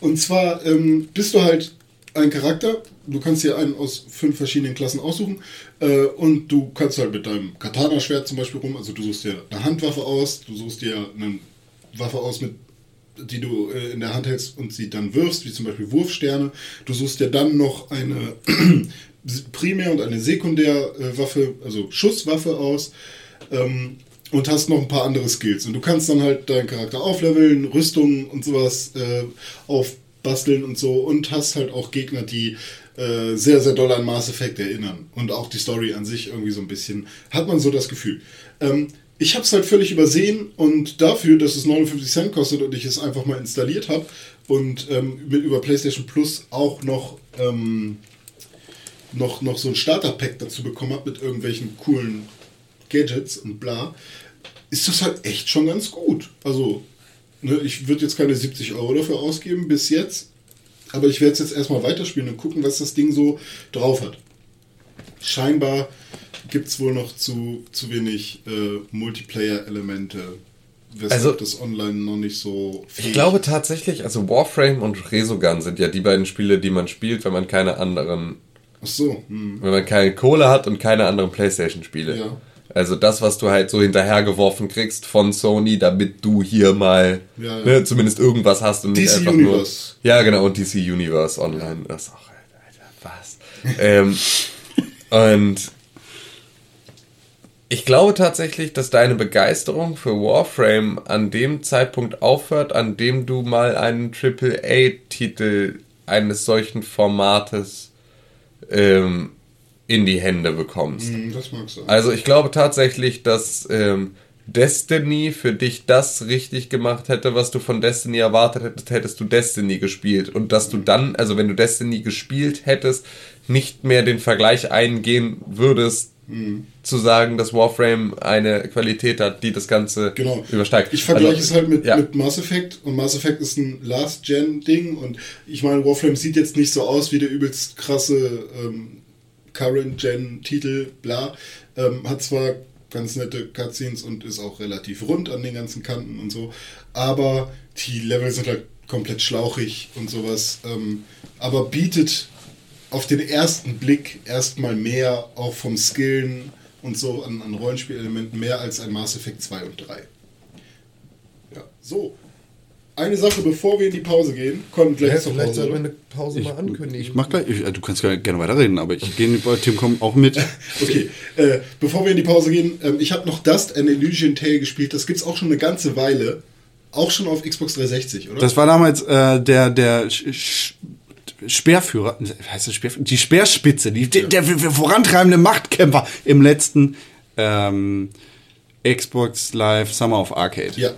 Und zwar ähm, bist du halt ein Charakter, du kannst dir einen aus fünf verschiedenen Klassen aussuchen äh, und du kannst halt mit deinem Katana-Schwert zum Beispiel rum, also du suchst dir eine Handwaffe aus, du suchst dir eine Waffe aus, mit, die du äh, in der Hand hältst und sie dann wirfst, wie zum Beispiel Wurfsterne. Du suchst dir dann noch eine Primär- und eine Sekundärwaffe, also Schusswaffe aus. Ähm, und hast noch ein paar andere Skills. Und du kannst dann halt deinen Charakter aufleveln, Rüstungen und sowas äh, aufbasteln und so. Und hast halt auch Gegner, die äh, sehr, sehr doll an Mass Effect erinnern. Und auch die Story an sich irgendwie so ein bisschen, hat man so das Gefühl. Ähm, ich habe es halt völlig übersehen und dafür, dass es 59 Cent kostet und ich es einfach mal installiert habe und ähm, mit, über PlayStation Plus auch noch ähm, noch, noch so ein Starter-Pack dazu bekommen habe mit irgendwelchen coolen Gadgets und bla, ist das halt echt schon ganz gut. Also, ne, ich würde jetzt keine 70 Euro dafür ausgeben bis jetzt. Aber ich werde es jetzt erstmal weiterspielen und gucken, was das Ding so drauf hat. Scheinbar gibt es wohl noch zu, zu wenig äh, Multiplayer-Elemente, weshalb Also- das online noch nicht so Ich glaube tatsächlich, also Warframe und Resogun sind ja die beiden Spiele, die man spielt, wenn man keine anderen, Ach so, hm. wenn man keine Kohle hat und keine anderen Playstation-Spiele. Ja. Also das, was du halt so hinterhergeworfen kriegst von Sony, damit du hier mal Ja, ja. Ne, zumindest irgendwas hast und nicht DC einfach Universe. nur. Ja, genau, und DC Universe Online. Das ist auch, Alter, was? ähm, und ich glaube tatsächlich, dass deine Begeisterung für Warframe an dem Zeitpunkt aufhört, an dem du mal einen AAA-Titel eines solchen Formates ähm, in die Hände bekommst. Hm, das mag sein. Also ich glaube tatsächlich, dass ähm, Destiny für dich das richtig gemacht hätte, was du von Destiny erwartet hättest, hättest du Destiny gespielt. Und dass du dann, also wenn du Destiny gespielt hättest, nicht mehr den Vergleich eingehen würdest, Mhm. zu sagen, dass Warframe eine Qualität hat, die das Ganze Genau. übersteigt. Ich vergleiche Also, es halt mit, ja. mit Mass Effect und Mass Effect ist ein Last-Gen-Ding und ich meine, Warframe sieht jetzt nicht so aus wie der übelst krasse ähm, Current-Gen-Titel, bla. Ähm, hat zwar ganz nette Cutscenes und ist auch relativ rund an den ganzen Kanten und so, aber die Level sind halt komplett schlauchig und sowas, ähm, aber bietet auf den ersten Blick erstmal mehr, auch vom Skillen und so an, an Rollenspielelementen, mehr als ein Mass Effect 2 und 3. Ja, so. Eine Sache, bevor wir in die Pause gehen, kommt gleich Ja, zur vielleicht Pause. sollten wir eine Pause mal ankündigen. Ich mach gleich, ich, äh, du kannst gerne weiterreden, aber ich gehe bei Tim auch mit. Okay, äh, bevor wir in die Pause gehen, ähm, ich habe noch Dust and Illusion Tale gespielt. Das gibt's auch schon eine ganze Weile. Auch schon auf Xbox 360, oder? Das war damals äh, der, der Sch- Sch- Speerführer, heißt das Speerführer? Die Speerspitze, die, der, der vorantreibende Machtkämpfer im letzten ähm, Xbox Live Summer of Arcade. ja.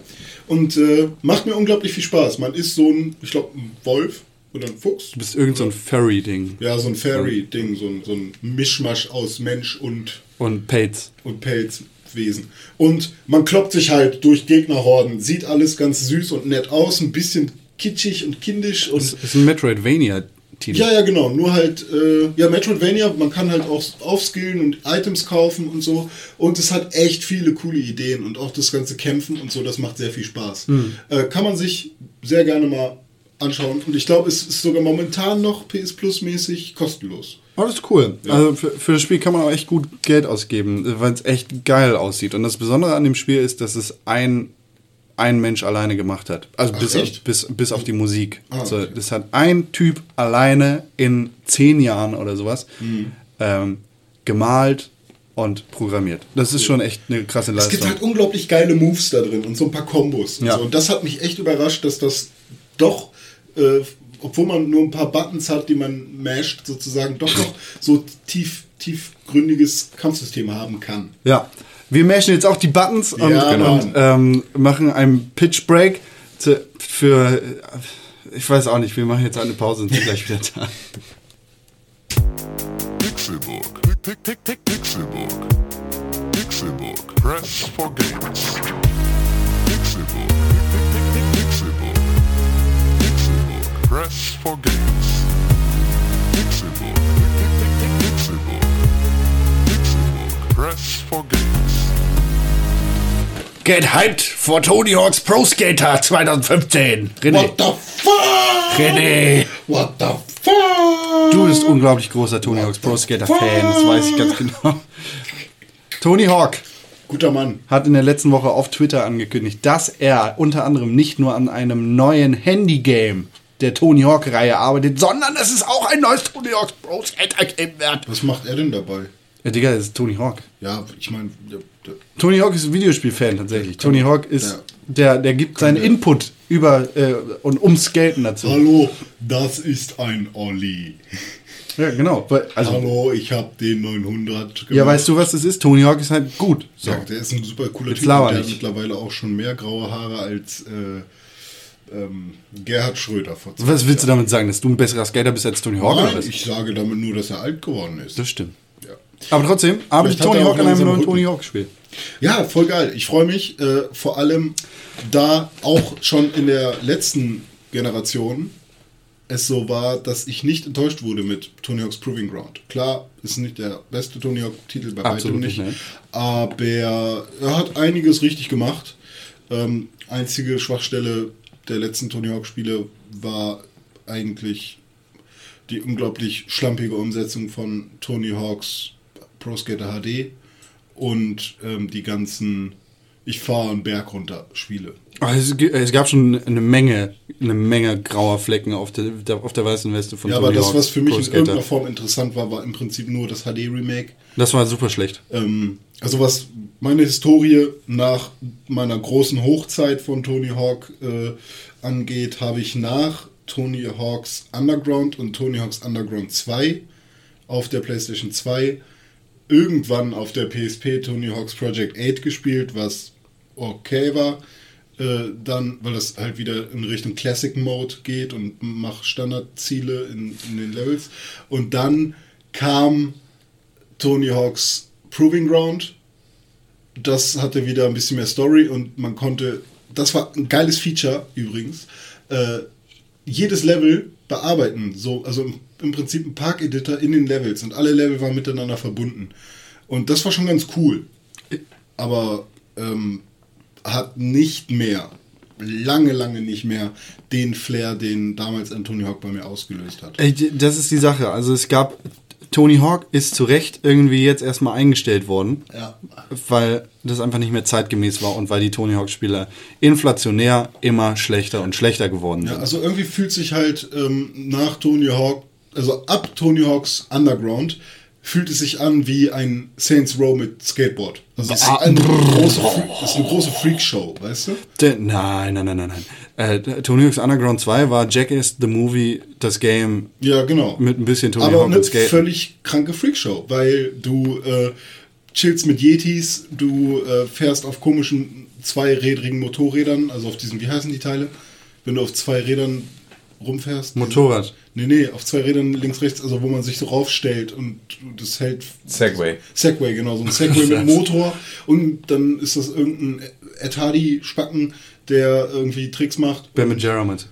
Und äh, macht mir unglaublich viel Spaß. Man ist so ein, ich glaube, ein Wolf oder ein Fuchs. Du bist irgend so ein Furry-Ding. Ja, so ein Fairy-Ding, so ein, so ein Mischmasch aus Mensch und Und Pates. und Pelzwesen. Und man kloppt sich halt durch Gegnerhorden, sieht alles ganz süß und nett aus, ein bisschen kitschig und kindisch und Das ist ein Metroidvania-Titel. ja, ja, genau. Nur halt, äh, ja, Metroidvania, man kann halt auch aufskillen und Items kaufen und so. Und es hat echt viele coole Ideen und auch das ganze Kämpfen und so, das macht sehr viel Spaß. Äh, kann man sich sehr gerne mal anschauen. Und ich glaube, es ist sogar momentan noch PS Plus mäßig kostenlos. Oh, das ist cool. Also für, für das Spiel kann man auch echt gut Geld ausgeben, weil es echt geil aussieht. Und das Besondere an dem Spiel ist, dass es ein, ein Mensch alleine gemacht hat. Also Ach, bis, auf, bis, bis auf die Musik. Ah, also, okay. das hat ein Typ alleine in zehn Jahren oder sowas Mhm. ähm, gemalt und programmiert. Das ist schon echt eine krasse Es Leistung. gibt halt unglaublich geile Moves da drin und so ein paar Kombos. Und, Ja. so. und das hat mich echt überrascht, dass das doch, äh, obwohl man nur ein paar Buttons hat, die man masht, sozusagen doch noch so tief, tiefgründiges Kampfsystem haben kann. Ja, wir mashen jetzt auch die Buttons und, Ja, und ähm, machen einen Pitch Break zu, für. Ich weiß auch nicht, wir machen jetzt eine Pause und sind gleich wieder da. Pixelbook. Pick, pick, pick, pick, Pixelbook. Pixelbook. Press for games. Pick, Pixelbook. Pixelbook. Press for games. Pixelbook. Pixelbook. Press for games. Get hyped for Tony Hawk's Pro Skater 2015. René. What the fuck? René. What the fuck? Du bist unglaublich großer Tony Hawk's Pro Skater Fan, das weiß ich ganz genau. Tony Hawk Guter Mann. hat in der letzten Woche auf Twitter angekündigt, dass er unter anderem nicht nur an einem neuen Handy-Game der Tony Hawk-Reihe arbeitet, sondern es ist auch ein neues Tony Hawk's Pro Skater-Game wird. Was macht er denn dabei? Ja, Digga, das ist Tony Hawk. Ja, ich meine, Tony Hawk ist ein Videospiel-Fan tatsächlich. Tony Hawk ist, Ja. der, der gibt seinen Input über äh, und ums Skaten dazu. Hallo, das ist ein Olli. Ja, genau. Also, Hallo, ich habe den 900 gemacht. ja, weißt du, was das ist? Tony Hawk ist halt gut. So. Ja, der ist ein super cooler Jetzt Typ. Der hat nicht. mittlerweile auch schon mehr graue Haare als äh, ähm, Gerhard Schröder vor Was willst du damit sagen, dass du ein besserer Skater bist als Tony Hawk? Nein, ich sage damit nur, dass er alt geworden ist. Das stimmt. Aber trotzdem arbeitet Tony Hawk an einem neuen. Tony Hawk-Spiel. Ja, voll geil. Ich freue mich äh, vor allem, da auch schon in der letzten Generation es so war, dass ich nicht enttäuscht wurde mit Tony Hawk's Proving Ground. Klar, ist nicht der beste Tony Hawk-Titel bei weitem nicht, nicht, ne? aber er hat einiges richtig gemacht. Ähm, einzige Schwachstelle der letzten Tony Hawk-Spiele war eigentlich die unglaublich schlampige Umsetzung von Tony Hawks Pro Skater HD und ähm, die ganzen Ich fahre einen Berg runter Spiele. Aber es, es gab schon eine Menge, eine Menge grauer Flecken auf der, auf der weißen Weste von Ja, aber Tony das, Hawk's was für mich Pro in Skater. irgendeiner Form interessant war, war im Prinzip nur das HD-Remake. Das war super schlecht. Ähm, also was meine Historie nach meiner großen Hochzeit von Tony Hawk äh, angeht, habe ich nach Tony Hawks Underground und Tony Hawks Underground 2 auf der PlayStation 2 irgendwann auf der PSP Tony Hawk's Project 8 gespielt, was okay war. Äh, dann, weil das halt wieder in Richtung Classic Mode geht und mach Standardziele in, in den Levels. Und dann kam Tony Hawk's Proving Ground. Das hatte wieder ein bisschen mehr Story und man konnte, das war ein geiles Feature übrigens, äh, jedes Level bearbeiten. So, also im Prinzip ein Park-Editor in den Levels und alle Level waren miteinander verbunden. Und das war schon ganz cool. Aber ähm, hat nicht mehr, lange, lange nicht mehr den Flair, den damals Anthony Hawk bei mir ausgelöst hat. Das ist die Sache. Also es gab, Tony Hawk ist zu Recht irgendwie jetzt erstmal eingestellt worden, Ja. weil das einfach nicht mehr zeitgemäß war und weil die Tony Hawk Spieler inflationär immer schlechter und schlechter geworden Ja, sind. also irgendwie fühlt sich halt ähm, nach Tony Hawk, also ab Tony Hawks Underground, fühlt es sich an wie ein Saints Row mit Skateboard. Also es ist Ah, eine große, das ist eine große Freakshow, weißt du? D- Nein, nein, nein, nein, nein. Äh, Tony Hawk's Underground 2 war Jackass the Movie, das Game Ja, genau. mit ein bisschen Tony Aber Hawk eine und Skate. völlig kranke Freakshow, weil du äh, chillst mit Yetis, du äh, fährst auf komischen zweirädrigen Motorrädern, also auf diesen, wie heißen die Teile? Wenn du auf zwei Rädern rumfährst. Motorrad. Nee, nee, auf zwei Rädern links, rechts, also wo man sich so raufstellt und das hält. Segway. Segway, genau, so ein Segway mit Motor und dann ist das irgendein Etadi-Spacken, der irgendwie Tricks macht. Wer mit Jeromit.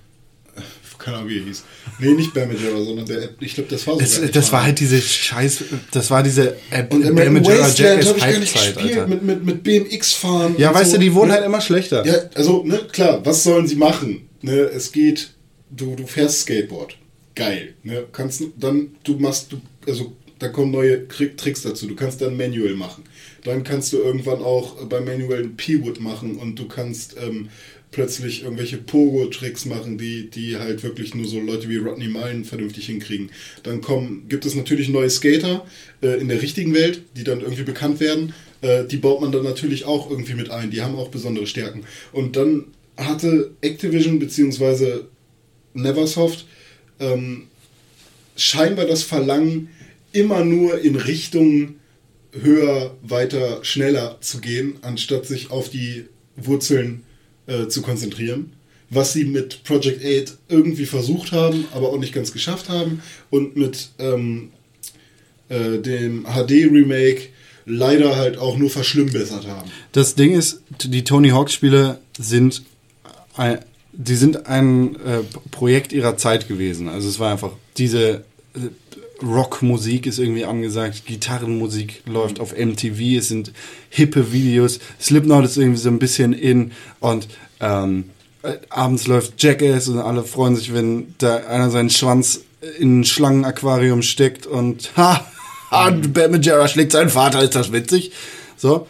Keine Ahnung, wie er hieß. Nee, nicht Bamager, sondern der, ich glaube, das war Es, sogar das war halt diese Scheiß, das war diese äh, Und Bam American Majora Wasteland Jackass habe ich gar nicht gespielt, Alter. mit, mit, mit BMX fahren. Ja, weißt so. du, die wurden Ne? halt immer schlechter. Ja, also, ne, klar, was sollen sie machen? Ne, es geht, du, du fährst Skateboard. Geil. Ne, kannst dann, du machst, du, also, da kommen neue Tri- Tricks dazu. Du kannst dann Manual machen. Dann kannst du irgendwann auch beim Manual ein P-Wood machen und du kannst ähm, plötzlich irgendwelche Pogo-Tricks machen, die, die halt wirklich nur so Leute wie Rodney Mullen vernünftig hinkriegen. Dann kommen, gibt es natürlich neue Skater äh, in der richtigen Welt, die dann irgendwie bekannt werden. Äh, die baut man dann natürlich auch irgendwie mit ein. Die haben auch besondere Stärken. Und dann hatte Activision bzw. Neversoft ähm, scheinbar das Verlangen, immer nur in Richtung höher, weiter, schneller zu gehen, anstatt sich auf die Wurzeln äh, zu konzentrieren. Was sie mit Project 8 irgendwie versucht haben, aber auch nicht ganz geschafft haben. Und mit ähm, äh, dem HD-Remake leider halt auch nur verschlimmbessert haben. Das Ding ist, die Tony Hawk Spiele sind ein, die sind ein äh, Projekt ihrer Zeit gewesen. Also es war einfach diese äh, Rockmusik ist irgendwie angesagt, Gitarrenmusik läuft auf MTV, es sind hippe Videos, Slipknot ist irgendwie so ein bisschen in und ähm, äh, abends läuft Jackass und alle freuen sich, wenn da einer seinen Schwanz in ein Schlangenaquarium steckt und ha, ha Bam Majera schlägt seinen Vater, ist das witzig? So,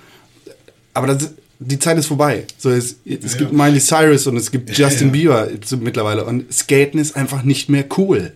aber das, die Zeit ist vorbei. So, es, es Ja. gibt Miley Cyrus und es gibt Justin Ja. Bieber mittlerweile. Und Skaten ist einfach nicht mehr cool.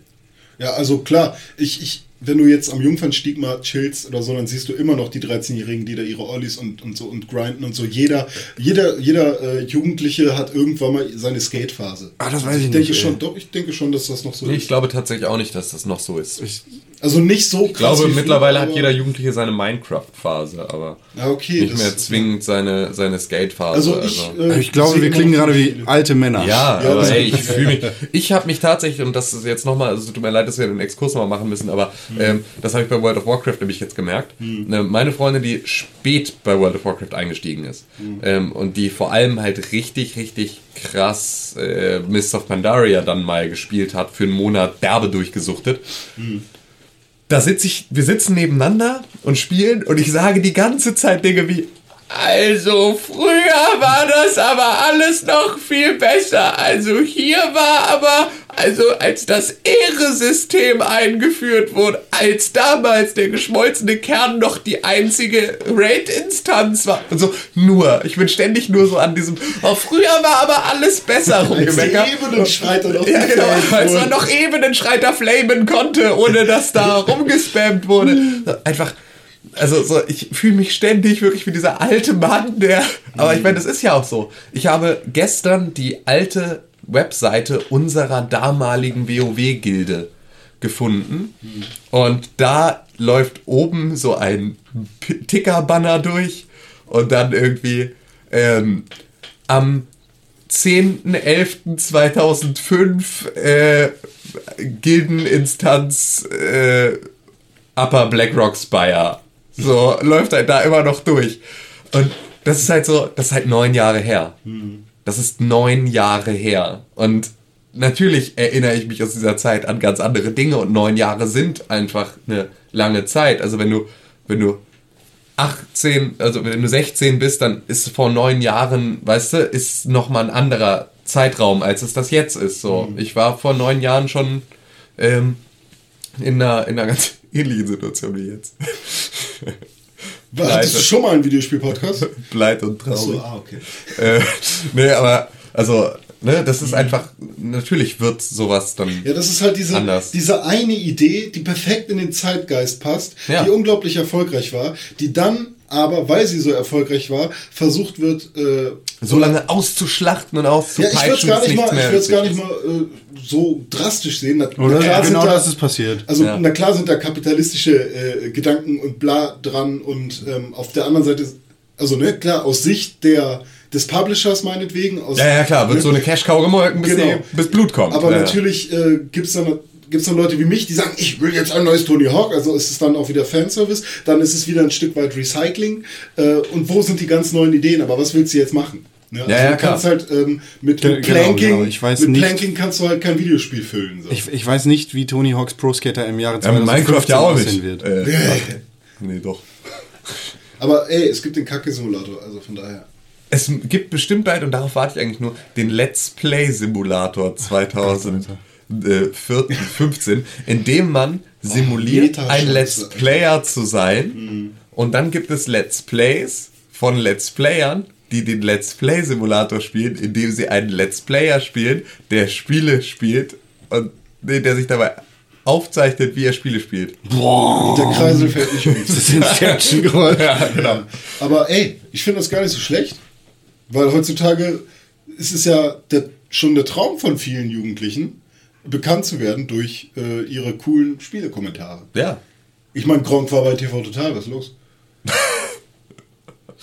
Ja, also klar, ich, ich, wenn du jetzt am Jungfernstieg mal chillst oder so, dann siehst du immer noch die 13-Jährigen, die da ihre Ollies und, und so und grinden und so. Jeder, jeder, jeder äh, Jugendliche hat irgendwann mal seine Skatephase. Ah, das weiß Also ich ich denke nicht, schon, ey. doch, ich denke schon, dass das noch so Ich ist. glaube tatsächlich auch nicht, dass das noch so ist. Ich, Also nicht so krass. Ich glaube, wie früher, mittlerweile hat jeder Jugendliche seine Minecraft-Phase, aber Ja, okay. nicht das- mehr zwingend seine, seine Skate-Phase. Also ich, äh, Ich glaube, wir klingen gerade wie alte Männer. Ja, Ja, aber ey, ich fühle mich. Ich habe mich tatsächlich, und das ist jetzt nochmal, also es tut mir leid, dass wir den Exkurs nochmal machen müssen, aber ähm, das habe ich bei World of Warcraft nämlich jetzt gemerkt. Ne, meine Freundin, die spät bei World of Warcraft eingestiegen ist ähm, und die vor allem halt richtig, richtig krass äh, Mists of Pandaria dann mal gespielt hat, für einen Monat derbe durchgesuchtet. Da sitze ich, wir sitzen nebeneinander und spielen und ich sage die ganze Zeit Dinge wie, also früher war das aber alles noch viel besser. Also hier war aber, also als das Ehresystem eingeführt wurde, als damals der geschmolzene Kern noch die einzige Raid-Instanz war. Und so, nur, ich bin ständig nur so an diesem, oh, früher war aber alles besser rumgemeckert. Ebenenschreiter noch Ja, genau, als man noch Ebenenschreiter flamen konnte, ohne dass da rumgespammt wurde. Einfach, also so, ich fühle mich ständig wirklich wie dieser alte Mann, der. Aber ich meine, das ist ja auch so. Ich habe gestern die alte Webseite unserer damaligen WoW-Gilde gefunden. Und da läuft oben so ein Ticker-Banner durch und dann irgendwie ähm, am 10.11.2005 äh, Gildeninstanz äh, Upper Blackrock Spire. So läuft halt da immer noch durch. Und das ist halt so, das ist halt neun Jahre her. Das ist neun Jahre her. Und natürlich erinnere ich mich aus dieser Zeit an ganz andere Dinge und neun Jahre sind einfach eine lange Zeit. Also wenn du, wenn du 18, also wenn du 16 bist, dann ist vor neun Jahren, weißt du, ist nochmal ein anderer Zeitraum, als es das jetzt ist. So, ich war vor neun Jahren schon ähm, in, einer, in einer ganz ähnlichen Situation wie jetzt. Hattest du schon mal einen Videospiel-Podcast? Bleit und traurig. Achso, ah, okay. äh, nee, aber also, ne, das ist einfach, natürlich wird sowas dann. Ja, das ist halt diese, Anders. diese eine Idee, die perfekt in den Zeitgeist passt, Ja. die unglaublich erfolgreich war, die dann aber, weil sie so erfolgreich war, versucht wird, äh, so lange auszuschlachten und ja, ich würde es auszupeitschen, gar nicht mal, ich es gar nicht mal äh, so drastisch sehen. Na, Oder? na klar genau da, das ist passiert. Also Ja. na klar sind da kapitalistische äh, Gedanken und bla dran und ähm, auf der anderen Seite, also ne, klar, aus Sicht der des Publishers meinetwegen. Aus, Ja, ja, klar, wird ne, so eine Cash-Cow gemolken, bis, Genau. die, bis Blut kommt. Aber ja. natürlich äh, gibt es dann, gibt's dann Leute wie mich, die sagen, ich will jetzt ein neues Tony Hawk. Also ist es dann auch wieder Fanservice. Dann ist es wieder ein Stück weit Recycling. Äh, und wo sind die ganz neuen Ideen? Aber was willst du jetzt machen? Ne? Also ja, du kannst klar. halt ähm, mit, mit genau, Planking, genau. Ich weiß mit nicht- Planking kannst du halt kein Videospiel füllen. So. Ich, ich weiß nicht, wie Tony Hawk's Pro Skater im Jahre ja, mit 2015 Minecraft ja auch aussehen nicht. wird. Äh, nee, doch. Aber ey, es gibt den Kacke-Simulator, also von daher. Es gibt bestimmt bald, und darauf warte ich eigentlich nur, den Let's Play Simulator 2015, in dem man simuliert, ein Let's Player zu sein. Und dann gibt es Let's Plays von Let's Playern, die den Let's Play Simulator spielen, indem sie einen Let's Player spielen, der Spiele spielt und der sich dabei aufzeichnet, wie er Spiele spielt. Und der Kreisel fällt nicht um. Das ist Inception geworden. Ja, genau. Aber ey, ich finde das gar nicht so schlecht, weil heutzutage ist es ja der, schon der Traum von vielen Jugendlichen, bekannt zu werden durch äh, ihre coolen Spielekommentare. Ja. Ich meine, Gronk war bei TV Total, was ist los?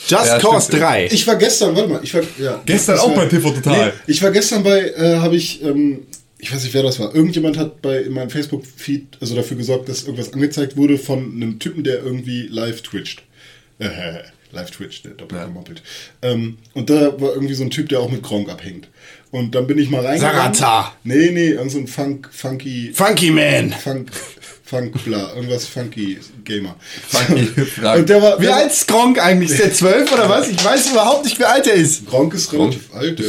Just Ja, Cause stimmt. 3. Ich war gestern, warte mal, ich war ja, Gestern auch war- bei TV Total. Nee, ich war gestern bei, äh, habe ich, ähm, ich weiß nicht, wer das war. Irgendjemand hat bei in meinem Facebook-Feed also dafür gesorgt, dass irgendwas angezeigt wurde von einem Typen, der irgendwie live twitcht. Äh, live twitcht, der doppelt Ja. gemoppelt. Ähm, und da war irgendwie so ein Typ, der auch mit Gronk abhängt. Und dann bin ich mal reingegangen. Sarata. Nee, nee, irgend so ein Funk, funky, Funky Man. Funk, Funk, bla, irgendwas funky Gamer. Funky. Und der war, Wie alt ist Gronk eigentlich? Ist der 12 oder was? Ich weiß überhaupt nicht, wie alt er ist. Gronk ist relativ alt, der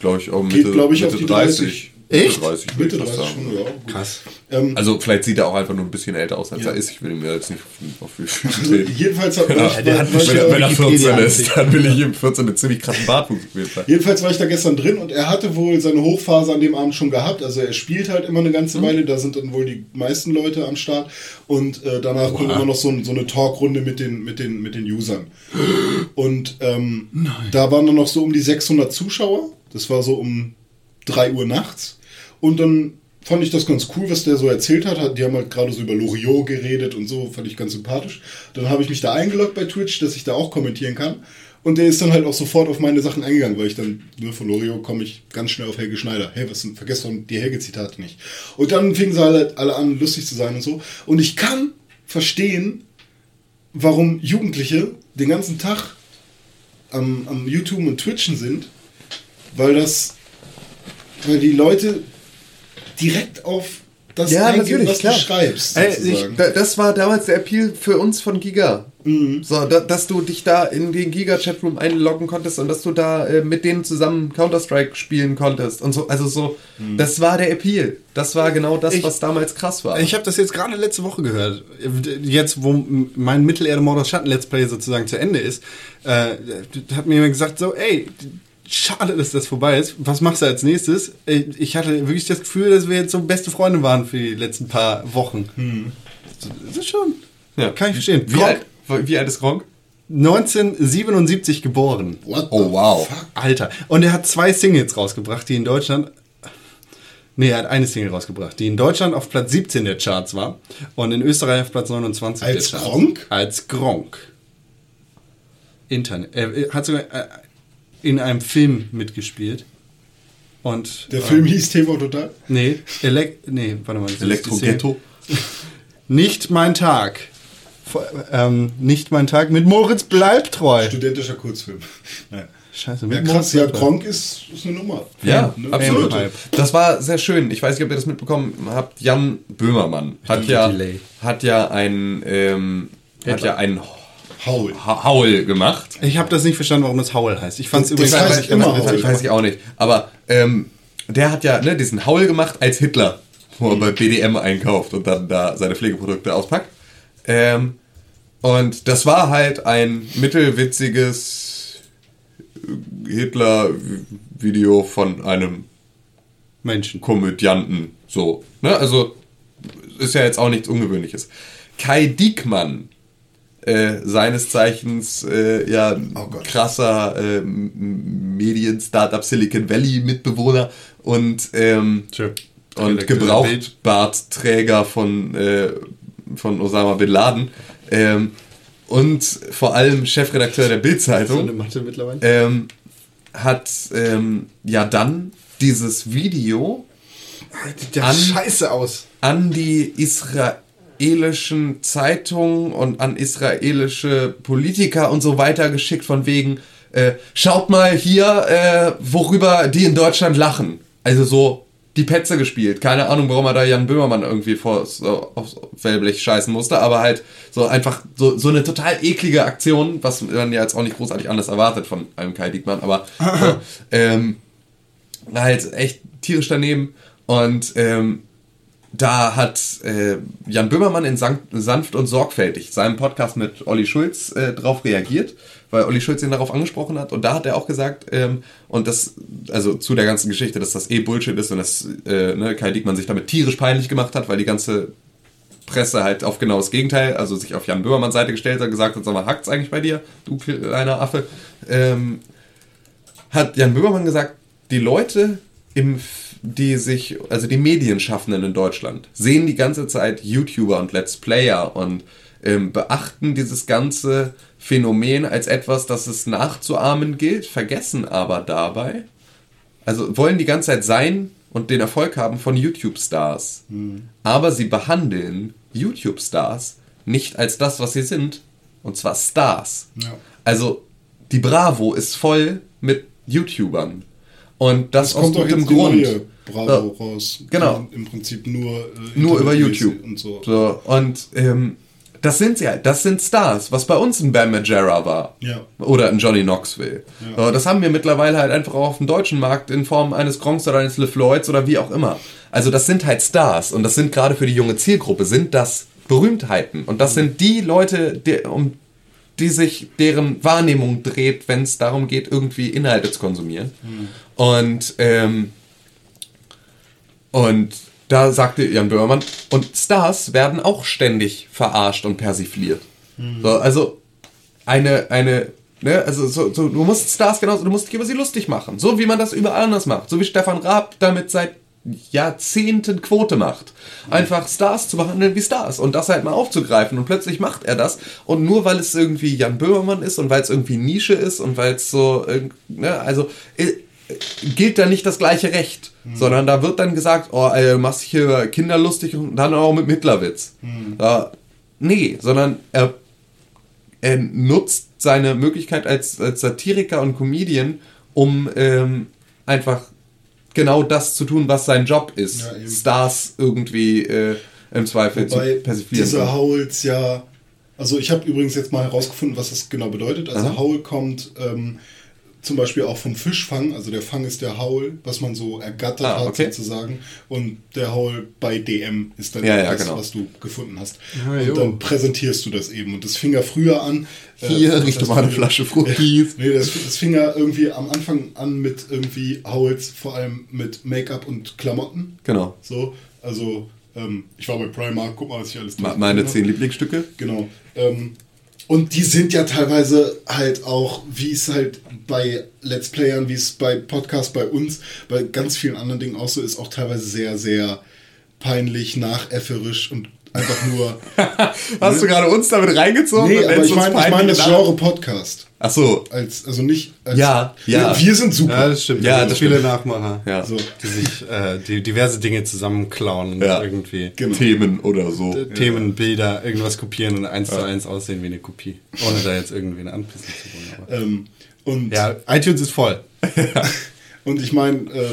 glaube ich, auch Geht, Mitte, glaub ich, auf Mitte die 30. Echt? Mitte 30, würde Mitte ich 30 fast schon, ja. gut. Krass. Ähm, Also vielleicht sieht er auch einfach nur ein bisschen älter aus, als Ja. er ist. Ich will ihm ja jetzt nicht auf viel Also, jedenfalls hat Genau. der hat wenn, er, wenn er 14 Wikipedia ist, dann will ich ihm 14 einen ziemlich krassen Bartwuchs auf jeden Fall. jedenfalls war ich da gestern drin und er hatte wohl seine Hochphase an dem Abend schon gehabt. Also er spielt halt immer eine ganze Weile, da sind dann wohl die meisten Leute am Start und äh, danach kommt immer noch so, ein, so eine Talkrunde mit den, mit den, mit den Usern. Und ähm, da waren dann noch so um die 600 Zuschauer. Das war so um 3 Uhr nachts. Und dann fand ich das ganz cool, was der so erzählt hat. Die haben halt gerade so über Loriot geredet und so, fand ich ganz sympathisch. Dann habe ich mich da eingeloggt bei Twitch, dass ich da auch kommentieren kann. Und der ist dann halt auch sofort auf meine Sachen eingegangen, weil ich dann, ne, von Loriot komme ich ganz schnell auf Helge Schneider. Hey, was sind, vergesst doch die Helge-Zitate nicht. Und dann fingen sie alle, alle an, lustig zu sein und so. Und ich kann verstehen, warum Jugendliche den ganzen Tag am, am YouTube und Twitchen sind, weil das, weil die Leute direkt auf das Ja, eingehen, natürlich, was klar. du schreibst. Ey, ich, das war damals der Appeal für uns von Giga. Mhm. So, da, dass du dich da in den Giga-Chatroom einloggen konntest und dass du da äh, mit denen zusammen Counter-Strike spielen konntest und so. Also so, das war der Appeal. Das war genau das, Ich- was damals krass war. Ich habe das jetzt gerade letzte Woche gehört. Jetzt, wo mein Mittelerde Mord aus Schatten Let's Play sozusagen zu Ende ist, äh, hat mir jemand gesagt so, ey, schade, dass das vorbei ist. Was machst du als nächstes? Ich hatte wirklich das Gefühl, dass wir jetzt so beste Freunde waren für die letzten paar Wochen. Das ist schon. Ja. Kann ich verstehen. wie, alt, wie alt ist Gronk? 1977 geboren. What Oh, the wow. fuck? Alter. Und er hat zwei Singles rausgebracht, die in Deutschland. Nee, er hat eine Single rausgebracht, die in Deutschland auf Platz 17 der Charts war und in Österreich auf Platz 29 Als der Charts. Gronk? Als Gronk. Internet. Er hat sogar äh, in einem Film mitgespielt. Und. Der äh, Film hieß TV Total. Nee, Elek nee, warte mal. Elektro-Ghetto. Nicht mein Tag. Vor- Ähm, nicht mein Tag mit Moritz Bleibtreu. Studentischer Kurzfilm. Naja. Scheiße, Ja, mit krass, Moritz ja, Bleibtreu. Gronk ist, ist eine Nummer. Ja, Ne? absolut. Das war sehr schön. Ich weiß nicht, ob ihr das mitbekommen habt. Jan Böhmermann hat ja, hat ja ein, ähm, hat ja ein Haul. Ha- Haul gemacht. Ich habe das nicht verstanden, warum das Howl heißt. Ich fand es Das übrigens heißt weiß ich- immer Howl. Ich weiß ich auch nicht. Aber ähm, der hat ja ne, diesen Haul gemacht als Hitler, wo er bei BDM einkauft und dann da seine Pflegeprodukte auspackt. Ähm, und das war halt ein mittelwitziges Hitler-Video von einem Menschen. Komödianten. So. Ne? Also ist ja jetzt auch nichts Ungewöhnliches. Kai Diekmann, äh, seines Zeichens äh, ja Oh krasser äh, Medien-Startup Silicon Valley Mitbewohner und ähm, Tschö. und Gebrauchtbartträger von, äh, von Osama Bin Laden ähm, und vor allem Chefredakteur der Bild-Zeitung ähm, hat ähm, ja dann dieses Video Sieht ja an- scheiße aus. an die israelischen Zeitungen und an israelische Politiker und so weiter geschickt von wegen, äh, schaut mal hier, äh, worüber die in Deutschland lachen. Also so die Petze gespielt. Keine Ahnung, warum er da Jan Böhmermann irgendwie vor so, aufs Wellblech scheißen musste, aber halt so einfach so, so eine total eklige Aktion, was man ja jetzt auch nicht großartig anders erwartet von einem Kai Diekmann, aber so, ähm, halt echt tierisch daneben. Und ähm, da hat äh, Jan Böhmermann in Sank Sanft und Sorgfältig, seinem Podcast mit Olli Schulz, äh, drauf reagiert, weil Olli Schulz ihn darauf angesprochen hat. Und da hat er auch gesagt, ähm, und das, also zu der ganzen Geschichte, dass das eh Bullshit ist und dass äh, ne, Kai Diekmann sich damit tierisch peinlich gemacht hat, weil die ganze Presse halt auf genau das Gegenteil, also sich auf Jan Böhmermanns Seite gestellt hat, gesagt hat, sag mal, hackt's eigentlich bei dir, du kleiner Affe. Ähm, hat Jan Böhmermann gesagt, die Leute, im, die sich, also die Medienschaffenden in Deutschland, sehen die ganze Zeit YouTuber und Let's Player und ähm, beachten dieses ganze Phänomen als etwas, das es nachzuahmen gilt, vergessen aber dabei, also wollen die ganze Zeit sein und den Erfolg haben von YouTube-Stars. Aber sie behandeln YouTube-Stars nicht als das, was sie sind, und zwar Stars. Ja. Also die Bravo ist voll mit YouTubern. Und das aus kommt jetzt die Grund. Bravo Ja. raus. Genau. Im Prinzip nur, äh, Nur über YouTube. Und so. So, und ähm, das sind sie halt, das sind Stars, was bei uns ein Bam Margera war. Ja. Oder ein Johnny Knoxville. Ja. So, das haben wir mittlerweile halt einfach auch auf dem deutschen Markt in Form eines Gronks oder eines LeFloids oder wie auch immer. Also das sind halt Stars und das sind gerade für die junge Zielgruppe, sind das Berühmtheiten. Und das sind die Leute, die, um die sich deren Wahrnehmung dreht, wenn es darum geht, irgendwie Inhalte zu konsumieren. Und ähm, und da sagte Jan Böhmermann, und Stars werden auch ständig verarscht und persifliert. So, also eine, eine, ne, also so, so, du musst Stars genauso, du musst dich über sie lustig machen. So wie man das überall anders macht. So wie Stefan Raab damit seit Jahrzehnten Quote macht. Einfach Stars zu behandeln wie Stars und das halt mal aufzugreifen und plötzlich macht er das und nur weil es irgendwie Jan Böhmermann ist und weil es irgendwie Nische ist und weil es so, äh, ne, also äh, gilt da nicht das gleiche Recht, sondern da wird dann gesagt, oh, ey, du machst dich hier über Kinder lustig und dann auch mit Mittlerwitz. Ja, nee, sondern er, er nutzt seine Möglichkeit als, als Satiriker und Comedian, um ähm, einfach genau das zu tun, was sein Job ist. Ja. Stars irgendwie äh, im Zweifel Wobei zu persiflieren. dieser Howls ja, also ich habe übrigens jetzt mal herausgefunden, was das genau bedeutet. Also Aha. Howl kommt ähm, zum Beispiel auch vom Fischfang, also der Fang ist der Howl, was man so ergattert Ah, hat okay. sozusagen. Und der Howl bei DM ist dann Ja, ja, das, genau. was du gefunden hast. Ja, jo. und dann präsentierst du das eben. Und das fing ja früher an. äh, Hier, das richte mal eine Flasche Fruchtis. Nee, das, das fing ja irgendwie am Anfang an mit irgendwie Howls, vor allem mit Make-up und Klamotten. Genau. So, also ähm, ich war bei Primark, guck mal, was ich alles Ma- Meine zehn Lieblingsstücke. Genau. Ähm, und die sind ja teilweise halt auch, wie es halt bei Let's Playern, wie es bei Podcasts bei uns, bei ganz vielen anderen Dingen auch so ist, auch teilweise sehr, sehr peinlich, nachäfferisch und einfach nur. Hast du gerade uns damit reingezogen? nee, aber ich meine ich mein das? Genre Podcast. Ach so. Als, also nicht. Als, Ja, ja. Wir sind super. Ja, das stimmt. Ja, Ja, das das viele stimmt. Nachmacher, Ja. So. die sich äh, die diverse Dinge zusammenklauen und Ja. irgendwie Genau. Themen oder so. Themen, Bilder, irgendwas kopieren und eins zu eins aussehen wie eine Kopie. Ohne da jetzt irgendwie eine anpissen zu wollen. Ähm, und Ja, iTunes ist voll. Und ich meine, äh,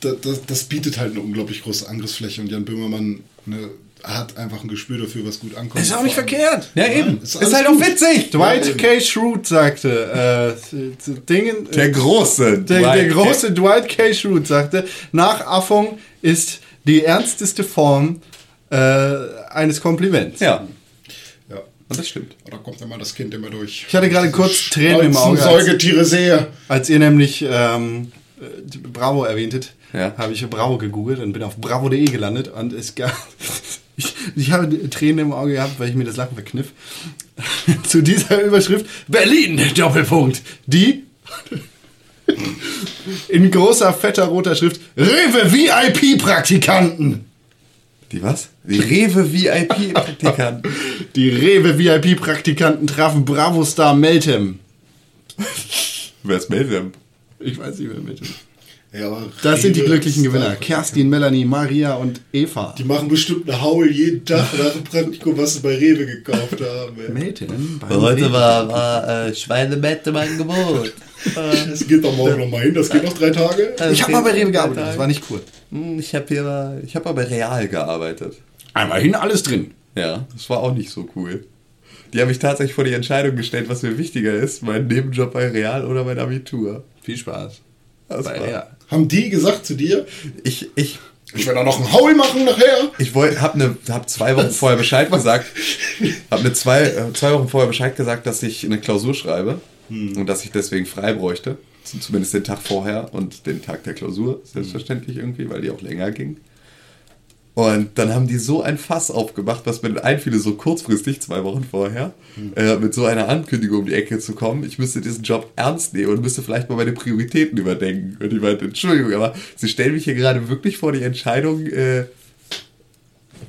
da, das, das bietet halt eine unglaublich große Angriffsfläche und Jan Böhmermann ne, hat einfach ein Gespür dafür, was gut ankommt. Ist auch nicht verkehrt. Ja, eben. ist Ist, halt gut. auch witzig. Dwight Ja. K. Schrute sagte, äh, Dingen, äh, Der große. der, der Dwight große Dwight K. Schrute sagte, Nachaffung ist die ernsteste Form äh, eines Kompliments. Ja, Ja. und das stimmt. Da kommt immer das Kind immer durch. Ich hatte gerade kurz Tränen im Auge, als, Säugetiere sehe. als ihr nämlich ähm, äh, Bravo erwähntet. Ja. Habe ich Bravo gegoogelt und bin auf bravo.de gelandet und es gab. Ich, ich habe Tränen im Auge gehabt, weil ich mir das Lachen verkniff. Zu dieser Überschrift Berlin, Doppelpunkt. Die in großer, fetter, roter Schrift Rewe VIP-Praktikanten. Die was? Die Rewe VIP-Praktikanten. Die Rewe VIP-Praktikanten trafen Bravo-Star Meltem. Wer ist Melvin? Ich weiß nicht, wer Meltem ist. Ja, aber Das sind die glücklichen Gewinner. da- Kerstin, Melanie, Maria und Eva. Die machen bestimmt eine Haul jeden Tag nach dem Praktikum, was sie bei Rewe gekauft haben. bei Heute Rewe. war, war äh, Schweinemett im Angebot. Das geht doch morgen noch mal hin, das geht noch drei Tage. Ich habe mal bei Rewe gearbeitet, das war nicht cool. Hm, Ich habe hier, ich habe aber bei Real gearbeitet. Einmal hin, alles drin. Ja, das war auch nicht so cool. Die haben mich tatsächlich vor die Entscheidung gestellt, was mir wichtiger ist, mein Nebenjob bei Real oder mein Abitur. Viel Spaß. War- Real. Haben die gesagt zu dir, Ich, ich, ich werde auch noch einen Haul machen nachher? ich wollte, hab, ne, hab zwei Wochen vorher Bescheid gesagt, hab ne zwei, äh, zwei Wochen vorher Bescheid gesagt, dass ich eine Klausur schreibe und dass ich deswegen frei bräuchte. Zumindest den Tag vorher und den Tag der Klausur, selbstverständlich irgendwie, weil die auch länger ging. Und dann haben die so ein Fass aufgemacht, was mir dann einfiel, so kurzfristig, zwei Wochen vorher, äh, mit so einer Ankündigung um die Ecke zu kommen. Ich müsste diesen Job ernst nehmen und müsste vielleicht mal meine Prioritäten überdenken. Und ich meinte, Entschuldigung, aber Sie stellen mich hier gerade wirklich vor die Entscheidung, äh,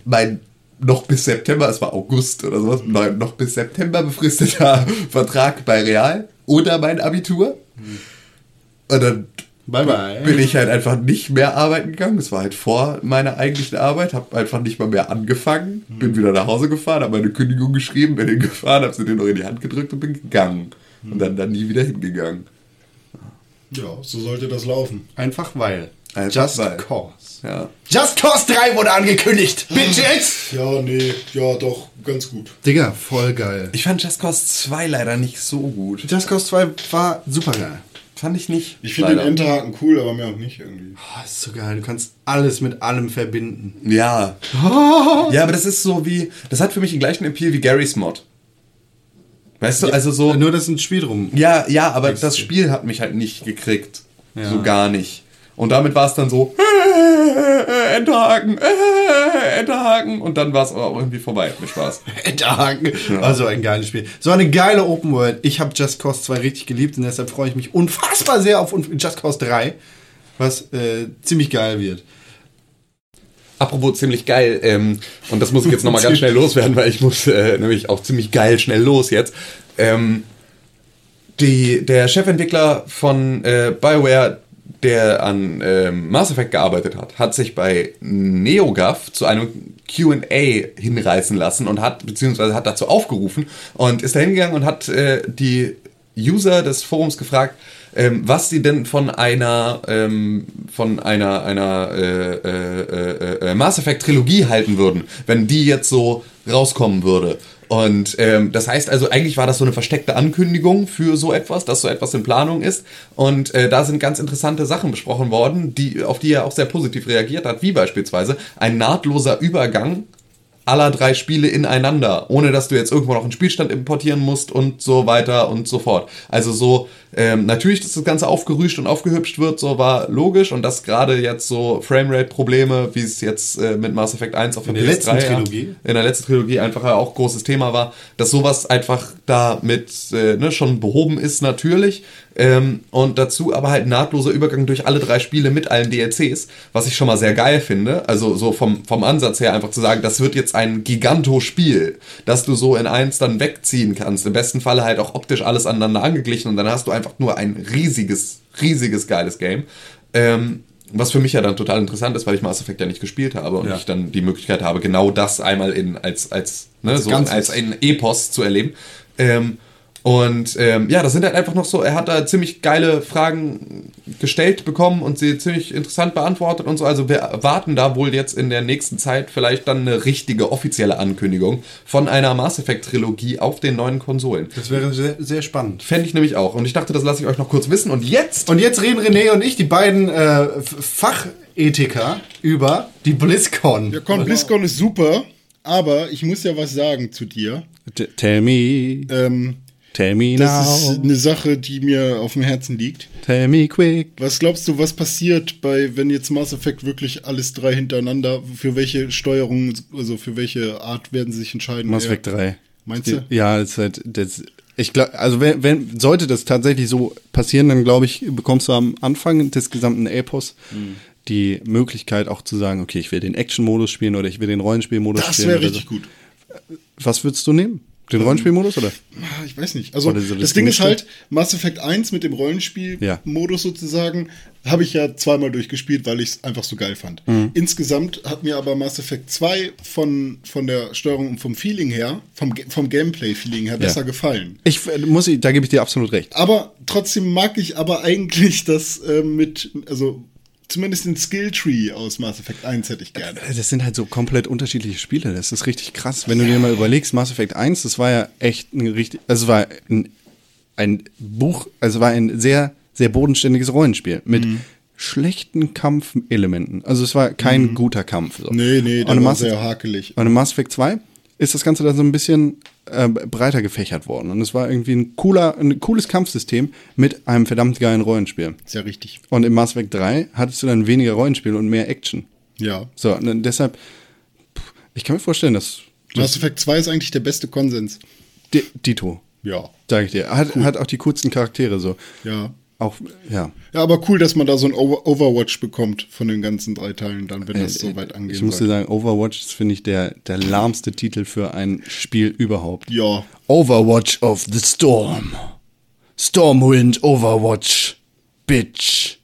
mein noch bis September, es war August oder sowas, mein noch bis September befristeter Vertrag bei Real oder mein Abitur. Und dann Bye bye. bin ich halt einfach nicht mehr arbeiten gegangen. Es war halt vor meiner eigentlichen Arbeit, habe einfach nicht mal mehr angefangen, bin wieder nach Hause gefahren, habe meine Kündigung geschrieben, bin hingefahren, habe sie denen noch in die Hand gedrückt und bin gegangen. Und dann, dann nie wieder hingegangen. Ja, so sollte das laufen. Einfach weil. Einfach Just weil. cause. Ja. Just Cause 3 wurde angekündigt. Bitches! Ja, nee, ja, doch, ganz gut. Digga, voll geil. Ich fand Just Cause 2 leider nicht so gut. Just Cause 2 war super geil. Fand ich nicht. Ich finde den. Enterhaken cool, aber mir auch nicht irgendwie. Oh, ist so geil. Du kannst alles mit allem verbinden. Ja. Ja, aber das ist so wie. Das hat für mich den gleichen Appeal wie Garry's Mod. Weißt du, also so. Nur, dass ein Spiel drum. Ja, ja, aber das. Spiel hat mich halt nicht gekriegt. Ja. So gar nicht. Und damit war es dann so, äh, Enterhaken, äh, Enterhaken. Und dann war es aber auch irgendwie vorbei. Mir Spaß. Enterhaken. Also ein geiles Spiel. So eine geile Open World. Ich habe Just Cause 2 richtig geliebt und deshalb freue ich mich unfassbar sehr auf Just Cause 3, was äh, ziemlich geil wird. Apropos ziemlich geil, ähm, und das muss ich jetzt nochmal ganz schnell loswerden, weil ich muss äh, nämlich auch ziemlich geil schnell los jetzt. Ähm, die, der Chefentwickler von äh, BioWare, der an ähm, Mass Effect gearbeitet hat, hat sich bei NeoGAF zu einem Q&A hinreißen lassen und hat, beziehungsweise hat dazu aufgerufen und ist da hingegangen und hat äh, die User des Forums gefragt, ähm, was sie denn von einer ähm, von einer einer äh, äh, äh, äh, Mass Effect Trilogie halten würden, wenn die jetzt so rauskommen würde. Und ähm, das heißt also, eigentlich war das so eine versteckte Ankündigung für so etwas, dass so etwas in Planung ist. Und äh, da sind ganz interessante Sachen besprochen worden, die, auf die er auch sehr positiv reagiert hat, wie beispielsweise ein nahtloser Übergang aller drei Spiele ineinander, ohne dass du jetzt irgendwo noch einen Spielstand importieren musst und so weiter und so fort. Also so, ähm, natürlich, dass das Ganze aufgerüscht und aufgehübscht wird, so war logisch und dass gerade jetzt so Framerate-Probleme, wie es jetzt äh, mit Mass Effect 1 auf In der der PS3 letzten ja, Trilogie? in der letzten Trilogie einfach auch großes Thema war, dass sowas einfach da mit äh, ne, schon behoben ist natürlich ähm, und dazu aber halt nahtloser Übergang durch alle drei Spiele mit allen DLCs, was ich schon mal sehr geil finde. Also so vom, vom Ansatz her einfach zu sagen, das wird jetzt ein Giganto-Spiel, dass du so in eins dann wegziehen kannst. Im besten Falle halt auch optisch alles aneinander angeglichen und dann hast du einfach nur ein riesiges, riesiges geiles Game. Ähm, was für mich ja dann total interessant ist, weil ich Mass Effect ja nicht gespielt habe und Ja. ich dann die Möglichkeit habe, genau das einmal in als als ne, so als ein Epos zu erleben. Ähm, und ähm, ja, das sind halt einfach noch so, er hat da ziemlich geile Fragen gestellt bekommen und sie ziemlich interessant beantwortet und so. Also wir erwarten da wohl jetzt in der nächsten Zeit vielleicht dann eine richtige offizielle Ankündigung von einer Mass Effect Trilogie auf den neuen Konsolen. Das wäre sehr, sehr spannend. Fände ich nämlich auch. Und ich dachte, das lasse ich euch noch kurz wissen. Und jetzt Und jetzt reden René und ich, die beiden äh, Fachethiker, über die BlizzCon. Ja, komm, BlizzCon ist super, aber ich muss ja was sagen zu dir. T- Tell me, Ähm, tell me das ist now, eine Sache, die mir auf dem Herzen liegt. tell me quick. Was glaubst du, was passiert bei, wenn jetzt Mass Effect wirklich alles drei hintereinander, für welche Steuerung, also für welche Art werden sie sich entscheiden? Mass Effect 3. Meinst du? Ja, das ist halt, das, ich glaube, also wenn, wenn, sollte das tatsächlich so passieren, dann glaube ich, bekommst du am Anfang des gesamten Epos Mhm. die Möglichkeit auch zu sagen, okay, ich will den Action-Modus spielen oder ich will den Rollenspielmodus Das spielen. wäre oder richtig so. gut. Was würdest du nehmen? Den Rollenspielmodus oder? Ich weiß nicht. Also so das, Ding ist halt, Mass Effect 1 mit dem Rollenspiel-Modus sozusagen, habe ich ja zweimal durchgespielt, weil ich es einfach so geil fand. Mhm. Insgesamt hat mir aber Mass Effect 2 von, von der Steuerung und vom Feeling her, vom, vom Gameplay-Feeling her, besser gefallen. Ich äh, muss, da gebe ich dir absolut recht. Aber trotzdem mag ich aber eigentlich das äh, mit, also zumindest den Skilltree aus Mass Effect 1 hätte ich gerne. Das sind halt so komplett unterschiedliche Spiele. Das ist richtig krass. Wenn du dir mal überlegst, Mass Effect 1, das war ja echt ein richtig, also es war ein, ein Buch, also es war ein sehr, sehr bodenständiges Rollenspiel mit Mhm. schlechten Kampfelementen. Also es war kein guter Kampf. So. Mhm. Nee, nee, der in war Mass, sehr hakelig. und in Mass Effect 2 ist das Ganze dann so ein bisschen äh, breiter gefächert worden. Und es war irgendwie ein cooler, ein cooles Kampfsystem mit einem verdammt geilen Rollenspiel. Ist ja richtig. Und im Mass Effect 3 hattest du dann weniger Rollenspiel und mehr Action. Ja. So, und deshalb, pff, ich kann mir vorstellen, dass Mass Effect 2 ist eigentlich der beste Konsens. Di- Dito, Ja. sag ich dir, hat, hat auch die coolsten Charaktere so. Ja. Auch, ja. Ja, aber cool, dass man da so ein Over Overwatch bekommt von den ganzen drei Teilen, dann, wenn das Äh, so weit angehen Ich muss dir sagen, Overwatch ist, finde ich, der, der lahmste Titel für ein Spiel überhaupt. Ja. Overwatch of the Storm. Stormwind Overwatch. Bitch.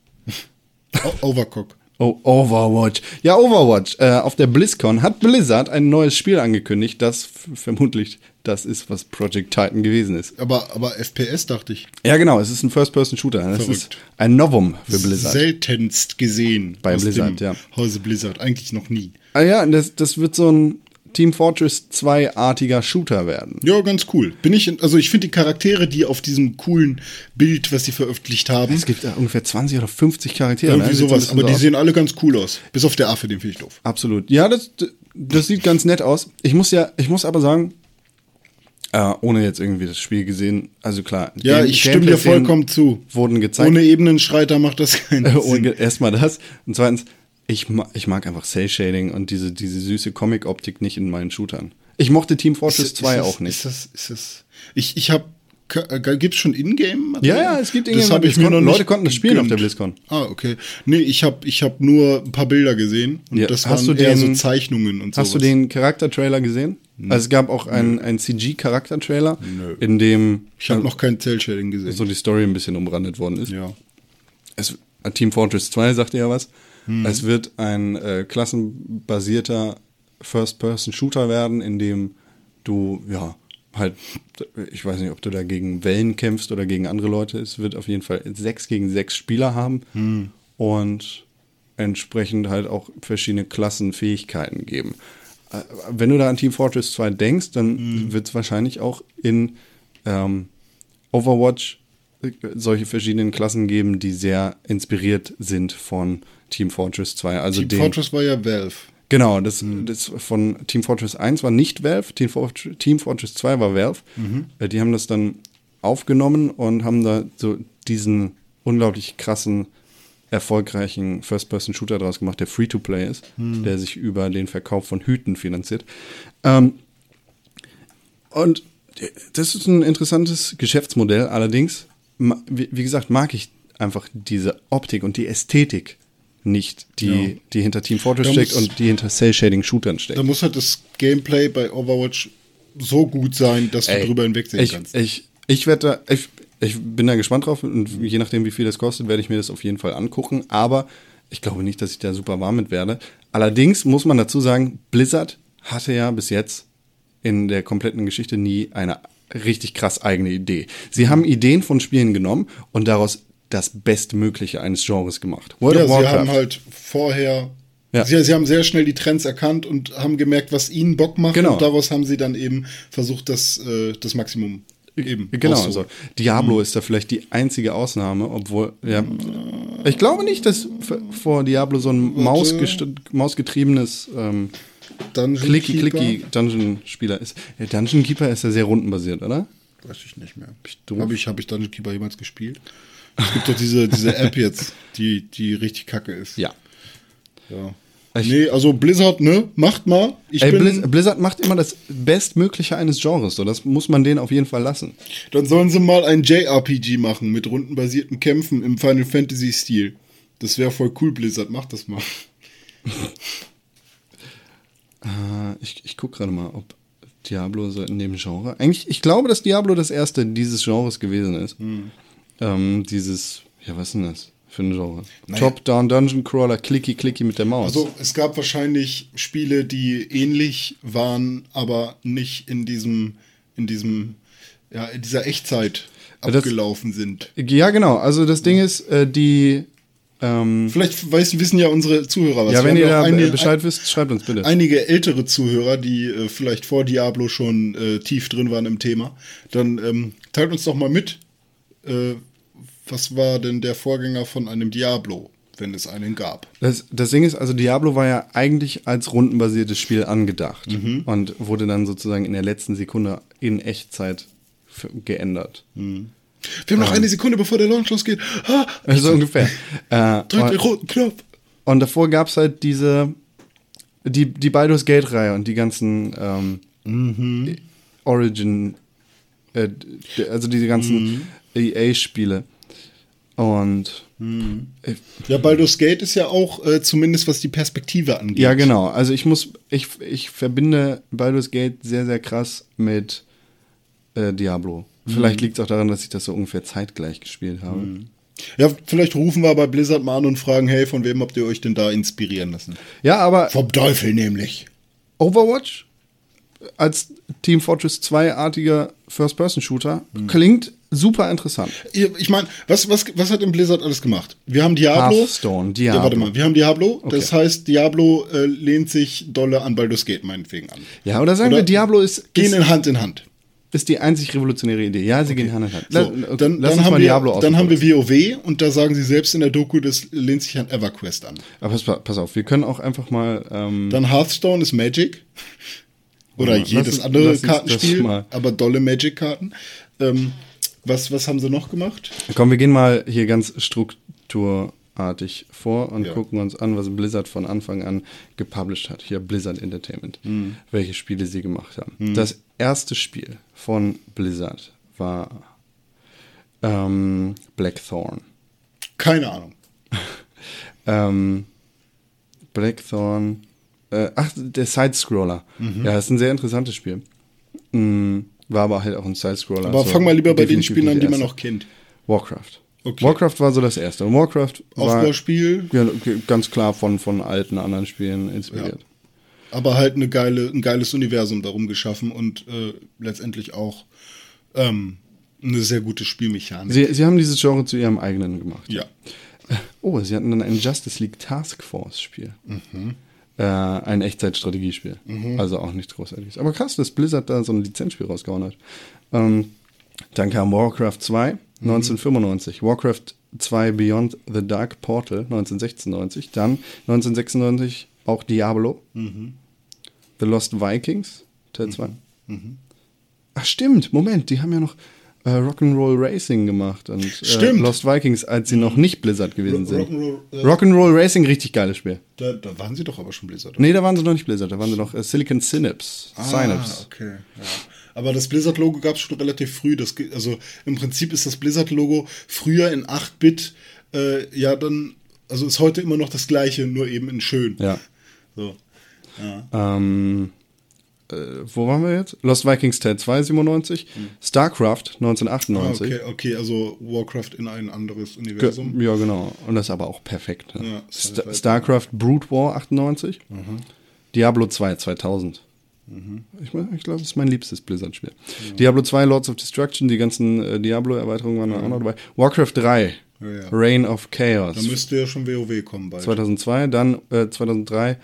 Overcock. Oh, Overwatch. Ja, Overwatch. Äh, auf der BlizzCon hat Blizzard ein neues Spiel angekündigt, das vermutlich das ist, was Project Titan gewesen ist. Aber, aber FPS dachte ich. Ja, genau, es ist ein First-Person-Shooter. Das Verrückt. ist ein Novum für Blizzard. Seltenst gesehen. Bei aus Blizzard, dem ja. Hause Blizzard. Eigentlich noch nie. Ah ja, das, das wird so ein Team Fortress 2-artiger Shooter werden. Ja, ganz cool. Bin ich, in- also ich finde die Charaktere, die auf diesem coolen Bild, was sie veröffentlicht haben, Es gibt da ungefähr 20 oder 50 Charaktere. irgendwie ne? So ein sowas, aber so die aus. sehen alle ganz cool aus. Bis auf der Affe, den finde ich doof. Absolut. Ja, das, das sieht ganz nett aus. Ich muss ja, ich muss aber sagen, äh, ohne jetzt irgendwie das Spiel gesehen, also klar. Ja, Game- ich stimme dir vollkommen zu. Wurden gezeigt. Ohne Ebenenschreiter macht das keinen Sinn. Und erstmal das. Und zweitens, ich, ma ich mag einfach Cell-Shading und diese, diese süße Comic-Optik nicht in meinen Shootern. Ich mochte Team Fortress 2 das- auch nicht. Ist das, ist das, ich ich habe Gibt es schon Ingame? Ja, ja, es gibt Das Ingame- habe ich mir noch Leute konnten das spielen auf der gegönnt. BlizzCon. Ah, okay. Nee, ich habe ich hab nur ein paar Bilder gesehen und Ja, das hast waren du eher den- so Zeichnungen und so. Hast du den Charaktertrailer gesehen? Also es gab auch einen, einen CG-Charaktertrailer, in dem Ich habe äh, noch kein Cell-Shading gesehen. so die Story ein bisschen umrandet worden ist. ja. Es, äh, Team Fortress 2 sagte ja was. Es wird ein äh, klassenbasierter First-Person-Shooter werden, in dem du, ja, halt, ich weiß nicht, ob du da gegen Wellen kämpfst oder gegen andere Leute. Es wird auf jeden Fall sechs gegen sechs Spieler haben und entsprechend halt auch verschiedene Klassenfähigkeiten geben. Äh, Wenn du da an Team Fortress 2 denkst, dann wird es wahrscheinlich auch in ähm, Overwatch äh, solche verschiedenen Klassen geben, die sehr inspiriert sind von Team Fortress 2. Also Team Fortress war ja Valve. Genau, das, das von Team Fortress 1 war nicht Valve, Team, Fortress, Team Fortress 2 war Valve. Äh, Die haben das dann aufgenommen und haben da so diesen unglaublich krassen, erfolgreichen First-Person-Shooter draus gemacht, der Free-to-Play ist, der sich über den Verkauf von Hüten finanziert. Ähm, und das ist ein interessantes Geschäftsmodell. Allerdings, wie gesagt, mag ich einfach diese Optik und die Ästhetik nicht, die, Ja. die hinter Team Fortress Da steckt muss- und die hinter Cell-Shading-Shootern steckt. Da muss halt das Gameplay bei Overwatch so gut sein, dass du Ey, drüber hinwegsehen ich, kannst. Ich, ich werde da, ich, ich bin da gespannt drauf und je nachdem, wie viel das kostet, werde ich mir das auf jeden Fall angucken. Aber ich glaube nicht, dass ich da super warm mit werde. Allerdings muss man dazu sagen, Blizzard hatte ja bis jetzt in der kompletten Geschichte nie eine richtig krass eigene Idee. Sie haben Ideen von Spielen genommen und daraus das Bestmögliche eines Genres gemacht. World ja, of sie Warcraft. haben halt vorher. Ja. Sie, sie haben sehr schnell die Trends erkannt und haben gemerkt, was ihnen Bock macht. Genau. Und daraus haben sie dann eben versucht, das, äh, das Maximum eben Genau, also Diablo ist da vielleicht die einzige Ausnahme, obwohl, ja, ich glaube nicht, dass vor Diablo so ein mausgetriebenes ähm, Dungeon clicky clicky Dungeon Spieler ist. Der Dungeon Keeper ist ja sehr rundenbasiert, oder? Weiß ich nicht mehr. Habe ich, hab ich Dungeon Keeper jemals gespielt? Es gibt doch diese, diese App jetzt, die, die richtig kacke ist. Ja. ja. Ich- nee, also Blizzard, ne? Macht mal. Ich Ey, bin, Blizz Blizzard macht immer das Bestmögliche eines Genres, so das muss man denen auf jeden Fall lassen. Dann sollen sie mal ein JRPG machen mit rundenbasierten Kämpfen im Final Fantasy Stil. Das wäre voll cool, Blizzard. Macht das mal. Äh, ich ich gucke gerade mal, ob Diablo so in dem Genre. Eigentlich, ich glaube, dass Diablo das erste dieses Genres gewesen ist. Hm. Ähm, dieses, ja, was ist denn das für ein Genre? Naja. Top-Down Dungeon Crawler, clicky clicky mit der Maus. Also es gab wahrscheinlich Spiele, die ähnlich waren, aber nicht in diesem, in diesem, ja, in dieser Echtzeit Das- abgelaufen sind. ja, genau. Also das Ding ist, äh, die. Ähm, Vielleicht weiß, wissen ja unsere Zuhörer was. ja, wenn ihr da eine- Bescheid wisst, schreibt uns bitte. einige ältere Zuhörer, die äh, vielleicht vor Diablo schon äh, tief drin waren im Thema, dann ähm, teilt uns doch mal mit, äh, was war denn der Vorgänger von einem Diablo, wenn es einen gab? Das, das Ding ist, also Diablo war ja eigentlich als rundenbasiertes Spiel angedacht Mhm. und wurde dann sozusagen in der letzten Sekunde in Echtzeit geändert. Wir haben noch eine Sekunde, bevor der Launch losgeht. Ah, Also ungefähr. äh, drück den roten Knopf. und davor gab es halt diese, die, die Baldur's Gate-Reihe und die ganzen ähm, Origin, äh, also diese ganzen EA-Spiele. Und äh, Ja, Baldur's Gate ist ja auch äh, zumindest, was die Perspektive angeht. Ja, genau. Also ich muss, ich, ich verbinde Baldur's Gate sehr, sehr krass mit äh, Diablo. Vielleicht liegt es auch daran, dass ich das so ungefähr zeitgleich gespielt habe. Ja, vielleicht rufen wir bei Blizzard mal an und fragen, hey, von wem habt ihr euch denn da inspirieren lassen? Ja, aber Vom Teufel nämlich. Overwatch als Team Fortress 2-artiger First-Person-Shooter klingt super interessant. Ich meine, was, was, was hat denn Blizzard alles gemacht? Wir haben Diablo. Hearthstone, Diablo. Ja, warte mal, wir haben Diablo. Das Okay. heißt, Diablo äh, lehnt sich dolle an Baldur's Gate meinetwegen an. Ja, oder sagen Oder wir, Diablo ist, Gehen ist, in Hand in Hand. ist die einzig revolutionäre Idee. Ja, sie gehen Hand in Hand. So, Lass- dann, lass dann, haben wir, Diablo dann haben wir WoW und da sagen sie selbst in der Doku, das lehnt sich an EverQuest an. Aber pass, pass auf, wir können auch einfach mal. Ähm, Dann Hearthstone ist Magic. Oder mal, jedes uns- andere das Kartenspiel, aber dolle Magic-Karten. Ähm, was, was haben sie noch gemacht? Komm, wir gehen mal hier ganz strukturartig vor und Ja. gucken uns an, was Blizzard von Anfang an gepublished hat. Hier Blizzard Entertainment. Welche Spiele sie gemacht haben. Das erste Spiel von Blizzard war Ähm, Blackthorn. Keine Ahnung. Ähm, Blackthorn. Äh, ach, der Sidescroller. Mhm. Ja, ist ein sehr interessantes Spiel. Mm, war aber halt auch ein Sidescroller. Aber so fang mal lieber bei den Spielen an, die man noch kennt. Warcraft. Okay. Warcraft war so das erste. Und Warcraft war Aufbauspiel, ja, okay, ganz klar von, von alten anderen Spielen inspiriert. aber halt eine geile, ein geiles Universum darum geschaffen und äh, letztendlich auch ähm, eine sehr gute Spielmechanik. Sie, sie haben dieses Genre zu ihrem eigenen gemacht. ja. Oh, sie hatten dann ein Justice League Task Force Spiel. Äh, ein Echtzeitstrategiespiel. Also auch nichts Großartiges. Aber krass, dass Blizzard da so ein Lizenzspiel rausgehauen hat. Ähm, dann kam Warcraft 2, 1995. Warcraft 2 Beyond the Dark Portal, 1996. Dann 1996 auch Diablo. The Lost Vikings, Teil 2. Ach stimmt, Moment, die haben ja noch äh, Rock'n'Roll Racing gemacht und äh. Lost Vikings, als sie noch nicht Blizzard gewesen sind. Rock'n'Roll, äh, Rock'n'Roll Racing, richtig geiles Spiel. Da, da waren sie doch aber schon Blizzard. Nee, da waren sie noch nicht Blizzard, da waren sie noch äh, Silicon Synapse. Ah, Synapse. okay. Ja. Aber das Blizzard-Logo gab es schon relativ früh. Das, also im Prinzip ist das Blizzard-Logo früher in 8-Bit, äh, ja dann, also ist heute immer noch das gleiche, nur eben in schön. Ja. So. Ähm, äh, wo waren wir jetzt? Lost Vikings Teil 2, 97. StarCraft, Ah, 1998. okay, okay, also Warcraft in ein anderes Ge Universum. ja, genau. Und das ist aber auch perfekt. Ne? Ja, Sta Sci-Fi. StarCraft Brood War 98. Mhm. Diablo 2 2000. Ich, mein- ich glaube, das ist mein liebstes Blizzard-Spiel. Diablo 2 Lords of Destruction, die ganzen äh, Diablo-Erweiterungen waren da auch noch dabei. Warcraft 3 Ja, ja. Reign of Chaos. Da müsste ja schon WoW kommen bald. 2002, dann äh, 2003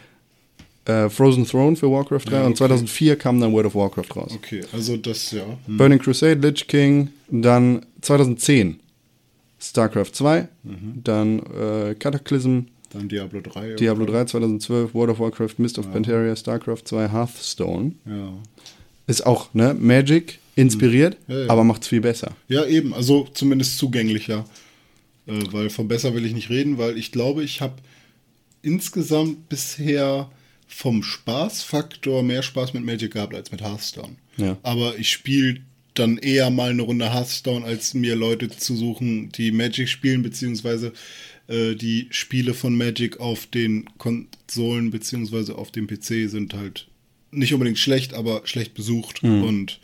äh, Frozen Throne für Warcraft 3 Ja, und okay. 2004 kam dann World of Warcraft raus. Okay, also das, ja. Hm. Burning Crusade, Lich King, dann 2010 StarCraft 2, Mhm. dann äh, Cataclysm, Dann Diablo 3. Diablo 3 2012, World of Warcraft, Mist of Pandaria, StarCraft 2, Hearthstone. Ja. Ist auch, ne, Magic inspiriert, Mhm. Ja, ja. aber macht's viel besser. Ja, eben, also zumindest zugänglicher. Äh, weil von besser will ich nicht reden, weil ich glaube, ich habe insgesamt bisher vom Spaßfaktor mehr Spaß mit Magic gehabt als mit Hearthstone. Ja. Aber ich spiele dann eher mal eine Runde Hearthstone, als mir Leute zu suchen, die Magic spielen, beziehungsweise äh, die Spiele von Magic auf den Konsolen beziehungsweise auf dem PC sind halt nicht unbedingt schlecht, aber schlecht besucht und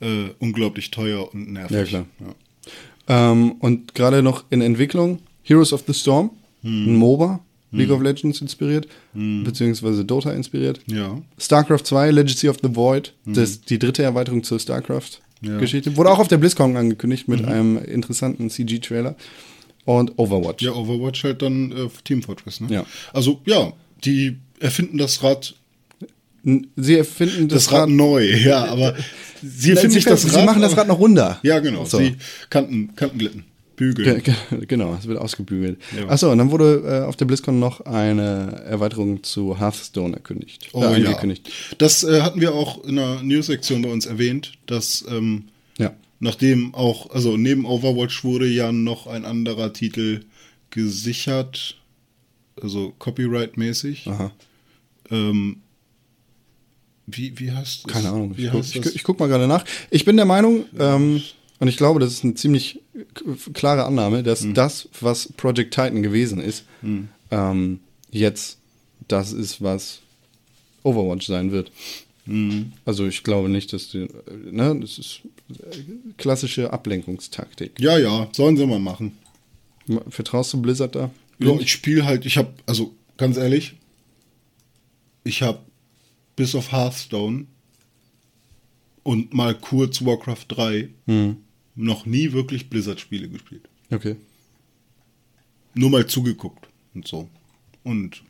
äh, unglaublich teuer und nervig. Ja, klar. Ja. Ähm, und gerade noch in Entwicklung Heroes of the Storm, Hm. ein MOBA, League of Legends inspiriert, beziehungsweise Dota inspiriert. Ja. StarCraft 2, Legacy of the Void, das ist die dritte Erweiterung zur StarCraft-Geschichte. Ja. Mhm. Wurde auch auf der BlizzCon angekündigt mit einem interessanten CG-Trailer. Und Overwatch. Ja, Overwatch halt dann äh, Team Fortress, ne? Ja. Also, ja, die erfinden das Rad, Sie erfinden das, das Rad neu, ja, aber sie erfinden Sie, das Rad. sie machen das Rad noch runder. Ja, genau. So. Sie Kanten, Kantenglitten, Ge bügeln. ge genau, es wird ausgebügelt. Ja. Achso, und dann wurde äh, auf der BlizzCon noch eine Erweiterung zu Hearthstone erkündigt. Oh äh, ja. Das äh, hatten wir auch in der News-Sektion bei uns erwähnt, dass ähm, Ja. nachdem auch, also neben Overwatch wurde ja noch ein anderer Titel gesichert, also Copyright-mäßig. Aha. Ähm, wie, wie heißt das? Keine Ahnung. Wie Ich guck, heißt ich, ich guck mal gerade nach. Ich bin der Meinung, ähm, und ich glaube, das ist eine ziemlich klare Annahme, dass Hm. das, was Project Titan gewesen ist, ähm, jetzt das ist, was Overwatch sein wird. Hm. Also ich glaube nicht, dass die, ne, das ist äh, klassische Ablenkungstaktik. Ja, ja, sollen sie mal machen. Vertraust du Blizzard da? Ja, ich spiele halt, ich habe, also ganz ehrlich, ich habe bis auf Hearthstone und mal kurz Warcraft 3 Hm. Noch nie wirklich Blizzard-Spiele gespielt. Okay. Nur mal zugeguckt und so. Und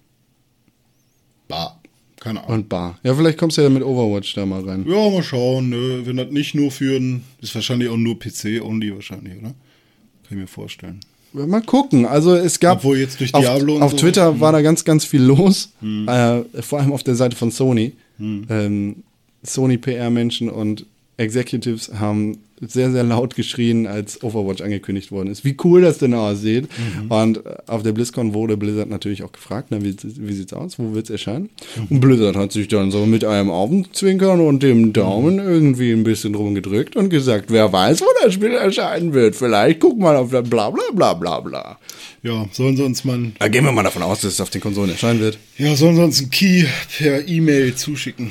bah, keine Ahnung. Und Bar. Ja, vielleicht kommst du ja mit Overwatch da mal rein. ja, mal schauen, ne? wenn das nicht nur für ein, ist wahrscheinlich auch nur PC-only wahrscheinlich, oder? Kann ich mir vorstellen. Mal gucken. Also es gab Obwohl jetzt durch auf, Diablo und auf so- Twitter war da ganz, ganz viel los. Hm. Äh, vor allem auf der Seite von Sony. Ähm, Sony PR-Menschen und Executives haben sehr, sehr laut geschrien, als Overwatch angekündigt worden ist, wie cool das denn aussieht. Und äh, auf der BlizzCon wurde Blizzard natürlich auch gefragt, na, wie, wie sieht's aus, wo wird's erscheinen? Und Blizzard hat sich dann so mit einem Augenzwinkern und dem Daumen irgendwie ein bisschen rumgedrückt und gesagt, wer weiß, wo das Spiel erscheinen wird. Vielleicht guck mal auf das bla bla bla bla bla. Ja, sollen sie uns mal, Da gehen wir mal davon aus, dass es auf den Konsolen erscheinen wird. ja, sollen sie uns einen Key per E-Mail zuschicken?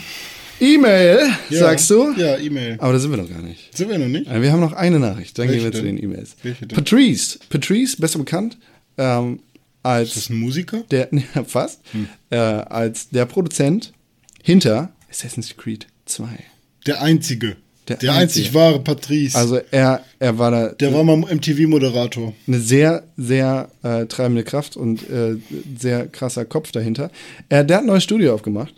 E-Mail, Ja. sagst du? Ja, E-Mail. Aber da sind wir noch gar nicht. Sind wir noch nicht? Äh, Wir haben noch eine Nachricht, dann Welche gehen wir zu denn? den E-Mails. Patrice, Patrice, besser bekannt ähm, als Ist das ein Musiker? der, ja, fast, Hm. äh, als der Produzent hinter Assassin's Creed 2. Der einzige. Der Der, einzige. einzig wahre Patrice. Also er, er war da der war mal MTV-Moderator. eine sehr, sehr äh, treibende Kraft und äh, sehr krasser Kopf dahinter. Er, der hat ein neues Studio aufgemacht.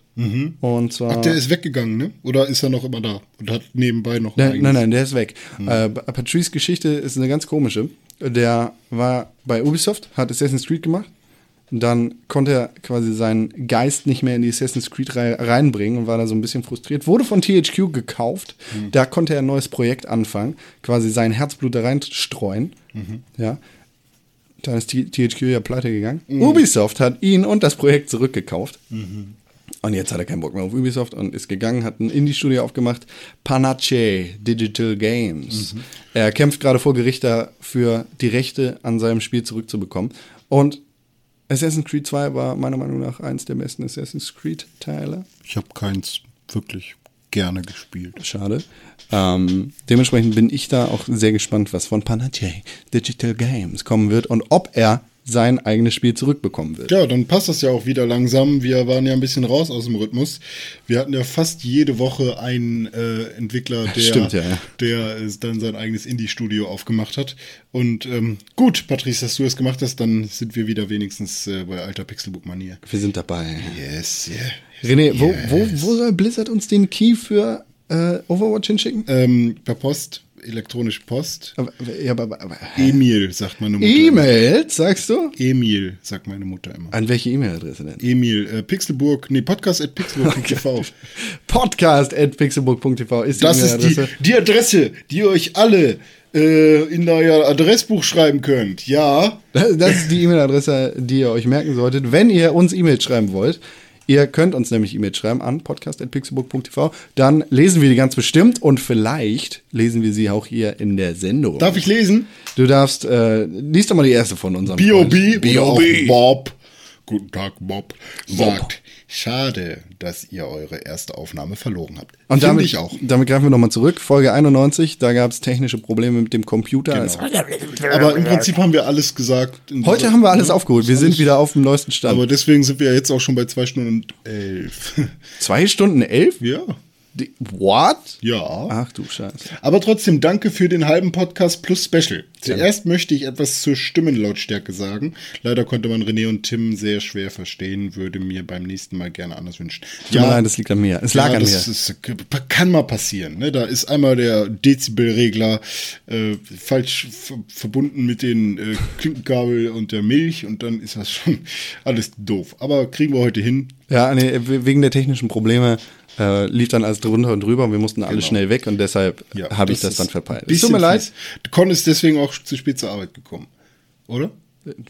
Und zwar. Ach, der ist weggegangen, ne? Oder ist er noch immer da und hat nebenbei noch Der, nein, nein, der ist weg. Äh, Patrice Geschichte ist eine ganz komische. Der war bei Ubisoft, hat Assassin's Creed gemacht. Dann konnte er quasi seinen Geist nicht mehr in die Assassin's Creed-Reihe reinbringen und war da so ein bisschen frustriert. Wurde von THQ gekauft. Da konnte er ein neues Projekt anfangen, quasi sein Herzblut da reinstreuen. Ja. Dann ist THQ ja pleite gegangen. Ubisoft hat ihn und das Projekt zurückgekauft. Und jetzt hat er keinen Bock mehr auf Ubisoft und ist gegangen, hat ein Indie-Studio aufgemacht, Panache Digital Games. Er kämpft gerade vor Gericht dafür, die Rechte an seinem Spiel zurückzubekommen. Und Assassin's Creed 2 war meiner Meinung nach eins der besten Assassin's Creed-Teile. Ich habe keins wirklich gerne gespielt. Schade. Ähm, dementsprechend bin ich da auch sehr gespannt, was von Panache Digital Games kommen wird und ob er sein eigenes Spiel zurückbekommen wird. Ja, dann passt das ja auch wieder langsam. Wir waren ja ein bisschen raus aus dem Rhythmus. Wir hatten ja fast jede Woche einen äh, Entwickler, der, Stimmt, ja, ja. der äh, dann sein eigenes Indie-Studio aufgemacht hat. Und ähm, gut, Patrice, dass du das gemacht hast, dann sind wir wieder wenigstens äh, bei alter Pixelbook-Manier. Wir sind dabei. Yes, yeah. René, wo, wo, wo soll Blizzard uns den Key für äh, Overwatch hinschicken? Ähm, per Post, elektronische Post. Aber, ja, aber, aber, Emil, sagt meine Mutter. E-Mails, sagst du? Emil, sagt meine Mutter immer. An welche E-Mail-Adresse denn? Emil, äh, Pixelburg, nee, podcast at pixelburg.tv. Podcast at pixelbook.tv ist die Das ist die, die Adresse, die ihr euch alle äh, in euer Adressbuch schreiben könnt. Ja, Das, das ist die E-Mail-Adresse, die ihr euch merken solltet, wenn ihr uns E-Mails schreiben wollt. Ihr könnt uns nämlich E-Mails schreiben an podcast.pixelbook.tv. Dann lesen wir die ganz bestimmt und vielleicht lesen wir sie auch hier in der Sendung. darf ich lesen? Du darfst, äh, liest doch mal die erste von unserem B.O.B. Auch Bob. Guten Tag, Bob. Sagt, schade, dass ihr eure erste Aufnahme verloren habt. Und damit, ich auch. damit greifen wir nochmal zurück. Folge 91, da gab es technische Probleme mit dem Computer. Es- Aber im Prinzip haben wir alles gesagt. Heute dieser- haben wir alles ja, aufgeholt. Wir sind wieder auf dem neuesten Stand. Aber deswegen sind wir jetzt auch schon bei zwei Stunden und elf. Zwei Stunden elf? ja. What? Ja. Ach du Scheiße. Aber trotzdem danke für den halben Podcast plus Special. Zuerst möchte ich etwas zur Stimmenlautstärke sagen. Leider konnte man René und Tim sehr schwer verstehen, würde mir beim nächsten Mal gerne anders wünschen. Mir leid, das liegt an mir. Es lag ja, an das mir. Ist, kann mal passieren. Ne? Da ist einmal der Dezibelregler äh, falsch ver verbunden mit den äh, Klinkenkabel und der Milch und dann ist das schon alles doof. Aber kriegen wir heute hin. Ja, nee, wegen der technischen Probleme äh, lief dann alles drunter und drüber und wir mussten alle Genau. schnell weg und deshalb Ja, habe ich das dann verpeilt. Bisschen tut mir leid. Con ist deswegen auch zu spät zur Arbeit gekommen. Oder?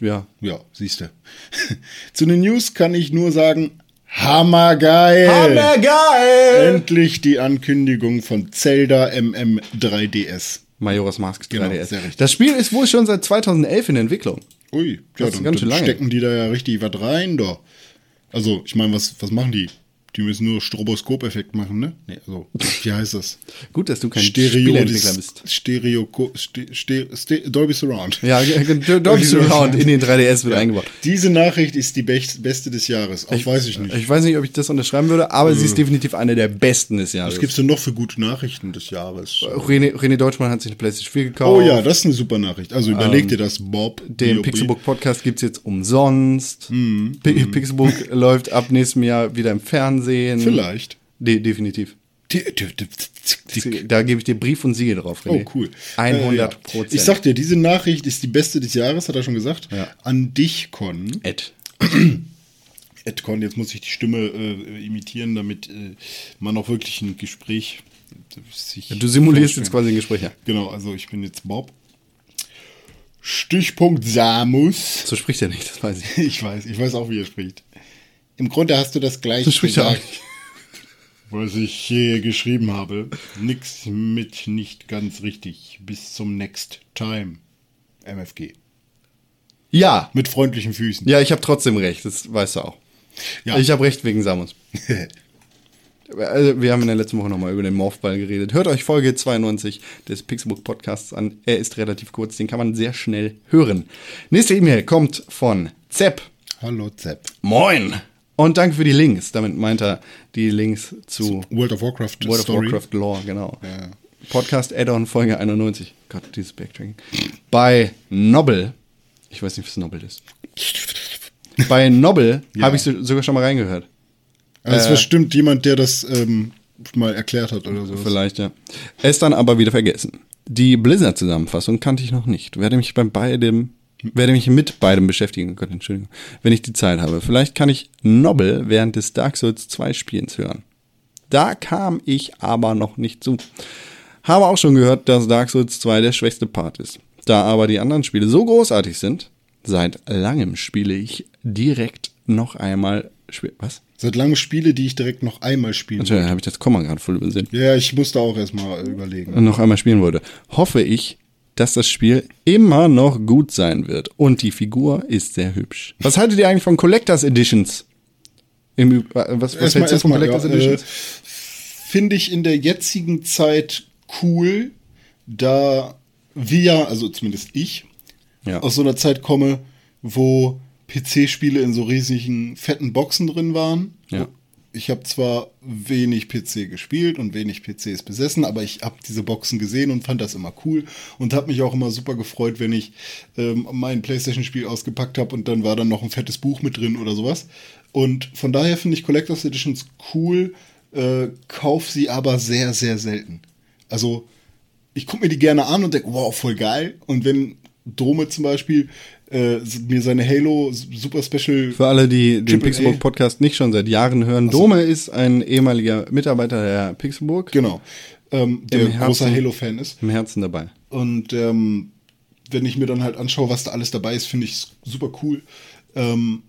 Ja. Ja, siehst du. Zu den News kann ich nur sagen, hammergeil. geil! Endlich die Ankündigung von Zelda MM 3DS. Majora's Mask Genau, 3DS. sehr richtig. Das Spiel ist wohl schon seit 2011 in Entwicklung. Ui, Das ja, ist dann, ganz schön lange. stecken die da ja richtig was rein, doch. Also, ich meine, was, was machen die? Die müssen nur Stroboskop-Effekt machen, ne? Nee, also, wie heißt das? Gut, dass du kein Spieleentwickler bist. Stereo, Ste, Ste, Ste, Dolby Surround. Ja, Dolby Surround in den 3DS wird eingebaut. Diese Nachricht ist die best, beste des Jahres. Auch weiß ich nicht. Ich weiß nicht, ob ich das unterschreiben würde, aber sie ist definitiv eine der besten des Jahres. Was gibt's denn noch für gute Nachrichten des Jahres? René, René Deutschmann hat sich eine PlayStation 4 gekauft. Oh ja, das ist eine super Nachricht. Also überleg dir das, Bob. Den B.O.B.. Pixelbook Podcast gibt es jetzt umsonst. Pi- Pixelbook läuft ab nächstem Jahr wieder im Fernsehen. Vielleicht. De definitiv. Die- die- die- Da gebe ich dir Brief und Siegel drauf, Oh, René. cool. 100 Äh, ja. Prozent. Ich sag dir, diese Nachricht ist die beste des Jahres, hat er schon gesagt. Ja. An dich, Con. Ed. Ed Con, jetzt muss ich die Stimme äh, imitieren, damit äh, man auch wirklich ein Gespräch sich Du simulierst vorstellen. jetzt quasi ein Gespräch. Ja. Genau, also ich bin jetzt Bob. Stichpunkt Samus. So spricht er nicht, das weiß ich. Ich weiß, ich weiß auch, wie er spricht. Im Grunde hast du das gleiche auch gesagt, was ich hier geschrieben habe. Nix mit nicht ganz richtig. Bis zum next time. MFG. Ja, Mit freundlichen Füßen. ja, ich habe trotzdem recht, das weißt du auch. Ja. Ich habe recht wegen Samus. Also, wir haben in der letzten Woche nochmal über den Morphball geredet. Hört euch Folge 92 des Pixelbook Podcasts an. Er ist relativ kurz, den kann man sehr schnell hören. Nächste E-Mail kommt von Zepp. Hallo Zepp. Moin! Und danke für die Links. Damit meint er die Links zu World of Warcraft World of Story. Warcraft Lore, genau. Ja. Podcast Add-on Folge 91. Gott, dieses Backtracking. Bei Nobel. Ich weiß nicht, was Nobel ist. Bei Nobel Ja. habe ich so, sogar schon mal reingehört. Also es Äh, ist bestimmt jemand, der das ähm, mal erklärt hat oder so. Vielleicht, ja. Es dann aber wieder vergessen. Die Blizzard-Zusammenfassung kannte ich noch nicht. Werde mich bei beidem, werde mich mit beidem beschäftigen. Oh Gott, Entschuldigung. Wenn ich die Zeit habe. Vielleicht kann ich Nobel während des Dark Souls 2 Spielens hören. Da kam ich aber noch nicht zu. Habe auch schon gehört, dass Dark Souls 2 der schwächste Part ist. Da aber die anderen Spiele so großartig sind, seit langem spiele ich direkt noch einmal. Spiel Was? Seit langem Spiele, die ich direkt noch einmal spielen Natürlich habe ich das Komma gerade voll übersehen. Ja, ich musste auch erstmal überlegen. und noch einmal spielen wollte, hoffe ich, dass das Spiel immer noch gut sein wird. Und die Figur ist sehr hübsch. Was haltet ihr eigentlich von Collectors Editions? Im, äh, was was hältst du von Collectors ja, äh, Editions? Finde ich in der jetzigen Zeit cool, da wir, also zumindest ich, Ja. aus so einer Zeit komme, wo PC-Spiele in so riesigen, fetten Boxen drin waren. Ja. Ich habe zwar wenig PC gespielt und wenig PCs besessen, aber ich habe diese Boxen gesehen und fand das immer cool und habe mich auch immer super gefreut, wenn ich ähm, mein PlayStation-Spiel ausgepackt habe und dann war dann noch ein fettes Buch mit drin oder sowas. Und von daher finde ich Collectors Editions cool, äh, kauf sie aber sehr, sehr selten. Also ich gucke mir die gerne an und denke, wow, voll geil. Und wenn Dome zum Beispiel äh, mir seine Halo Super Special Für alle, die den. Pixelburg Podcast nicht schon seit Jahren hören, Dome ist ein ehemaliger Mitarbeiter der Pixelburg. Genau. Ähm, der Herzen- großer Halo-Fan ist. Im Herzen dabei. Und ähm, wenn ich mir dann halt anschaue, was da alles dabei ist, finde ich es super cool. Ähm,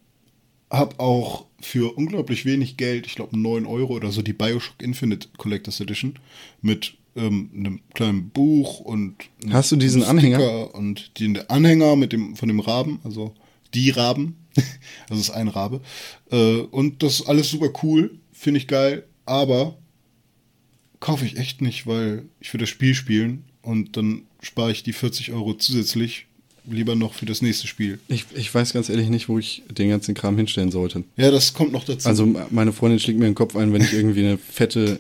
hab auch für unglaublich wenig Geld, ich glaube 9 Euro oder so, die Bioshock Infinite Collectors Edition mit ähm, einem kleinen Buch und Hast du diesen Anhänger? Und den Anhänger mit dem, von dem Raben, also die Raben, also es ist ein Rabe. Äh, und das ist alles super cool, finde ich geil, aber kaufe ich echt nicht, weil ich will das Spiel spielen und dann spare ich die 40 Euro zusätzlich lieber noch für das nächste Spiel. Ich, ich weiß ganz ehrlich nicht, wo ich den ganzen Kram hinstellen sollte. Ja, das kommt noch dazu. Also meine Freundin schlägt mir den Kopf ein, wenn ich irgendwie eine fette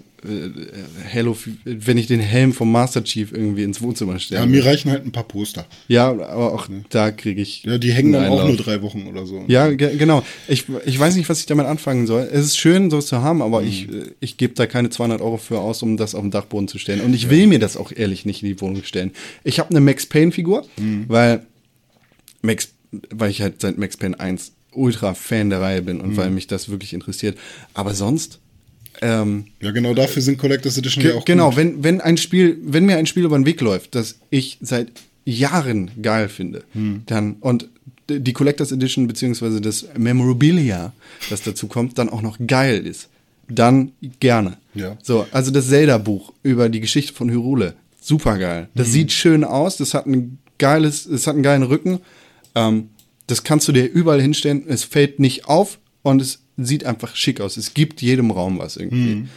Halo, wenn ich den Helm vom Master Chief irgendwie ins Wohnzimmer stelle. ja, mir reichen halt ein paar Poster. Ja, aber auch da kriege ich. Ja, die hängen dann einen auch Einlauf. nur drei Wochen oder so. Ja, ge genau. Ich, ich weiß nicht, was ich damit anfangen soll. Es ist schön, sowas zu haben, Mhm. aber ich, äh, ich gebe da keine 200 Euro für aus, um das auf den Dachboden zu stellen. Und ich will mir das auch ehrlich nicht in die Wohnung stellen. Ich habe eine Max Payne-Figur, Mhm. weil Max, weil ich halt seit Max Payne 1 ultra Fan der Reihe bin Mhm. und weil mich das wirklich interessiert. Aber sonst, ähm, Ja, genau dafür sind Collectors Edition ja auch genau, gut. wenn, wenn ein Spiel, wenn mir ein Spiel über den Weg läuft, das ich seit Jahren geil finde, Hm. dann und die Collectors Edition beziehungsweise das Memorabilia, das dazu kommt, dann auch noch geil ist, dann gerne. Ja. So, also das Zelda-Buch über die Geschichte von Hyrule, super geil. Das Hm. sieht schön aus, das hat ein geiles, es hat einen geilen Rücken. Ähm, das kannst du dir überall hinstellen, es fällt nicht auf und es sieht einfach schick aus. Es gibt jedem Raum was irgendwie.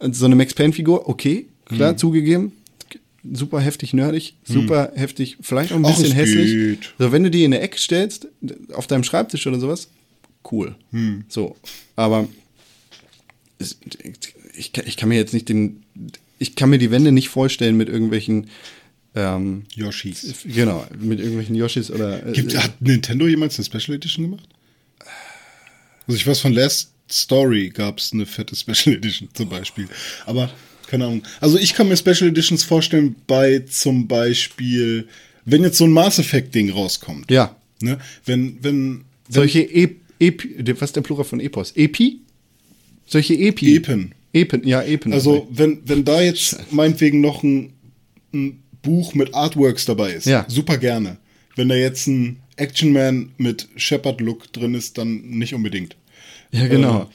Hm. So eine Max Payne-Figur, okay, klar, zugegeben. Super heftig nerdig, super heftig, vielleicht auch ein Ach, bisschen es hässlich. geht. So, wenn du die in der Ecke stellst, auf deinem Schreibtisch oder sowas, cool. Hm. So, aber es, ich, kann- ich kann mir jetzt nicht den, ich kann mir die Wände nicht vorstellen mit irgendwelchen, ähm, Yoshis. genau, mit irgendwelchen Yoshis oder. äh, Gibt, hat Nintendo jemals eine Special Edition gemacht? Also ich weiß, von Last Story gab es eine fette Special Edition zum Beispiel. Aber keine Ahnung. Also ich kann mir Special Editions vorstellen bei zum Beispiel, wenn jetzt so ein Mass Effect Ding rauskommt. ja, Ne? Wenn, wenn, wenn solche Ep, Ep, was ist der Plural von Epos? Epi? Solche Epi. Epen. Epen, ja, Epen. Also, wenn, wenn da jetzt meinetwegen noch ein, ein Buch mit Artworks dabei ist, Ja. super gerne. Wenn da jetzt ein Action Man mit Shepard-Look drin ist, dann nicht unbedingt. Ja, genau. Äh,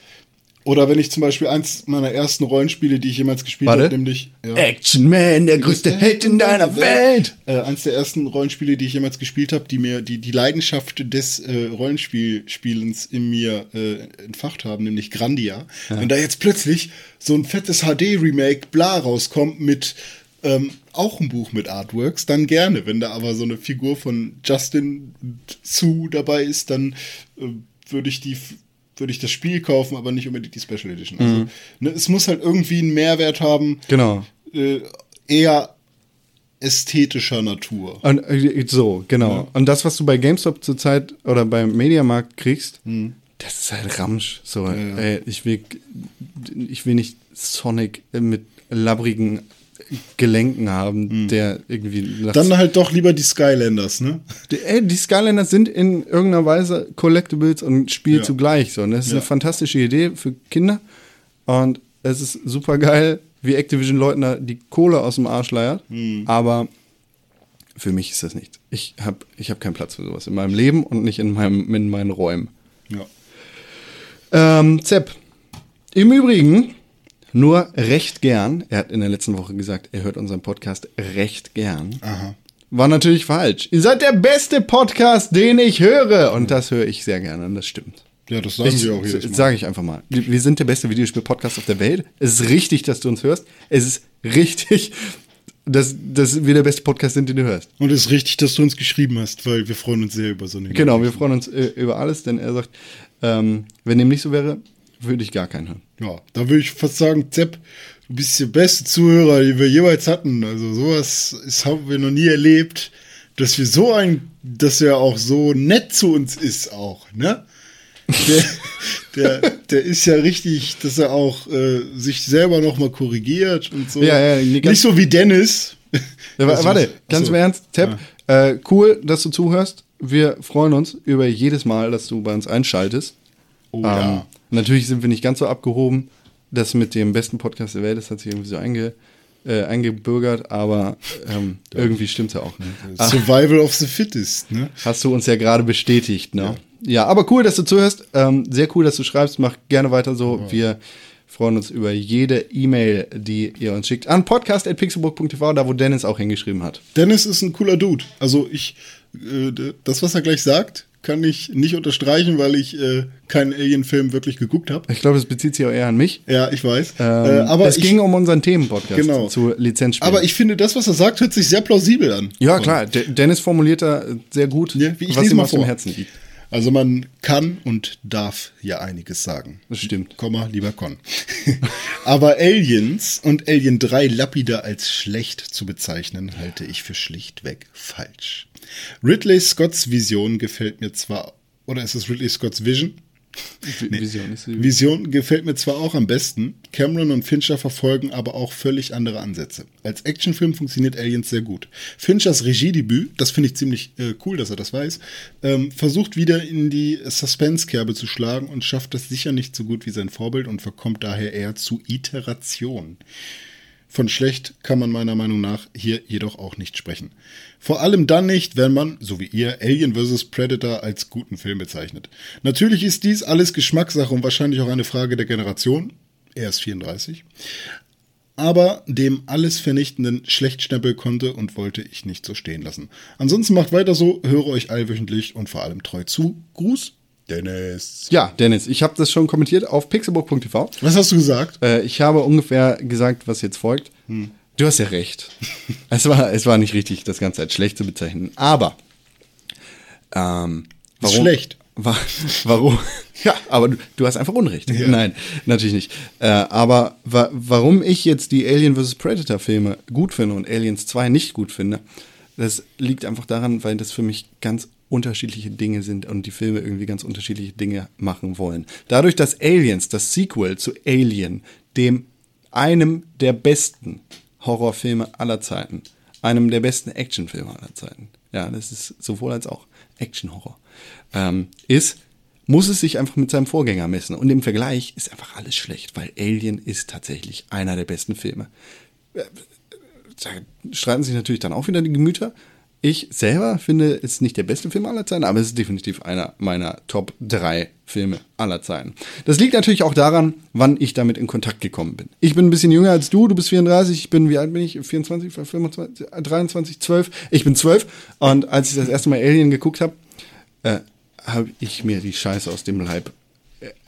oder wenn ich zum Beispiel eins meiner ersten Rollenspiele, die ich jemals gespielt habe, nämlich ja, Action Man, der größte Held in deiner Welt. äh, eins der ersten Rollenspiele, die ich jemals gespielt habe, die mir die, die Leidenschaft des äh, Rollenspielspielens in mir äh, entfacht haben, nämlich Grandia. Wenn da jetzt plötzlich so ein fettes HD-Remake bla rauskommt mit ähm, auch ein Buch mit Artworks, dann gerne. Wenn da aber so eine Figur von Justin Sue dabei ist, dann äh, würde ich die würde ich das Spiel kaufen, aber nicht unbedingt die Special Edition. Also, ne, es muss halt irgendwie einen Mehrwert haben, Genau. äh, eher ästhetischer Natur. Und, äh, so, genau. Und das, was du bei GameStop zurzeit oder beim Mediamarkt kriegst, das ist halt Ramsch. So, ey, ich will, ich will nicht Sonic mit labbrigen Gelenken haben, der irgendwie Dann halt doch lieber die Skylanders, ne? Die, ey, die Skylanders sind in irgendeiner Weise Collectibles und Spiel Ja. zugleich. So. Und das ist Ja. eine fantastische Idee für Kinder. Und es ist super geil, wie Activision Leuten da die Kohle aus dem Arsch leiert. Hm. Aber für mich ist das nichts. Ich habe ich hab keinen Platz für sowas in meinem Leben und nicht in, meinem, in meinen Räumen. Ja. Ähm, Zepp. Im Übrigen, nur recht gern. Er hat in der letzten Woche gesagt, er hört unseren Podcast recht gern. Aha. War natürlich falsch. Ihr seid der beste Podcast, den ich höre. Und das höre ich sehr gerne und das stimmt. Ja, das sagen Ich, wir auch jedes Mal. sage ich einfach mal. Wir sind der beste Videospiel-Podcast auf der Welt. Es ist richtig, dass du uns hörst. Es ist richtig, dass, dass wir der beste Podcast sind, den du hörst. Und es ist richtig, dass du uns geschrieben hast, weil wir freuen uns sehr über so eine Genau, wir freuen uns äh, über alles, denn er sagt, ähm, wenn dem nicht so wäre, würde ich gar keinen hören. Ja, da würde ich fast sagen, Zepp, du bist der beste Zuhörer, den wir jeweils hatten. Also sowas ist, haben wir noch nie erlebt, dass wir so ein, dass er auch so nett zu uns ist auch, ne? Der, der, der ist ja richtig, dass er auch äh, sich selber noch mal korrigiert und so. Ja, ja, Nicht so wie Dennis. Ja, Also, warte, ganz achso. im Ernst, Tepp, äh, cool, dass du zuhörst. Wir freuen uns über jedes Mal, dass du bei uns einschaltest. Oh Ähm, ja. Natürlich sind wir nicht ganz so abgehoben. Das mit dem besten Podcast der Welt, das hat sich irgendwie so einge, äh, eingebürgert, aber ähm, irgendwie stimmt's ja auch. Ah, Survival of the Fittest, ne? hast du uns ja gerade bestätigt, ne? Ja. aber cool, dass du zuhörst. Ähm, sehr cool, dass du schreibst. Mach gerne weiter so. Wir freuen uns über jede E-Mail, die ihr uns schickt. An podcast.pixelburg.tv, da wo Dennis auch hingeschrieben hat. Dennis ist ein cooler Dude. Also ich, äh, das, was er gleich sagt, kann ich nicht unterstreichen, weil ich äh, keinen Alien-Film wirklich geguckt habe. Ich glaube, das bezieht sich auch eher an mich. Ja, ich weiß. Ähm, äh, aber es ich, ging um unseren Themenpodcast Genau. zu Lizenzspielen. aber ich finde, das, was er sagt, hört sich sehr plausibel an. ja, klar, De Dennis formuliert da sehr gut, Ja, wie- ich was ihm auf dem. Herzen liegt. Also man kann und darf ja einiges sagen. Das stimmt. Komma, lieber Con. Aber Aliens und Alien 3 lapidar als schlecht zu bezeichnen, halte ich für schlichtweg falsch. Ridley Scotts Vision gefällt mir zwar, oder ist es Ridley Scotts Vision? Vision ist sie- Vision gefällt mir zwar auch am besten, Cameron und Fincher verfolgen aber auch völlig andere Ansätze. Als Actionfilm funktioniert Aliens sehr gut. Finchers Regiedebüt, das finde ich ziemlich äh, cool, dass er das weiß, ähm, versucht wieder in die Suspense-Kerbe zu schlagen und schafft das sicher nicht so gut wie sein Vorbild und verkommt daher eher zu Iteration. Von schlecht kann man meiner Meinung nach hier jedoch auch nicht sprechen. Vor allem dann nicht, wenn man, so wie ihr, Alien vs. Predator als guten Film bezeichnet. Natürlich ist dies alles Geschmackssache und wahrscheinlich auch eine Frage der Generation. Er ist 34. Aber dem alles vernichtenden Schlechtstempel konnte und wollte ich nicht so stehen lassen. Ansonsten macht weiter so, höre euch allwöchentlich und vor allem treu zu. Gruß, Dennis. Ja, Dennis, ich habe das schon kommentiert auf pixelburg.tv. Was hast du gesagt? Äh, ich habe ungefähr gesagt, was jetzt folgt. Hm. Du hast ja recht. es, war, es war nicht richtig, das Ganze als schlecht zu bezeichnen. Aber ähm, Ist schlecht. Wa warum? Ja, aber du, du hast einfach Unrecht. Nein, natürlich nicht. Äh, aber wa warum ich jetzt die Alien vs. Predator Filme gut finde und Aliens 2 nicht gut finde, das liegt einfach daran, weil das für mich ganz unterschiedliche Dinge sind und die Filme irgendwie ganz unterschiedliche Dinge machen wollen. Dadurch, dass Aliens, das Sequel zu Alien, dem einem der besten Horrorfilme aller Zeiten, einem der besten Actionfilme aller Zeiten, ja, das ist sowohl als auch Action-Horror, ähm, ist, muss es sich einfach mit seinem Vorgänger messen. Und im Vergleich ist einfach alles schlecht, weil Alien ist tatsächlich einer der besten Filme. Äh, Da streiten sich natürlich dann auch wieder die Gemüter. Ich selber finde, es ist nicht der beste Film aller Zeiten, aber es ist definitiv einer meiner Top 3 Filme aller Zeiten. Das liegt natürlich auch daran, wann ich damit in Kontakt gekommen bin. Ich bin ein bisschen jünger als du, du bist 34, ich bin, wie alt bin ich? 24, 25, 23, 12? Ich bin 12 und als ich das erste Mal Alien geguckt habe, äh, habe ich mir die Scheiße aus dem Leib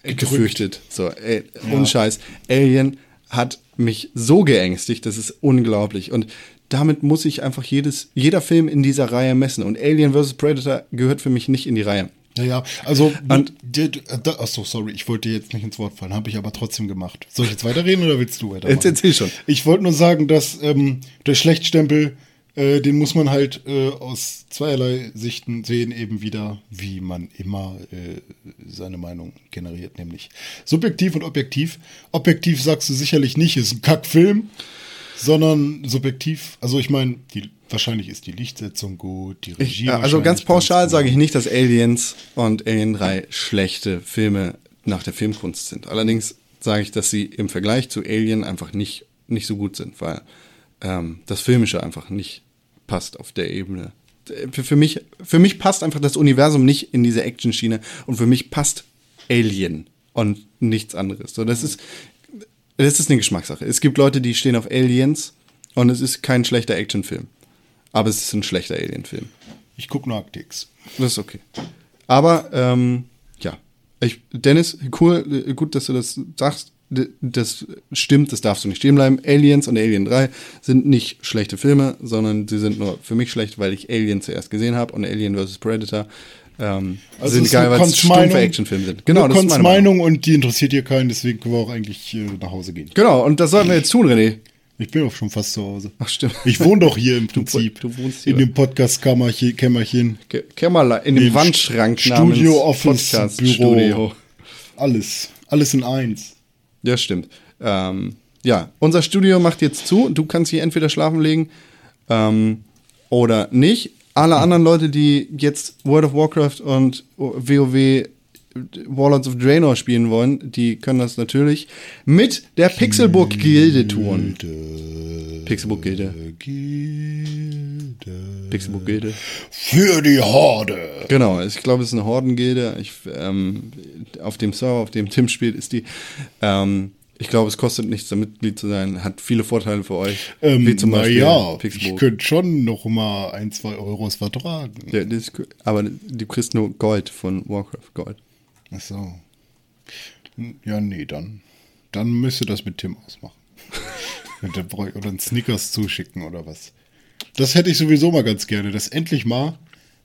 äh, gefürchtet. So, ey, ohne Scheiß. Alien hat mich so geängstigt, das ist unglaublich. Und damit muss ich einfach jedes, jeder Film in dieser Reihe messen. Und Alien vs. Predator gehört für mich nicht in die Reihe. Ja, ja, also, Und- da, achso, sorry, ich wollte dir jetzt nicht ins Wort fallen, habe ich aber trotzdem gemacht. Soll ich jetzt weiterreden oder willst du weitermachen? Jetzt erzähl schon. Ich wollte nur sagen, dass ähm, der Schlechtstempel, äh, den muss man halt äh, aus zweierlei Sichten sehen, eben wieder, wie man immer äh, seine Meinung generiert, nämlich subjektiv und objektiv. Objektiv sagst du sicherlich nicht, ist ein Kackfilm, sondern subjektiv, also ich meine, die wahrscheinlich ist die Lichtsetzung gut, die Regie. Ja, also wahrscheinlich ganz pauschal sage ich nicht, dass Aliens und Alien 3 schlechte Filme nach der Filmkunst sind. Allerdings sage ich, dass sie im Vergleich zu Alien einfach nicht, nicht so gut sind, weil ähm, das Filmische einfach nicht passt auf der Ebene. Für, für, mich, für mich passt einfach das Universum nicht in diese Action-Schiene und für mich passt Alien und nichts anderes. So, das ist, das ist eine Geschmackssache. Es gibt Leute, die stehen auf Aliens und es ist kein schlechter Actionfilm. Aber es ist ein schlechter Alien-Film. Ich gucke nur Aktix. Das ist okay. Aber, ähm, ja. Ich, Dennis, cool, äh, gut, dass du das sagst. Das stimmt, das darfst du nicht stehen bleiben. Aliens und Alien 3 sind nicht schlechte Filme, sondern sie sind nur für mich schlecht, weil ich Alien zuerst gesehen habe und Alien vs. Predator ähm, Also sind geil, weil es stumpfe. Actionfilme sind. Genau, das ist meine Meinung. Meinung und die interessiert hier keinen, deswegen können wir auch eigentlich äh, nach Hause gehen. Genau, und das sollten wir jetzt tun, René. Ich bin auch schon fast zu Hause. Ach, stimmt. Ich wohne doch hier im Prinzip. du wohnst hier. In dem Podcast-Kämmerchen. Kämmerlein, in dem Im Wandschrank Studio, Office. Büro. Alles. Alles in eins. Ja, stimmt. Ähm, ja, unser Studio macht jetzt zu. Du kannst hier entweder schlafen legen ähm, oder nicht. Alle anderen Leute, die jetzt World of Warcraft und WoW Warlords of Draenor spielen wollen, die können das natürlich mit der Pixelburg Gilde tun. Pixelburg Gilde. Pixelburg Gilde. Für die Horde. Genau, ich glaube, es ist eine Hordengilde. Ich, ähm, auf dem Server, auf dem Tim spielt, ist die. Ähm, ich glaube, es kostet nichts, da Mitglied zu sein. Hat viele Vorteile für euch. Ähm, wie zum Beispiel naja, ich Pixelburg. könnte schon noch mal ein, zwei Euros vertragen. Ja, das aber du kriegst nur Gold von Warcraft Gold. Ach so. Ja, nee, dann. Dann müsste das mit Tim ausmachen. Und dann brauch ich- oder einen Snickers zuschicken oder was. Das hätte ich sowieso mal ganz gerne, dass endlich mal,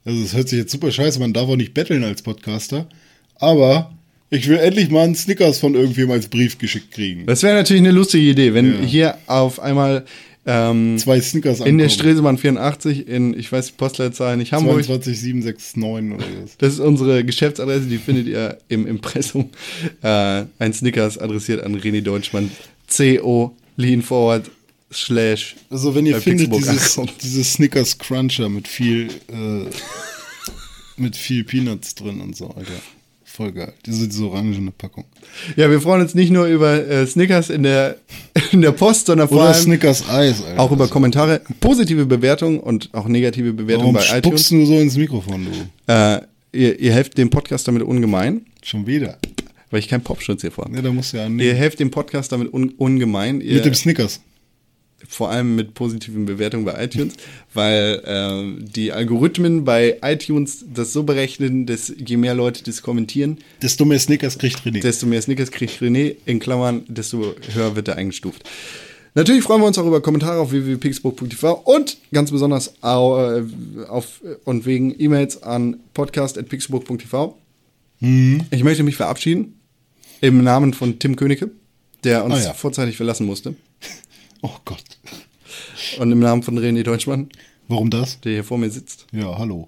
also es hört sich jetzt super scheiße, man darf auch nicht betteln als Podcaster, aber ich will endlich mal einen Snickers von irgendwem als Brief geschickt kriegen. Das wäre natürlich eine lustige Idee, wenn Ja. hier auf einmal ähm, Zwei Snickers in der ankommen. Stresemann 84 in, ich weiß die Postleitzahl nicht, Hamburg. 22769 oder was. Das ist unsere Geschäftsadresse, die findet ihr im Impressum. Äh, ein Snickers adressiert an René Deutschmann. CO Lean Forward slash. Also wenn ihr bei findet, dieses, dieses Snickers Cruncher mit viel, äh, mit viel Peanuts drin und so, Alter. Voll geil. Diese, diese orangene Packung. Ja, wir freuen uns nicht nur über äh, Snickers in der, in der Post, sondern vor Oder allem Snickers Eis, Alter. auch über Kommentare, positive Bewertungen und auch negative Bewertungen Warum bei spuckst iTunes. du so ins Mikrofon, du? Äh, ihr, ihr helft dem Podcast damit ungemein, Schon wieder. weil ich keinen Popschutz hier vorhabe. Ja, da musst du ja Ihr helft dem Podcast damit un ungemein. Ihr, Mit dem Snickers. Vor allem mit positiven Bewertungen bei iTunes, weil ähm, die Algorithmen bei iTunes das so berechnen, dass je mehr Leute das kommentieren, Desto mehr Snickers kriegt René. desto mehr Snickers kriegt René, in Klammern, desto höher wird er eingestuft. Natürlich freuen wir uns auch über Kommentare auf www.pixburg.tv und ganz besonders au- äh, auf und wegen E-Mails an podcast.pixburg.tv. Mhm. Ich möchte mich verabschieden im Namen von Tim Königke, der uns Ah ja. vorzeitig verlassen musste. oh Gott. Und im Namen von René Deutschmann, Warum das? der hier vor mir sitzt. Ja, hallo.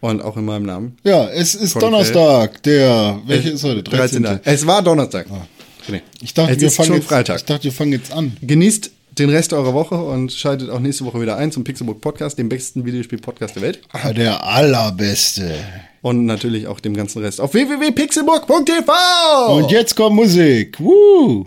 Und auch in meinem Namen. Ja, es ist Von Donnerstag, der, welche ist heute? 13. 13. Es war Donnerstag. René. Ich dachte, es wir ist fangen schon jetzt, Freitag. Ich dachte, wir fangen jetzt an. Genießt den Rest eurer Woche und schaltet auch nächste Woche wieder ein zum Pixelbook Podcast, dem besten Videospiel-Podcast der Welt. Ah, Der allerbeste. Und natürlich auch dem ganzen Rest auf www.pixelburg.tv. Und jetzt kommt Musik. Woo!